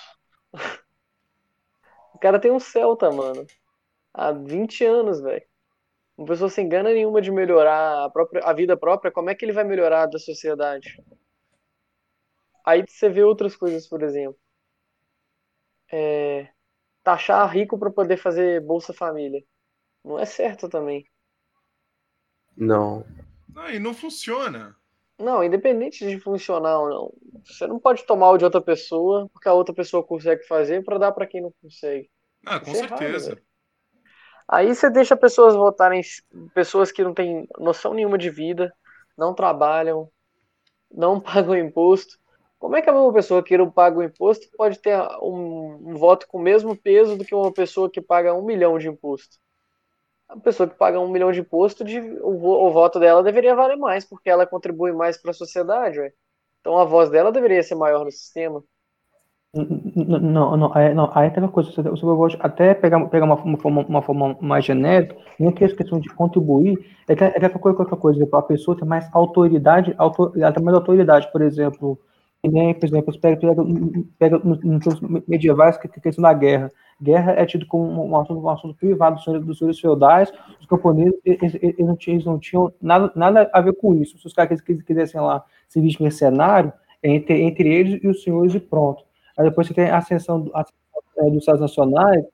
[SPEAKER 3] O cara tem um Celta, mano. Há 20 anos, velho. Uma pessoa sem gana nenhuma de melhorar a, própria, a vida própria, como é que ele vai melhorar a da sociedade? Aí você vê outras coisas, por exemplo. É, taxar rico para poder fazer Bolsa Família. Não é certo também.
[SPEAKER 6] Não.
[SPEAKER 4] Não, e não funciona.
[SPEAKER 3] Não, independente de funcionar ou não, você não pode tomar o de outra pessoa porque a outra pessoa consegue fazer para dar para quem não consegue.
[SPEAKER 4] Ah, com
[SPEAKER 3] Isso é errado,
[SPEAKER 4] certeza.
[SPEAKER 3] velho. Aí você deixa pessoas votarem, pessoas que não têm noção nenhuma de vida, não trabalham, não pagam imposto. Como é que a mesma pessoa que não paga o imposto pode ter um, um voto com o mesmo peso do que uma pessoa que paga um milhão de imposto? a pessoa que paga um milhão de imposto, de, o, o voto dela deveria valer mais, porque ela contribui mais para a sociedade, ué. Então a voz dela deveria ser maior no sistema.
[SPEAKER 8] Não, não, não, aí tem uma coisa, você pode até pegar, pegar uma, uma, forma, uma forma mais genérica, nem que essa questão de contribuir, é que, é que outra coisa, outra coisa, a pessoa tem mais autoridade, autor, ela tem mais autoridade, por exemplo, nem, por exemplo, pega, pega, pega nos medievais, que a questão da guerra. Guerra é tido como um assunto, um assunto privado dos senhores, dos senhores feudais, os camponeses, eles, eles não tinham, eles não tinham nada, nada a ver com isso. Se os caras quis- quisessem lá servir de mercenário, entre, entre eles e os senhores e pronto. Aí depois você tem a ascensão, a é, dos Estados Nacionais,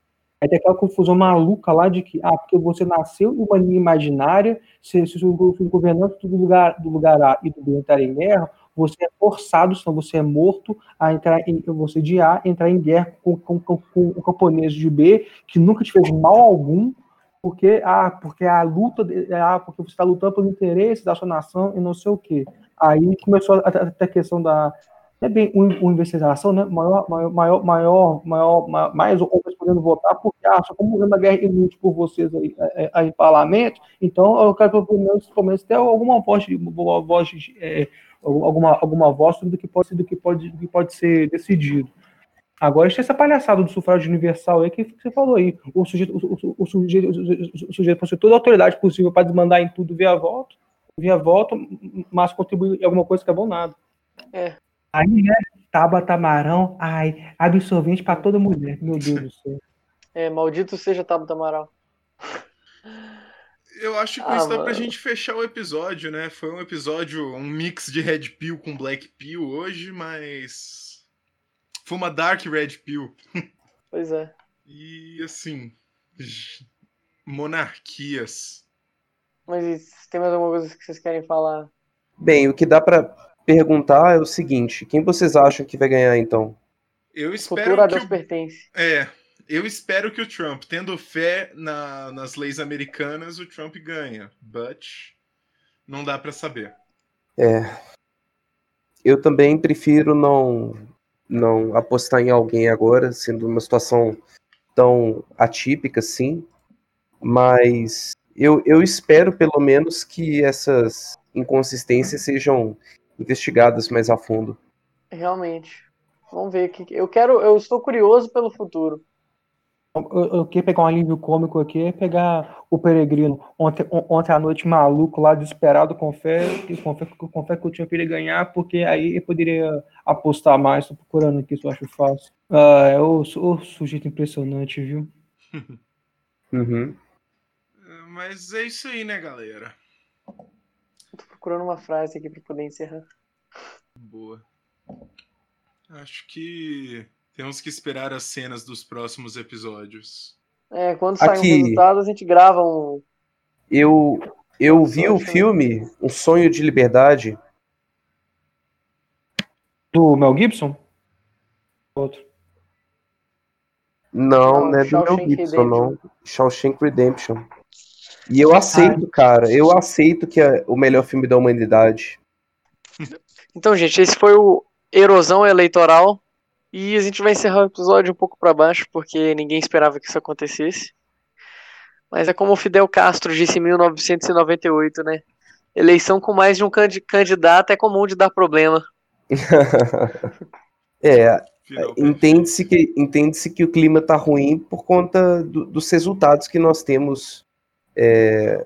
[SPEAKER 8] aí tem aquela confusão maluca lá de que, ah, porque você nasceu em uma linha imaginária, se, se, o governante do lugar, do lugar A e do B entrar em guerra, você é forçado, senão você é morto a entrar em, você de A, entrar em guerra com, com, com, com o camponês de B, que nunca te fez mal algum, porque, ah, porque a luta, de- ah, porque você está lutando pelo interesse da sua nação e não sei o quê. Aí começou a, a, a questão da, é bem uni- universalização, né? Maior, maior, maior, maior, maior ma- mais homens podendo votar, porque, ah, só como uma guerra inútil por vocês aí, aí, aí em parlamento, então eu quero pelo menos, pelo menos ter alguma voz, voz é, alguma, alguma voz do que pode, do que pode, do que pode ser decidido. Agora, tem essa palhaçada do sufrágio universal aí que você falou aí. O sujeito, o, o, sujeito, o sujeito possui toda a autoridade possível para desmandar em tudo via voto, via voto, mas contribuir em alguma coisa que é bom nada.
[SPEAKER 3] É.
[SPEAKER 8] Aí, né, Tabata Amarão, ai, absorvente para toda mulher, meu Deus do céu.
[SPEAKER 3] É, maldito seja Tabata Amaral.
[SPEAKER 4] Eu acho que
[SPEAKER 3] Ah,
[SPEAKER 4] isso dá pra
[SPEAKER 3] mano.
[SPEAKER 4] gente fechar o episódio, né? Foi um episódio, um mix de Red Pill com Black Pill hoje, mas. Foi uma Dark Red Pill.
[SPEAKER 3] Pois é.
[SPEAKER 4] E assim. Monarquias.
[SPEAKER 3] Mas se tem mais alguma coisa que vocês querem falar?
[SPEAKER 6] Bem, o que dá pra perguntar é o seguinte: quem vocês acham que vai ganhar então?
[SPEAKER 4] Eu
[SPEAKER 3] O
[SPEAKER 4] espero
[SPEAKER 3] futuro a
[SPEAKER 4] que
[SPEAKER 3] Deus
[SPEAKER 4] o
[SPEAKER 3] pertence.
[SPEAKER 4] É, eu espero que o Trump, tendo fé na- nas leis americanas, o Trump ganha. But não dá pra saber.
[SPEAKER 6] É. Eu também prefiro não não apostar em alguém agora, sendo uma situação tão atípica assim. Mas eu, eu espero pelo menos que essas inconsistências sejam investigadas mais a fundo.
[SPEAKER 3] Realmente. Vamos ver que. Eu quero. Eu estou curioso pelo futuro.
[SPEAKER 8] Eu, eu queria pegar um alívio cômico aqui, é pegar o Peregrino ontem, on- ontem à noite maluco lá, desesperado, com fé, que- com fé, com fé que o time iria ganhar, porque aí eu poderia apostar mais, tô procurando aqui se eu acho fácil. Ah, é o, o sujeito impressionante, viu?
[SPEAKER 6] Uhum.
[SPEAKER 4] Mas é isso aí, né, galera?
[SPEAKER 3] Procurando uma frase aqui para poder encerrar.
[SPEAKER 4] Boa. Acho que temos que esperar as cenas dos próximos episódios.
[SPEAKER 3] É, quando sair um resultado, a gente grava um.
[SPEAKER 6] Eu eu vi o filme Um Sonho de Liberdade.
[SPEAKER 8] Do Mel Gibson? Outro.
[SPEAKER 6] Não,
[SPEAKER 3] Não,
[SPEAKER 6] não é do Mel Gibson, não. Shawshank Redemption. E eu aceito, cara. Eu aceito que é o melhor filme da humanidade.
[SPEAKER 3] Então, gente, esse foi o Erosão Eleitoral. E a gente vai encerrar o episódio um pouco para baixo, porque ninguém esperava que isso acontecesse. Mas é como o Fidel Castro disse em 1998, né? Eleição com mais de um candi- candidato é comum de dar problema.
[SPEAKER 6] É, entende-se que, entende que o clima tá ruim por conta do- dos resultados que nós temos é,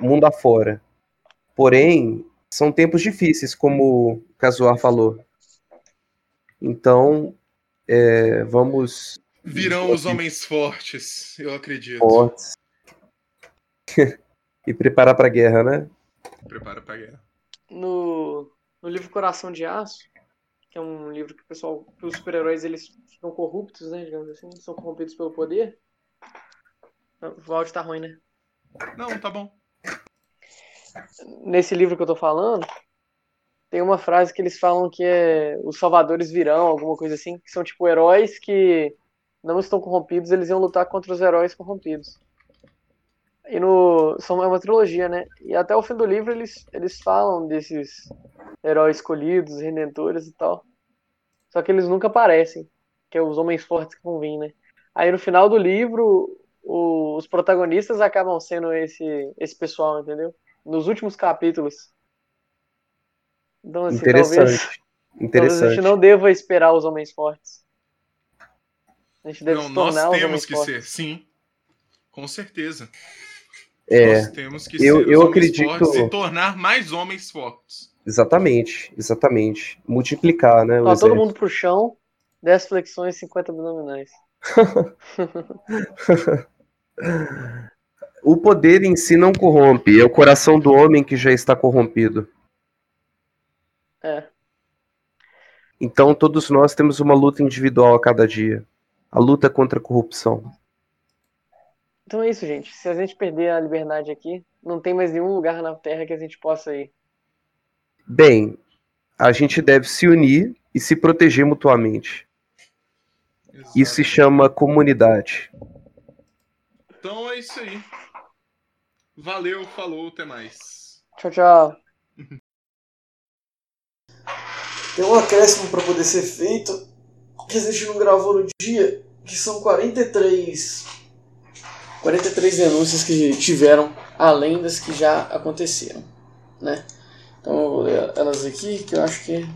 [SPEAKER 6] mundo afora. Porém, são tempos difíceis, como o Casuar falou. Então, é, vamos
[SPEAKER 4] Virão os homens fortes, eu acredito.
[SPEAKER 6] fortes e preparar para a guerra, né?
[SPEAKER 4] Prepara pra guerra.
[SPEAKER 3] No, no livro Coração de Aço, que é um livro que o pessoal, que os super-heróis eles ficam corruptos, né, digamos assim, são corrompidos pelo poder. O áudio tá ruim, né?
[SPEAKER 4] Não, tá bom.
[SPEAKER 3] nesse livro que eu tô falando, tem uma frase que eles falam que é os salvadores virão, alguma coisa assim, que são tipo heróis que não estão corrompidos, eles iam lutar contra os heróis corrompidos. E no são é uma trilogia, né? E até o fim do livro eles eles falam desses heróis escolhidos, redentores e tal. Só que eles nunca aparecem, que é os homens fortes que vão vir, né? Aí no final do livro, o- os protagonistas acabam sendo esse, esse pessoal, entendeu? Nos últimos capítulos. Então, assim, talvez,
[SPEAKER 6] Interessante.
[SPEAKER 3] talvez a
[SPEAKER 6] Interessante.
[SPEAKER 3] gente não deva esperar os homens fortes. A gente deve
[SPEAKER 4] Não,
[SPEAKER 3] se
[SPEAKER 4] nós
[SPEAKER 3] tornar os
[SPEAKER 4] temos
[SPEAKER 3] homens
[SPEAKER 4] que
[SPEAKER 3] fortes.
[SPEAKER 4] ser, sim. Com certeza.
[SPEAKER 6] É,
[SPEAKER 4] Nós temos que
[SPEAKER 6] eu-
[SPEAKER 4] ser os
[SPEAKER 6] eu
[SPEAKER 4] homens
[SPEAKER 6] acredito-
[SPEAKER 4] fortes e tornar mais homens fortes.
[SPEAKER 6] exatamente, exatamente. Multiplicar, né?
[SPEAKER 3] Ó, todo mundo pro chão, 10 flexões, 50 abdominais.
[SPEAKER 6] O poder em si não corrompe, é o coração do homem que já está corrompido.
[SPEAKER 3] É.
[SPEAKER 6] Então todos nós temos uma luta individual a cada dia. A luta contra a corrupção.
[SPEAKER 3] Então é isso, gente. Se a gente perder a liberdade aqui, não tem mais nenhum lugar na Terra que a gente possa ir.
[SPEAKER 6] Bem, a gente deve se unir e se proteger mutuamente. Isso se chama comunidade.
[SPEAKER 4] Então é isso aí. Valeu, falou, até mais.
[SPEAKER 3] Tchau, tchau. Tem um acréscimo para poder ser feito que a gente não gravou no dia, que são 43 43 denúncias que tiveram além das que já aconteceram, né? Então eu vou ler elas aqui que eu acho que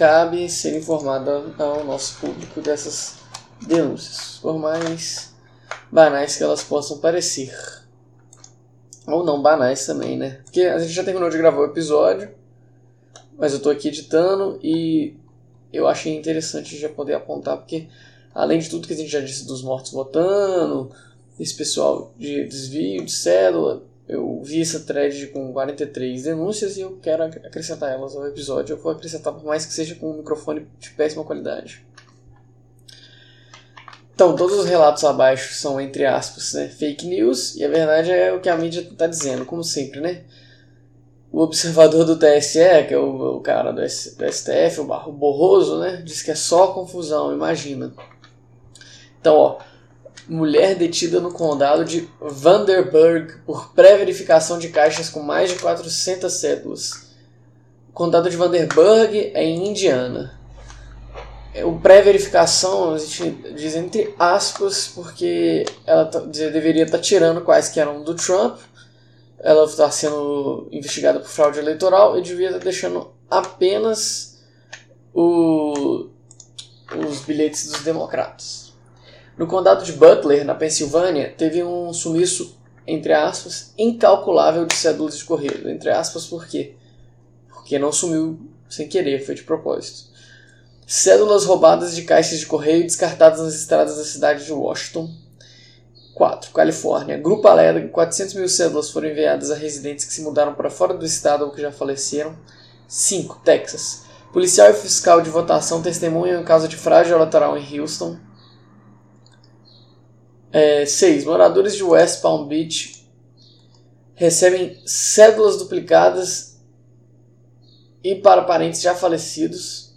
[SPEAKER 3] cabe ser informado ao nosso público dessas denúncias, por mais banais que elas possam parecer. Ou não banais também, né? Porque a gente já terminou de gravar o episódio, mas eu tô aqui editando e eu achei interessante já poder apontar, porque além de tudo que a gente já disse dos mortos votando, esse pessoal de desvio de cédula, eu vi essa thread com 43 denúncias e eu quero ac- acrescentar elas ao episódio. Eu vou acrescentar por mais que seja com um microfone de péssima qualidade. Então, todos os relatos abaixo são, entre aspas, né, fake news, e a verdade é o que a mídia está dizendo, como sempre, né? O observador do TSE, que é o, o cara do, S- do STF, o Barro Borroso, né? Diz que é só confusão, imagina. Então, ó, mulher detida no condado de Vanderburg por pré-verificação de caixas com mais de 400 cédulas. O condado de Vanderburg é em Indiana. É, O pré-verificação, a gente diz entre aspas, porque ela tá- deveria estar tirando quais que eram do Trump, ela está sendo investigada por fraude eleitoral e devia estar deixando apenas o- os bilhetes dos democratas. No condado de Butler, na Pensilvânia, teve um sumiço, entre aspas, incalculável de cédulas de correio. Entre aspas, por quê? Porque não sumiu sem querer, foi de propósito. Cédulas roubadas de caixas de correio descartadas nas estradas da cidade de Washington. 4. Califórnia. Grupo alega que 400 mil cédulas foram enviadas a residentes que se mudaram para fora do estado ou que já faleceram. 5. Texas. Policial e fiscal de votação testemunham em caso de frágil eleitoral em Houston. 6. Moradores de West Palm Beach recebem cédulas duplicadas e para parentes já falecidos.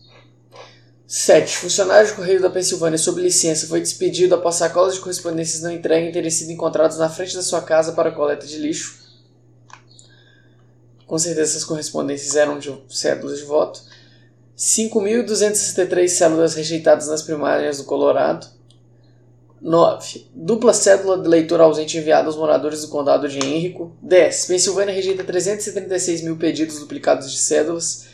[SPEAKER 3] 7. Funcionário de Correio da Pensilvânia sob licença foi despedido após sacolas de correspondências não entregues terem sido encontrados na frente da sua casa para coleta de lixo. Com certeza essas correspondências eram de cédulas de voto. 5.263 cédulas rejeitadas nas primárias do Colorado. 9. Dupla cédula de leitor ausente enviada aos moradores do condado de Henrico. 10. Pensilvânia rejeita 336 mil pedidos duplicados de cédulas.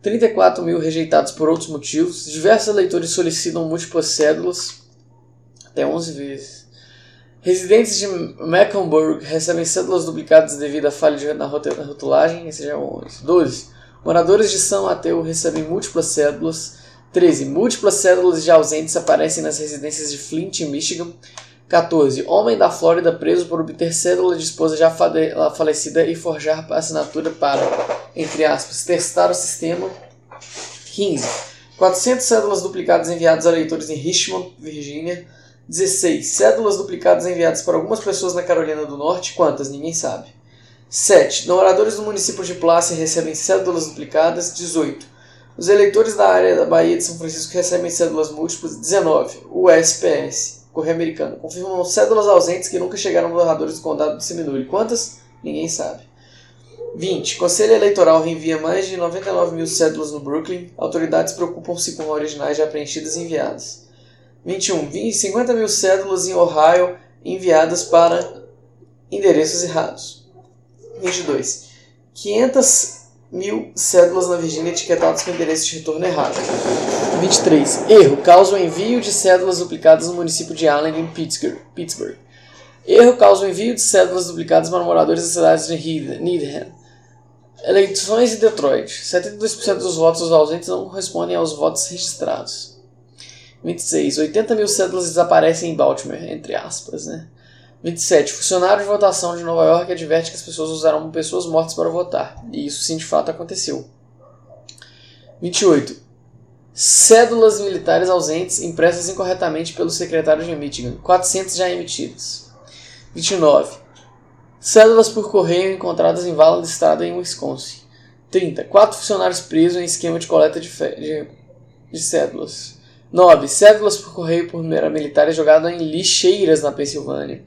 [SPEAKER 3] 34 mil rejeitados por outros motivos. Diversos eleitores solicitam múltiplas cédulas. Até 11 vezes. Residentes de Mecklenburg recebem cédulas duplicadas devido à falha na rotulagem. Esse já é o 11. 12. Moradores de São Mateu recebem múltiplas cédulas. 13. Múltiplas cédulas de ausentes aparecem nas residências de Flint Michigan. 14. Homem da Flórida preso por obter cédula de esposa já fale- falecida e forjar assinatura para, entre aspas, testar o sistema. 15. 400 cédulas duplicadas enviadas a leitores em Richmond, Virgínia. 16. Cédulas duplicadas enviadas para algumas pessoas na Carolina do Norte. Quantas? Ninguém sabe. 7. Moradores do município de Plácia recebem cédulas duplicadas. 18. Os eleitores da área da Bahia de São Francisco recebem cédulas múltiplas. 19. O SPS, Correio Americano, confirmam cédulas ausentes que nunca chegaram aos moradores do condado de Seminole. Quantas? Ninguém sabe. 20. Conselho Eleitoral reenvia mais de 99 mil cédulas no Brooklyn. Autoridades preocupam-se com originais já preenchidas e enviadas. 21. 20, 50 mil cédulas em Ohio enviadas para endereços errados. 22. 500 mil cédulas na Virgínia etiquetadas com endereço de retorno errado. 23. Erro. Causa o envio de cédulas duplicadas no município de Allen, em Pittsburgh. Erro. Causa o envio de cédulas duplicadas para moradores das cidades de Needham. Eleições em Detroit. 72% dos votos ausentes não correspondem aos votos registrados. 26. 80 mil cédulas desaparecem em Baltimore, entre aspas, né? 27. Funcionário de votação de Nova York adverte que as pessoas usarão pessoas mortas para votar. E isso sim de fato aconteceu. 28. Cédulas militares ausentes impressas incorretamente pelo secretário de Michigan. 400 já emitidas. 29. Cédulas por correio encontradas em vala de estrada em Wisconsin. 30. Quatro funcionários presos em esquema de coleta de, de, de cédulas. 9. Cédulas por correio por militares jogadas em lixeiras na Pensilvânia.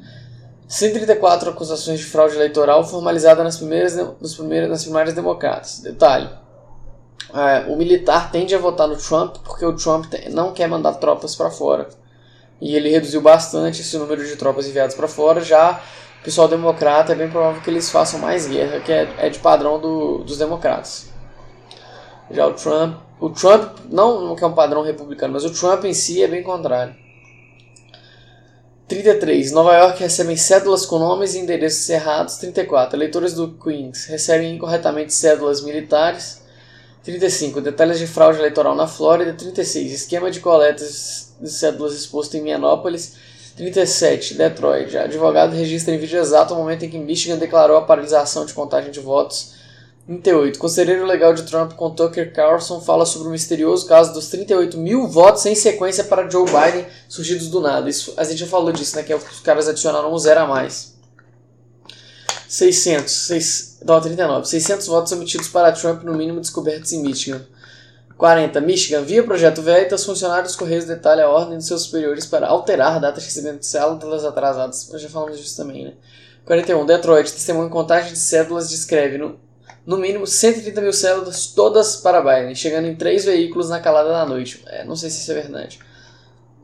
[SPEAKER 3] 134 acusações de fraude eleitoral formalizadas nas primeiras, nos primeiros, nas primárias democratas. Detalhe: é, o militar tende a votar no Trump porque o Trump não quer mandar tropas para fora. E ele reduziu bastante esse número de tropas enviadas para fora. Já o pessoal democrata é bem provável que eles façam mais guerra, que é, é de padrão do- dos democratas. Já o Trump, o Trump não, não que é um padrão republicano, mas o Trump em si é bem contrário. 33. Nova York recebem cédulas com nomes e endereços errados. 34. Eleitores do Queens recebem incorretamente cédulas militares. 35. Detalhes de fraude eleitoral na Flórida. 36. Esquema de coletas de cédulas exposto em Minneapolis. 37. Detroit. Advogado registra em vídeo exato o momento em que Michigan declarou a paralisação de contagem de votos. 38. Conselheiro legal de Trump com Tucker Carlson fala sobre o misterioso caso dos 38 mil votos em sequência para Joe Biden surgidos do nada. Isso, a gente já falou disso, né? Que é os caras adicionaram um zero a mais. 600. 6, não, 39. 600 votos emitidos para Trump, no mínimo descobertos em Michigan. 40. Michigan. Via Projeto Veritas, funcionários dos Correios detalham a ordem dos seus superiores para alterar a data de recebimento de cédulas atrasadas. Nós já falamos disso também, né? 41. Detroit. Testemunho em contagem de cédulas descreve no, no mínimo 130 mil cédulas, todas para Biden, chegando em três veículos na calada da noite. É, não sei se isso é verdade.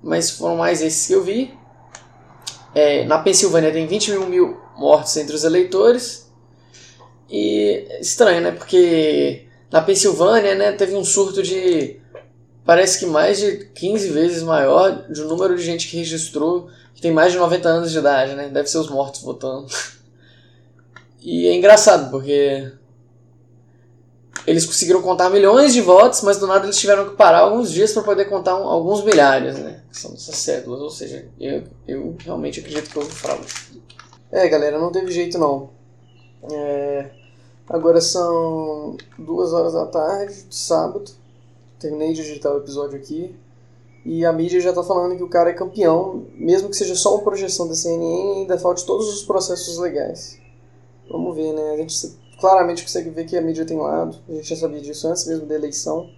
[SPEAKER 3] Mas foram mais esses que eu vi. É, na Pensilvânia tem 21 mil mortos entre os eleitores. E é estranho, né? Porque na Pensilvânia né, teve um surto de. Parece que mais de 15 vezes maior de um número de gente que registrou que tem mais de 90 anos de idade, né? Deve ser os mortos votando. E é engraçado, porque eles conseguiram contar milhões de votos, mas do nada eles tiveram que parar alguns dias para poder contar um- alguns milhares, né? São dessas cédulas, ou seja, eu, eu realmente acredito que houve fraude. É, galera, não teve jeito não. É, agora são duas horas da tarde, de sábado. Terminei de editar o episódio aqui. E a mídia já tá falando que o cara é campeão, mesmo que seja só uma projeção da CNN, ainda falte todos os processos legais. Vamos ver, né? A gente claramente consegue ver que a mídia tem lado. A gente já sabia disso antes mesmo da eleição.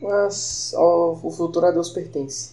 [SPEAKER 3] Mas o futuro a Deus pertence.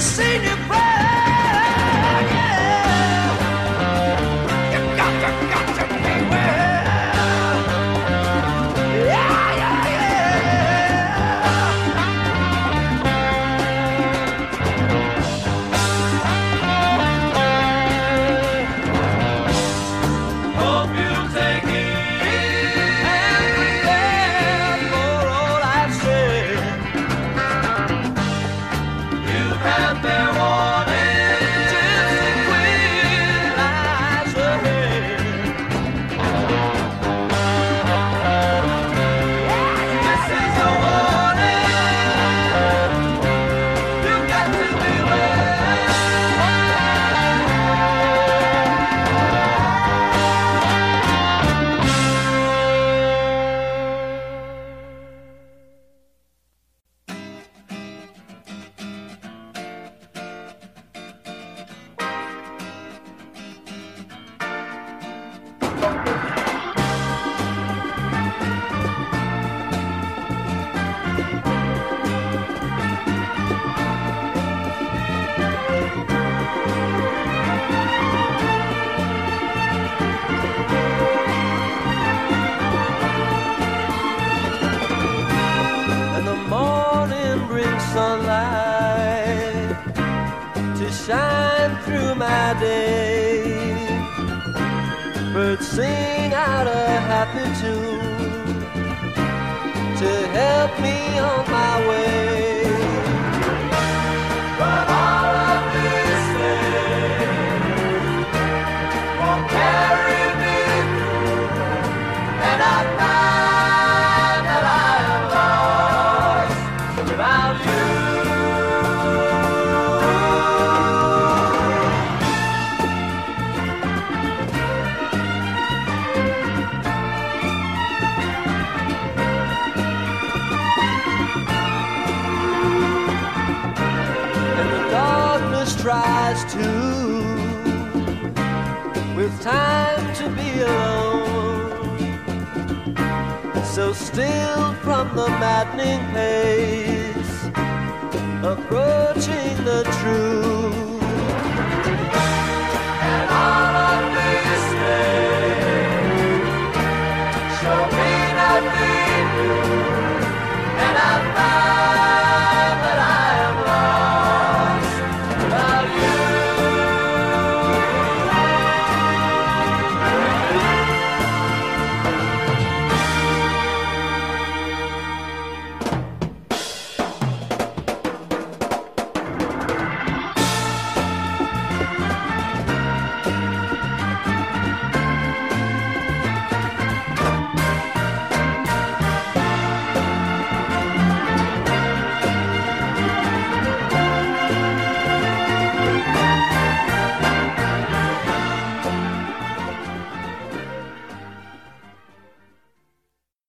[SPEAKER 9] seen you before.